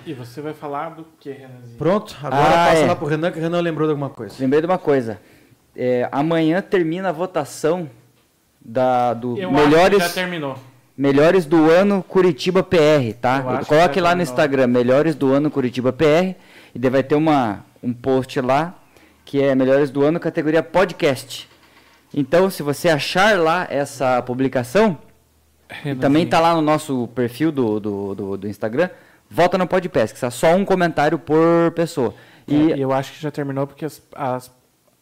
E você vai falar do que, Renanzinho? Pronto, agora Ah, passa é. lá pro Renan, que o Renan lembrou de alguma coisa. Lembrei de uma coisa. É, amanhã termina a votação da, do Eu melhores, que já terminou. melhores do ano Curitiba PR, tá? Coloque lá no terminou. Instagram, melhores do ano Curitiba PR, e daí vai ter uma, um post lá que é melhores do ano categoria podcast. Então, se você achar lá essa publicação, e também tá lá no nosso perfil do, do, do, do Instagram, vota no podcast, que está só um comentário por pessoa. E E, É, eu acho que já terminou porque as, as,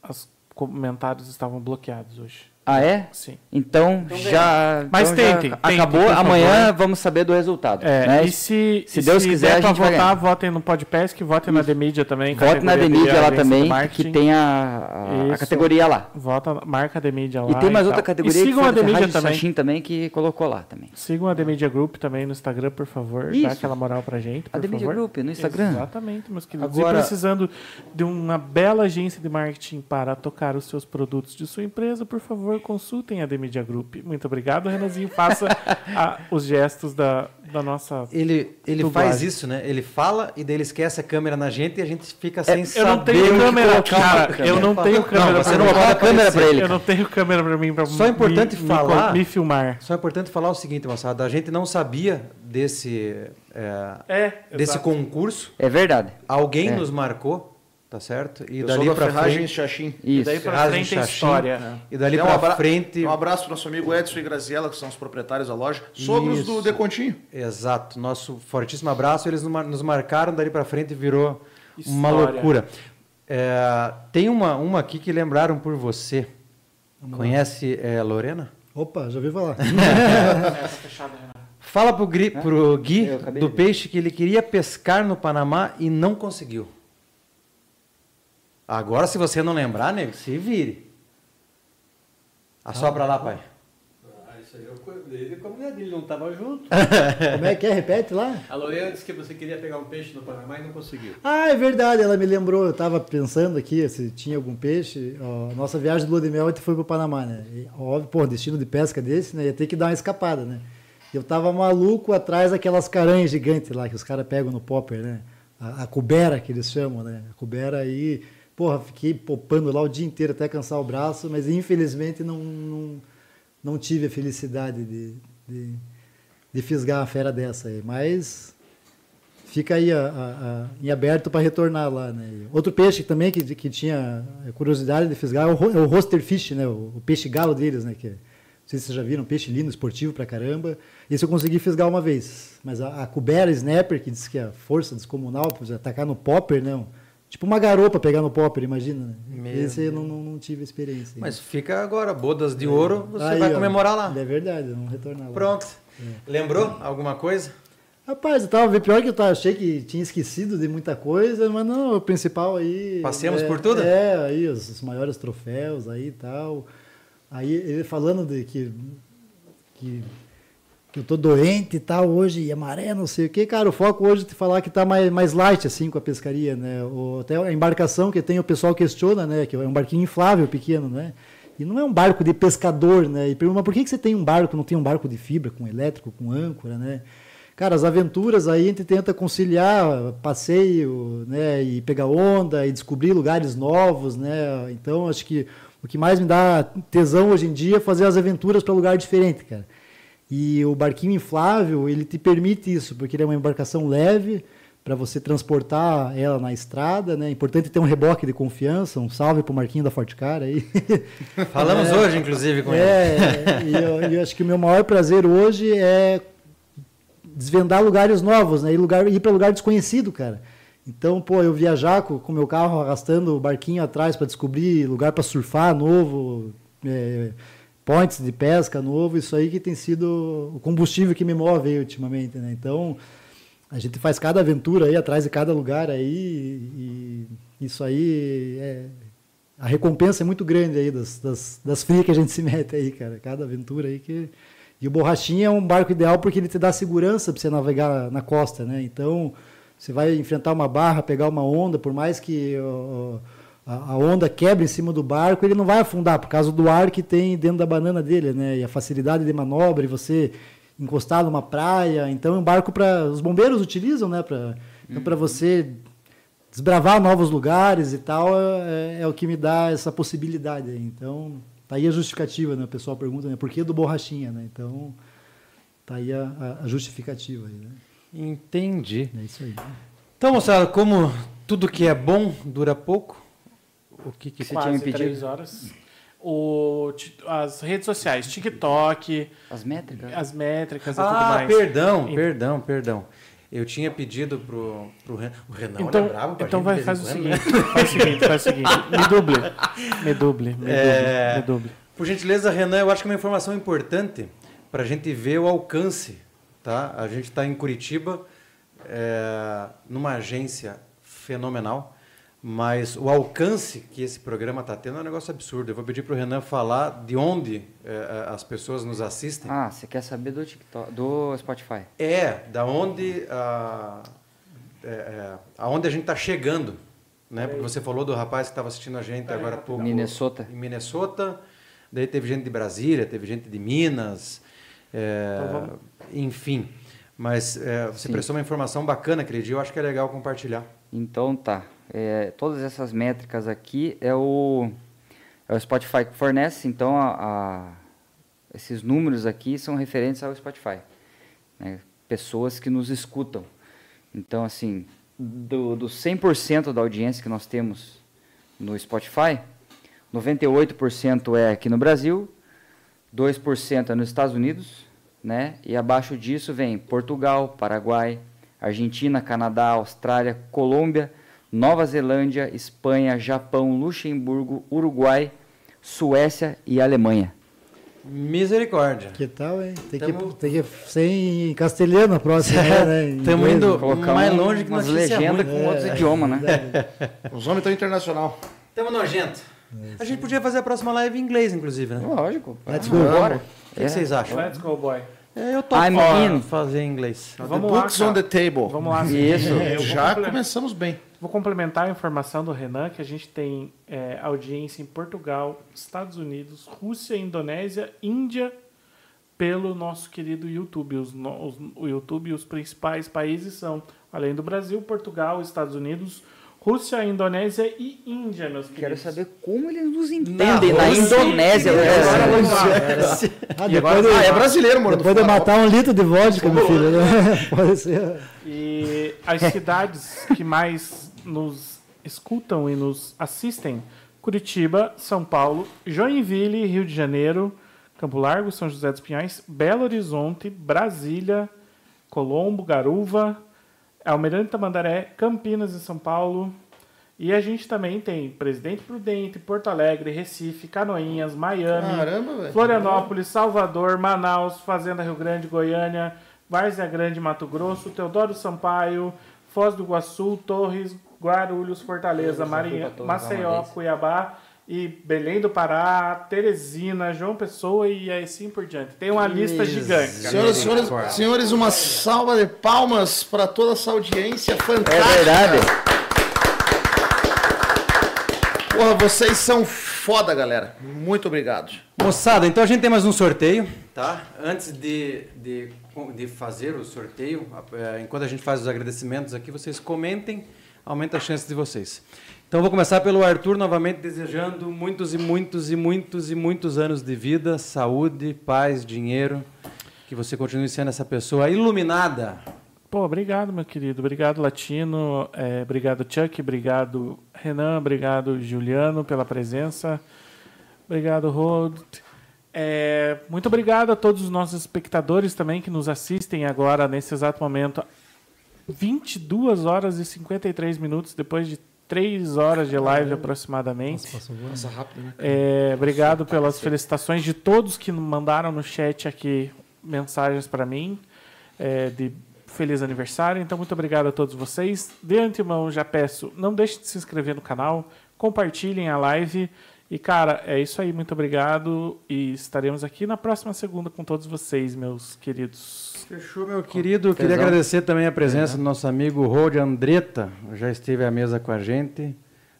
as comentários estavam bloqueados hoje. Ah, é? Sim. Então, já. Mas então já tentem, tentem, Acabou, amanhã favor. vamos saber do resultado. É, né? e se, se e Deus quiser, der a pra votar, ganhar. votem no podcast, votem na The Media também. Vote na Demídia lá também, que tem a, a- categoria lá. Vota, marca a The Media lá. E tem mais outra tal. categoria E que sigam foi a da The Media Ferragem também. Sachin também, que colocou lá também. Sigam a The Media Group também no Instagram, por favor. Isso. Dá aquela moral pra gente, A Media favor. Group no Instagram. Exatamente, meus queridos. Agora- E precisando de uma bela agência de marketing para tocar os seus produtos de sua empresa, por favor, consultem a The Media Group. Muito obrigado, Renanzinho. Faça a- os gestos da, da nossa... Ele, ele Dublagem. faz isso, né? Ele fala e daí ele esquece a câmera na gente e a gente fica sem Eu saber. não o que tenho câmera, cara. câmera. Eu não tenho câmera. Não, você pra não mim. vai a câmera pra ele, Eu cara. não tenho câmera pra mim pra Só é importante me, me falar- co- me filmar. Só é importante falar o seguinte, moçada. A gente não sabia desse, é, É, desse exato. concurso. É verdade. Alguém É. nos marcou, tá certo? E Eu dali sou da pra Ferragem frente... Xaxim. E Isso. daí pra Ferragem frente é Xaxim. história. E dali um pra abra- frente... Um abraço pro nosso amigo Edson e Graziella, que são os proprietários da loja. Sogros Isso. do Decontinho. Exato. Nosso fortíssimo abraço. Eles nos mar- nos marcaram, dali pra frente virou uma História. loucura. É, tem uma, uma aqui que lembraram por você. Conhece é, Lorena? Opa, já ouvi falar. <laughs> Renato. Fala pro, Gri, pro Gui do peixe que ele queria pescar no Panamá e não conseguiu. Agora, se você não lembrar, nego, se vire. Assopra lá, pai. Ah, isso aí eu cuidei como ele não estava junto. <laughs> Como é que é? Repete lá. A Lorena disse que você queria pegar um peixe no Panamá e não conseguiu. Ah, é verdade, ela me lembrou, eu estava pensando aqui se tinha algum peixe. Ó, nossa viagem de lua de mel a gente foi para o Panamá, né? E, óbvio, pô, destino de pesca desse, né? Ia ter que dar uma escapada, né? Eu tava maluco atrás daquelas caranhas gigantes lá que os caras pegam no popper, né? A, a cubera que eles chamam, né? A cubera aí, porra, fiquei popando lá o dia inteiro até cansar o braço, mas infelizmente não, não, não tive a felicidade de, de, de fisgar uma fera dessa aí. Mas fica aí a- a- a- em aberto para retornar lá, né? Outro peixe também que, que tinha curiosidade de fisgar é o, é o roaster fish, né? O, o peixe galo deles, né? Que, não sei se vocês já viram, um peixe lindo, esportivo pra caramba. Esse eu consegui fisgar uma vez. Mas a, a cubera snapper, que diz que é a força descomunal, para atacar no popper, né? Tipo uma garopa pegar no popper, imagina, né? Esse eu não, não, não tive experiência. Mas fica agora, bodas de ouro, você Aí, vai ó, comemorar lá. É verdade, vamos retornar lá. Pronto. Lembrou alguma coisa? Rapaz, eu tava pior que eu tava, achei que tinha esquecido de muita coisa, mas não, o principal aí. Passeamos é, por tudo? É, aí os, os maiores troféus aí e tal. Aí ele falando de que, que, que eu tô doente e tal hoje, e a maré, não sei o que, cara, o foco hoje é falar que tá mais, mais light assim com a pescaria, né? O, até a embarcação que tem, o pessoal questiona, né? Que é um barquinho inflável pequeno, né? E não é um barco de pescador, né? E pergunta, mas por que, que você tem um barco, não tem um barco de fibra, com elétrico, com âncora, né? Cara, as aventuras aí a gente tenta conciliar passeio, né, e pegar onda e descobrir lugares novos, né? Então acho que o que mais me dá tesão hoje em dia é fazer as aventuras para lugar diferente, cara. E o barquinho inflável, ele te permite isso, porque ele é uma embarcação leve para você transportar ela na estrada, né? É importante ter um reboque de confiança, um salve pro Marquinho da Forte Cara aí. <laughs> Falamos hoje, inclusive, com ele. É, e eu, eu acho que o meu maior prazer hoje é desvendar lugares novos, né? Ir, lugar, ir para lugar desconhecido, cara. Então, pô, eu viajar com o meu carro arrastando o barquinho atrás para descobrir lugar para surfar novo, é, points de pesca novo, isso aí que tem sido o combustível que me move aí ultimamente, né? Então, a gente faz cada aventura aí atrás de cada lugar aí e isso aí é, a recompensa é muito grande aí das, das, das frias que a gente se mete aí, cara. Cada aventura aí que. E o Borrachinha é um barco ideal porque ele te dá segurança para você navegar na costa, né? Então, você vai enfrentar uma barra, pegar uma onda, por mais que ó, a, a onda quebre em cima do barco, ele não vai afundar por causa do ar que tem dentro da banana dele, né? E a facilidade de manobra, e você encostar numa praia. Então, é um barco para os bombeiros utilizam, né? Para então, para você desbravar novos lugares e tal, é, é o que me dá essa possibilidade. Então, tá aí a justificativa, né? O pessoal pergunta, né? Por que do borrachinha, né? Então, tá aí a, a- a justificativa aí, né? Entendi. É isso aí. Então, moçada, como tudo que é bom dura pouco, o que que Você tinha me pedido? três horas. O, as redes sociais, TikTok, As métricas? as métricas e tudo Ah, mais. perdão, Em- perdão, perdão. Eu tinha pedido pro, pro Renan. O Renan Então, olha bravo pra então gente vai, faz o né? seguinte, faz o seguinte, faz o seguinte. <laughs> Me duble, me duble, me É. duble, me duble. Por gentileza, Renan, eu acho que é uma informação importante para a gente ver o alcance. Tá? A gente está em Curitiba, é, numa agência fenomenal, mas o alcance que esse programa está tendo é um negócio absurdo. Eu vou pedir para o Renan falar de onde é, as pessoas nos assistem. Ah, você quer saber do TikTok, do Spotify? É, da onde, a, é, é, aonde a gente está chegando. Né? Porque você falou do rapaz que estava assistindo a gente agora há pouco. Minnesota. Em Minnesota. Daí teve gente de Brasília, teve gente de Minas. é, Então enfim. Mas é, você Sim. prestou uma informação bacana dia, eu acho que é legal compartilhar. Então tá. É, todas essas métricas aqui é o, é o Spotify que fornece, então a, a- esses números aqui são referentes ao Spotify. né? Pessoas que nos escutam. Então, assim, do, do 100% da audiência que nós temos no Spotify, 98% é aqui no Brasil, 2% é nos Estados Unidos, né? E abaixo disso vem Portugal, Paraguai, Argentina, Canadá, Austrália, Colômbia, Nova Zelândia, Espanha, Japão, Luxemburgo, Uruguai, Suécia e Alemanha. Misericórdia. Que tal, hein? Tem, Tamo- que, tem que ser em castelhano a próxima, <laughs> né? Em Tamo inglês, indo- né? Colocar mais um- longe que umas legendas ruim. com outros idiomas, né? <laughs> Os homens estão internacional. Tamo nojento. A gente podia fazer a próxima live em inglês, inclusive, né? Lógico. Let's Ah, go. Bora. O que, que vocês acham? Let's go, boy. É, eu tô I'm in. fazer em inglês. Vamos the lá, books cara. on the table. Vamos lá. Isso. Já começamos bem. Vou complementar a informação do Renan, que a gente tem é, audiência em Portugal, Estados Unidos, Rússia, Indonésia, Índia, pelo nosso querido YouTube. Os, os- o YouTube, os principais países são, além do Brasil, Portugal, Estados Unidos, Rússia, Indonésia e Índia, meus Quero queridos. saber como eles nos entendem na, Rússia. Indonésia. Né? lá. Ah, agora- depois, Ah, de, é brasileiro, mano. depois de matar um litro de vodka, meu filho, né? <laughs> Pode ser. E as cidades que mais nos escutam e nos assistem: Curitiba, São Paulo, Joinville, Rio de Janeiro, Campo Largo, São José dos Pinhais, Belo Horizonte, Brasília, Colombo, Garuva, Almirante Tamandaré, Campinas e São Paulo. E a gente também tem Presidente Prudente, Porto Alegre, Recife, Canoinhas, Miami, Caramba. Florianópolis, Salvador, Manaus, Fazenda Rio Grande, Goiânia, Várzea Grande, Mato Grosso, Teodoro Sampaio, Foz do Iguaçu, Torres, Guarulhos, Fortaleza, Marinha, Maceió. Cuiabá e Belém do Pará, Teresina, João Pessoa e assim por diante. Tem uma lista gigante. cara. Senhoras e senhores, senhores, uma salva de palmas para toda essa audiência É fantástica. verdade. Porra, vocês são foda, galera. Muito obrigado. Moçada, então a gente tem mais um sorteio, tá? Antes de, de, de fazer o sorteio, eh, enquanto a gente faz os agradecimentos aqui, vocês comentem, aumenta a chance de vocês. Então vou começar pelo Arthur, novamente desejando muitos e muitos e muitos e muitos anos de vida, saúde, paz, dinheiro, que você continue sendo essa pessoa iluminada. Pô, obrigado, meu querido. Obrigado, Latino. É, obrigado, Chuck. Obrigado, Renan. Obrigado, Juliano, pela presença. Obrigado, Rod. É, muito obrigado a todos os nossos espectadores também que nos assistem agora, nesse exato momento. 22 horas e 53 minutos, depois de 3 horas de live aproximadamente. Passa rápido, né? É, obrigado pelas felicitações de todos que mandaram no chat aqui mensagens para mim é, de feliz aniversário. Então, muito obrigado a todos vocês. De antemão, já peço, não deixe de se inscrever no canal, compartilhem a live. E, cara, é isso aí. Muito obrigado. E estaremos aqui na próxima segunda com todos vocês, meus queridos. Fechou, meu querido. Queria agradecer também a presença do nosso amigo Rod Andretta, já esteve à mesa com a gente.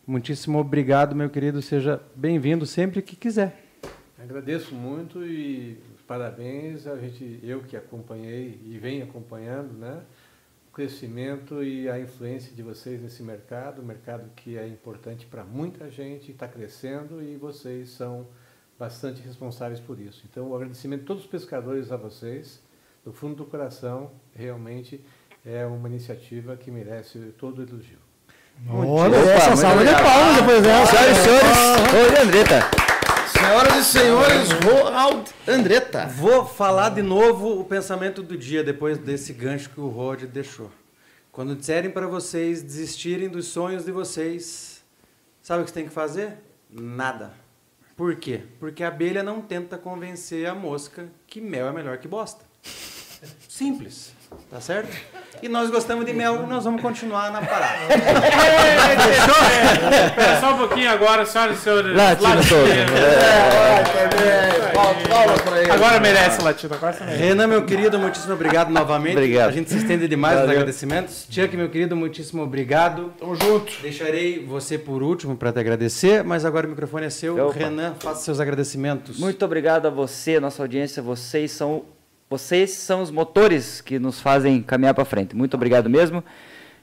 Muitíssimo obrigado, meu querido. Seja bem-vindo sempre que quiser. Agradeço muito e parabéns. A gente, eu que acompanhei e venho acompanhando, né? O crescimento e a influência de vocês nesse mercado, um mercado que é importante para muita gente, está crescendo e vocês são bastante responsáveis por isso. Então, o agradecimento de todos os pescadores a vocês, do fundo do coração, realmente é uma iniciativa que merece todo o elogio. Olha essa salva de palmas depois dessa. Senhoras e senhores, oi, Andretta. Senhoras e senhores, Roald Andretta. Vou falar de novo o pensamento do dia depois desse gancho que o Rod deixou. Quando disserem para vocês desistirem dos sonhos de vocês, sabe o que você tem que fazer? Nada. Por quê? Porque a abelha não tenta convencer a mosca que mel é melhor que bosta. Simples, tá certo? E nós gostamos de mel, nós vamos continuar na parada. <laughs> Espera só um pouquinho agora, senhoras e senhores. Latino Latino. Palmas pra ele. Agora merece, Latino. Agora. Renan, meu querido, muitíssimo obrigado novamente. Obrigado. A gente se estende demais nos Valeu. agradecimentos. Chuck, meu querido, muitíssimo obrigado. Tamo junto. Deixarei você por último para te agradecer, mas agora o microfone é seu. Opa. Renan, faça seus agradecimentos. Muito obrigado a você, nossa audiência. Vocês são, vocês são os motores que nos fazem caminhar para frente. Muito obrigado mesmo.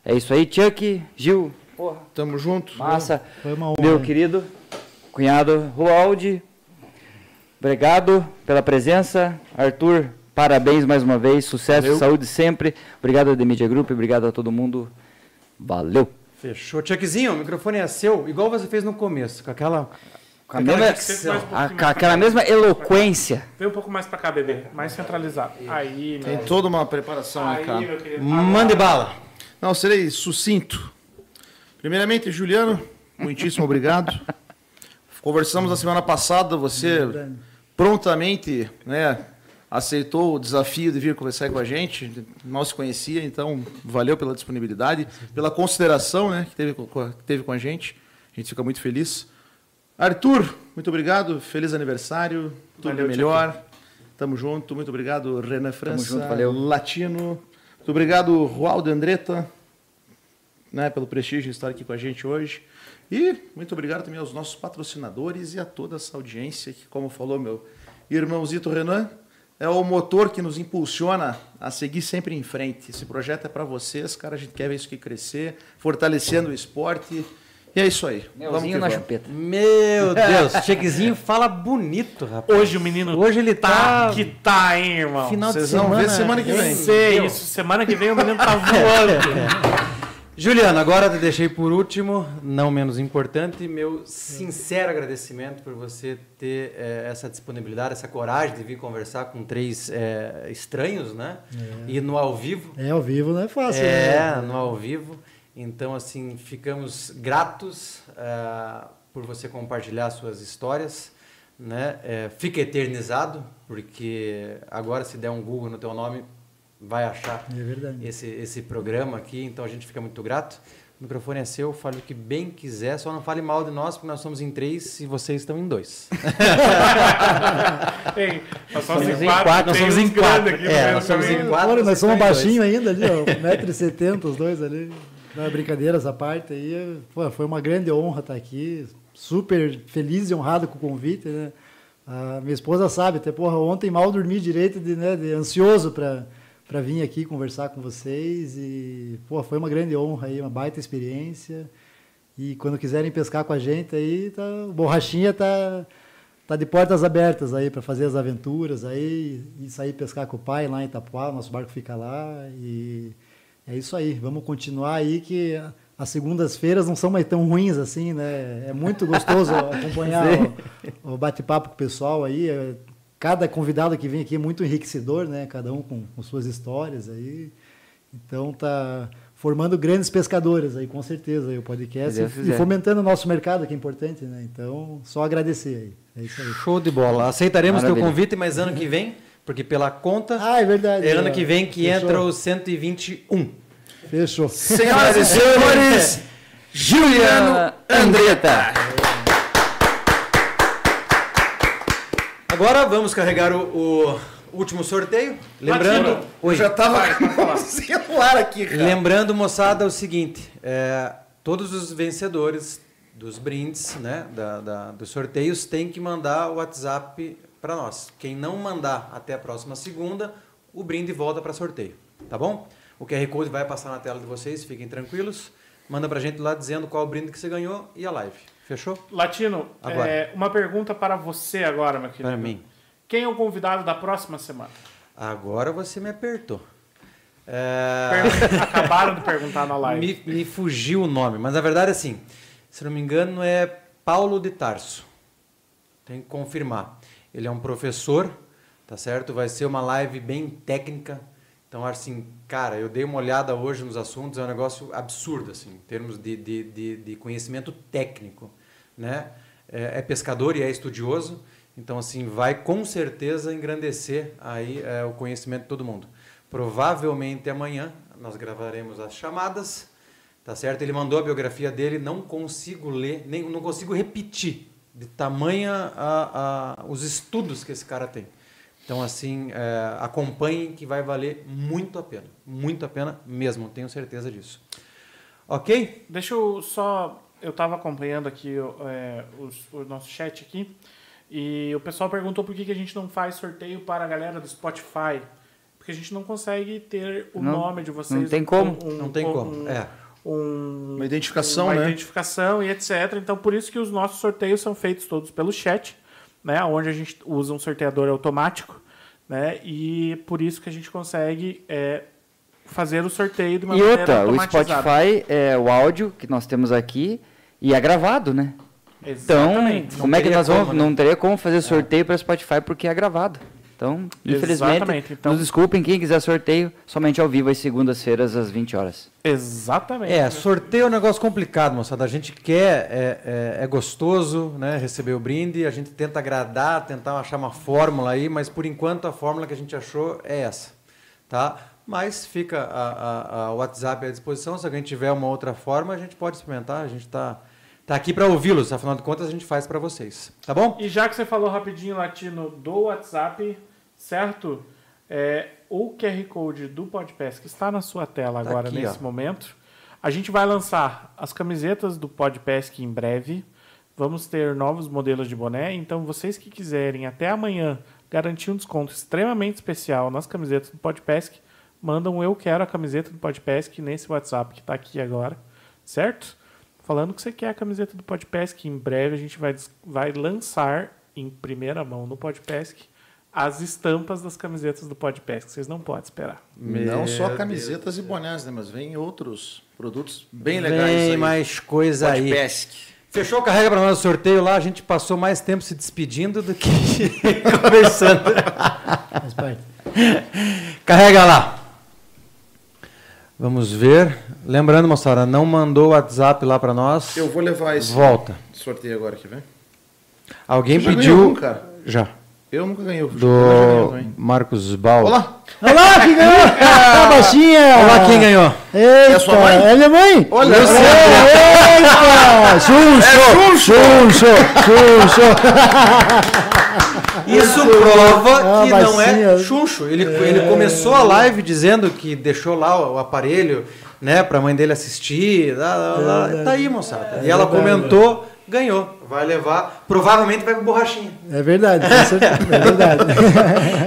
É isso aí, Chuck, Gil, porra, Tamo junto. massa. Foi uma honra. Meu querido cunhado Rualdi, obrigado pela presença. Arthur, parabéns mais uma vez. Sucesso, Valeu. saúde sempre. Obrigado a The Media Group, obrigado a todo mundo. Valeu. Fechou. Chuckzinho, o microfone é seu, igual você fez no começo, com aquela. Com a aquela mesma, um a- com aquela mesma eloquência. Vem um pouco mais pra cá, bebê. Mais centralizado. Aí, Tem meu. toda uma preparação aí, cara. meu querido. Mande bala. Não, serei sucinto. Primeiramente, Juliano, muitíssimo obrigado. Conversamos na semana passada, você prontamente né, aceitou o desafio de vir conversar com a gente. Não se conhecia, então valeu pela disponibilidade, pela consideração né, que, teve, a- que teve com a gente. A gente fica muito feliz. Arthur, muito obrigado, feliz aniversário, tudo Valeu, melhor. Tamo junto, muito obrigado, Renan França, junto, valeu. Latino. Muito obrigado, Rualdo Andretta, né, pelo prestígio de estar aqui com a gente hoje. E muito obrigado também aos nossos patrocinadores e a toda essa audiência que, como falou meu irmãozito Renan, é o motor que nos impulsiona a seguir sempre em frente. Esse projeto é para vocês, cara. A gente quer ver isso aqui crescer, fortalecendo o esporte. E é isso aí. Melzinho na vamos. chupeta. Meu <laughs> Deus, Chuckzinho fala bonito, rapaz. Hoje o menino Hoje ele tá- que tá, hein, irmão? Final de Vocês vão semana. ver semana que vem. Sei, isso. Semana que vem o menino tá <laughs> voando. Juliano, agora te deixei por último, não menos importante, meu sincero agradecimento por você ter eh, essa disponibilidade, essa coragem de vir conversar com três eh, estranhos, né? E no ao vivo. É, ao vivo não é fácil. É, né? no ao vivo. Então, assim, ficamos gratos ah, por você compartilhar suas histórias. Né? É, fica eternizado, porque agora se der um Google no teu nome, vai achar É verdade. esse, esse programa aqui. Então, a gente fica muito grato. O microfone é seu, fale o que bem quiser, só não fale mal de nós, porque nós somos em três e vocês estão em dois. <laughs> Ei, nós somos Somos em quatro, quatro, nós somos em quatro. aqui É, nós somos também. em quatro. Olha, nós somos dois. baixinhos ainda ali, ó. 1,70m os dois ali. Não é brincadeira essa parte aí. Pô, foi uma grande honra estar aqui. Super feliz e honrado com o convite, né? A minha esposa sabe, até porra, ontem mal dormi direito, de, né, de ansioso para para vir aqui conversar com vocês e pô, foi uma grande honra aí, uma baita experiência. E quando quiserem pescar com a gente aí, tá, o Borrachinha tá tá de portas abertas aí para fazer as aventuras aí e sair pescar com o pai lá em Itapuá, nosso barco fica lá e é isso aí. Vamos continuar aí que as segundas-feiras não são mais tão ruins assim, né? É muito gostoso <laughs> acompanhar o, o bate-papo com o pessoal aí. É- Cada convidado que vem aqui é muito enriquecedor, né? Cada um com, com suas histórias aí. Então tá formando grandes pescadores aí, com certeza, aí, o podcast. E, e fomentando o nosso mercado, que é importante, né? Então, só agradecer aí. É isso aí. Show de bola. Aceitaremos Maravilha. convite, mas ano que vem, porque pela conta, Ah, é verdade. é ano ó. que vem que Fechou. entra o 121. Fechou. Senhoras e senhores, Juliano Andretta. Agora vamos carregar o, o último sorteio. Lembrando. Eu já tava com o celular aqui, cara. lembrando, moçada, o seguinte: é, todos os vencedores dos brindes, né, da, da- dos sorteios, têm que mandar o WhatsApp para nós. Quem não mandar até a próxima segunda, o brinde volta para sorteio, tá bom? O QR Code vai passar na tela de vocês, fiquem tranquilos. Manda pra gente lá dizendo qual o brinde que você ganhou e a live. Fechou? Latino, Agora. é, uma pergunta para você agora, meu querido. Para mim. Quem é o convidado da próxima semana? Agora você me apertou. É... <laughs> Acabaram de perguntar na live. Me, me fugiu o nome, mas na verdade, assim, se não me engano, é Paulo de Tarso. Tem que confirmar. Ele é um professor, tá certo? Vai ser uma live bem técnica. Então, assim, cara, eu dei uma olhada hoje nos assuntos, é um negócio absurdo, assim, em termos de, de, de, de conhecimento técnico, né? É, é pescador e é estudioso, então, assim, vai com certeza engrandecer aí é, o conhecimento de todo mundo. Provavelmente amanhã nós gravaremos as chamadas, tá certo? Ele mandou a biografia dele, não consigo ler, nem não consigo repetir de tamanha a, a- os estudos que esse cara tem. Então, assim, é, acompanhem que vai valer muito a pena. Muito a pena mesmo, tenho certeza disso. Ok? Deixa eu só. Eu estava acompanhando aqui é, os- o nosso chat aqui. E o pessoal perguntou por que, que a gente não faz sorteio para a galera do Spotify. Porque a gente não consegue ter o Não- nome de vocês. não tem como. um- Não tem um- como. um- É. um- Uma identificação, uma né? identificação e etc. Então, por isso que os nossos sorteios são feitos todos pelo chat, né? Onde a gente usa um sorteador automático, né? E por isso que a gente consegue é, fazer o sorteio de uma E maneira outra, o. Spotify é o áudio que nós temos aqui e é gravado, né? Então, Exatamente. como é que nós vamos. como, né? Não teria como fazer sorteio para Spotify porque é gravado. Então, infelizmente, Exatamente, então- nos desculpem, quem quiser sorteio, somente ao vivo às segundas-feiras às 20 horas. Exatamente. É, sorteio é um negócio complicado, moçada. A gente quer, é, é, é gostoso, né? Receber o brinde, a gente tenta agradar, tentar achar uma fórmula aí, mas por enquanto a fórmula que a gente achou é essa, tá? Mas fica a, a- a WhatsApp à disposição. Se alguém tiver uma outra forma, a gente pode experimentar. A gente está tá aqui para ouvi-los. Afinal de contas, a gente faz para vocês, tá bom? E já que você falou rapidinho, Latino, do WhatsApp, certo? É, o QR Code do Podpass que está na sua tela Tá agora, aqui, nesse ó. momento. A gente vai lançar as camisetas do Podpass em breve. Vamos ter novos modelos de boné. Então, vocês que quiserem até amanhã garantir um desconto extremamente especial nas camisetas do Podpass, mandam eu quero a camiseta do Podpass nesse WhatsApp que está aqui agora, certo? Falando que você quer a camiseta do Podpass, que em breve a gente vai, vai lançar em primeira mão no Podpass as estampas das camisetas do Podpass, que vocês não podem esperar. Não só Meu camisetas e bonés, né? Mas vem outros produtos bem legais Vem aí. mais coisa aí. Podpesc. Fechou, carrega para nós o sorteio lá. A gente passou mais tempo se despedindo do que <laughs> conversando. Carrega lá. Vamos ver. Lembrando, moçada, não mandou o WhatsApp lá para nós. Eu vou levar esse Volta. sorteio agora aqui, vem. Alguém pediu. ganhou cara? Já. Eu nunca ganhei. o- eu ganhei Do. Marcos Bal. Olá! Olá, quem ganhou? Ah, baixinha! Olá, quem ganhou? Eita, sua mãe? É minha mãe? Olha, Eita! Chuncho! Chuncho! Chuncho! <laughs> Isso prova Ah, que não é chuncho. Ele, ele começou a live dizendo que deixou lá o aparelho, né, pra mãe dele assistir. Lá, lá, lá. Tá aí, moçada. E ela É comentou, ganhou. Vai levar, provavelmente vai com borrachinha. É verdade, com certeza, é <laughs> verdade.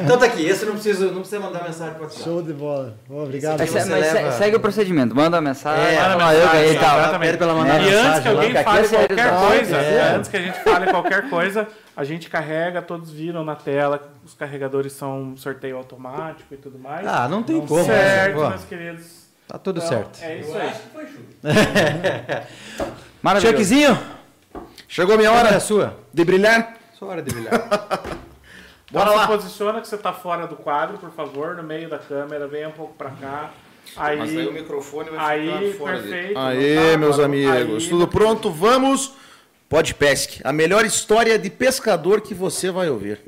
Então tá aqui, esse não precisa, não precisa mandar mensagem pro WhatsApp. Show de bola. Ó, obrigado. Esse Mas, você mas leva- segue o procedimento, manda uma mensagem, É, manda "Ó, eu mensagem, ganhei tal. exatamente. Pede pra ela mandar Né? E antes mensagem que alguém fale é qualquer tá? coisa, É. antes que a gente fale qualquer coisa, a gente carrega, todos viram na tela, os carregadores são sorteio automático e tudo mais. Ah, não tem como. Certo, né? meus queridos. Tá tudo Então, certo. É isso aí. <laughs> <laughs> Maravilhoso. Chuckzinho, Chegou a minha hora é sua. de brilhar. Sua hora de brilhar. <laughs> Então Bora se lá. posiciona que você tá fora do quadro, por favor, no meio da câmera, venha um pouco pra cá. Aí, microfone aí perfeito. Aê, tá? meus Agora- amigos. aí, Tudo pronto? Vamos. Podpesc, a melhor história de pescador que você vai ouvir.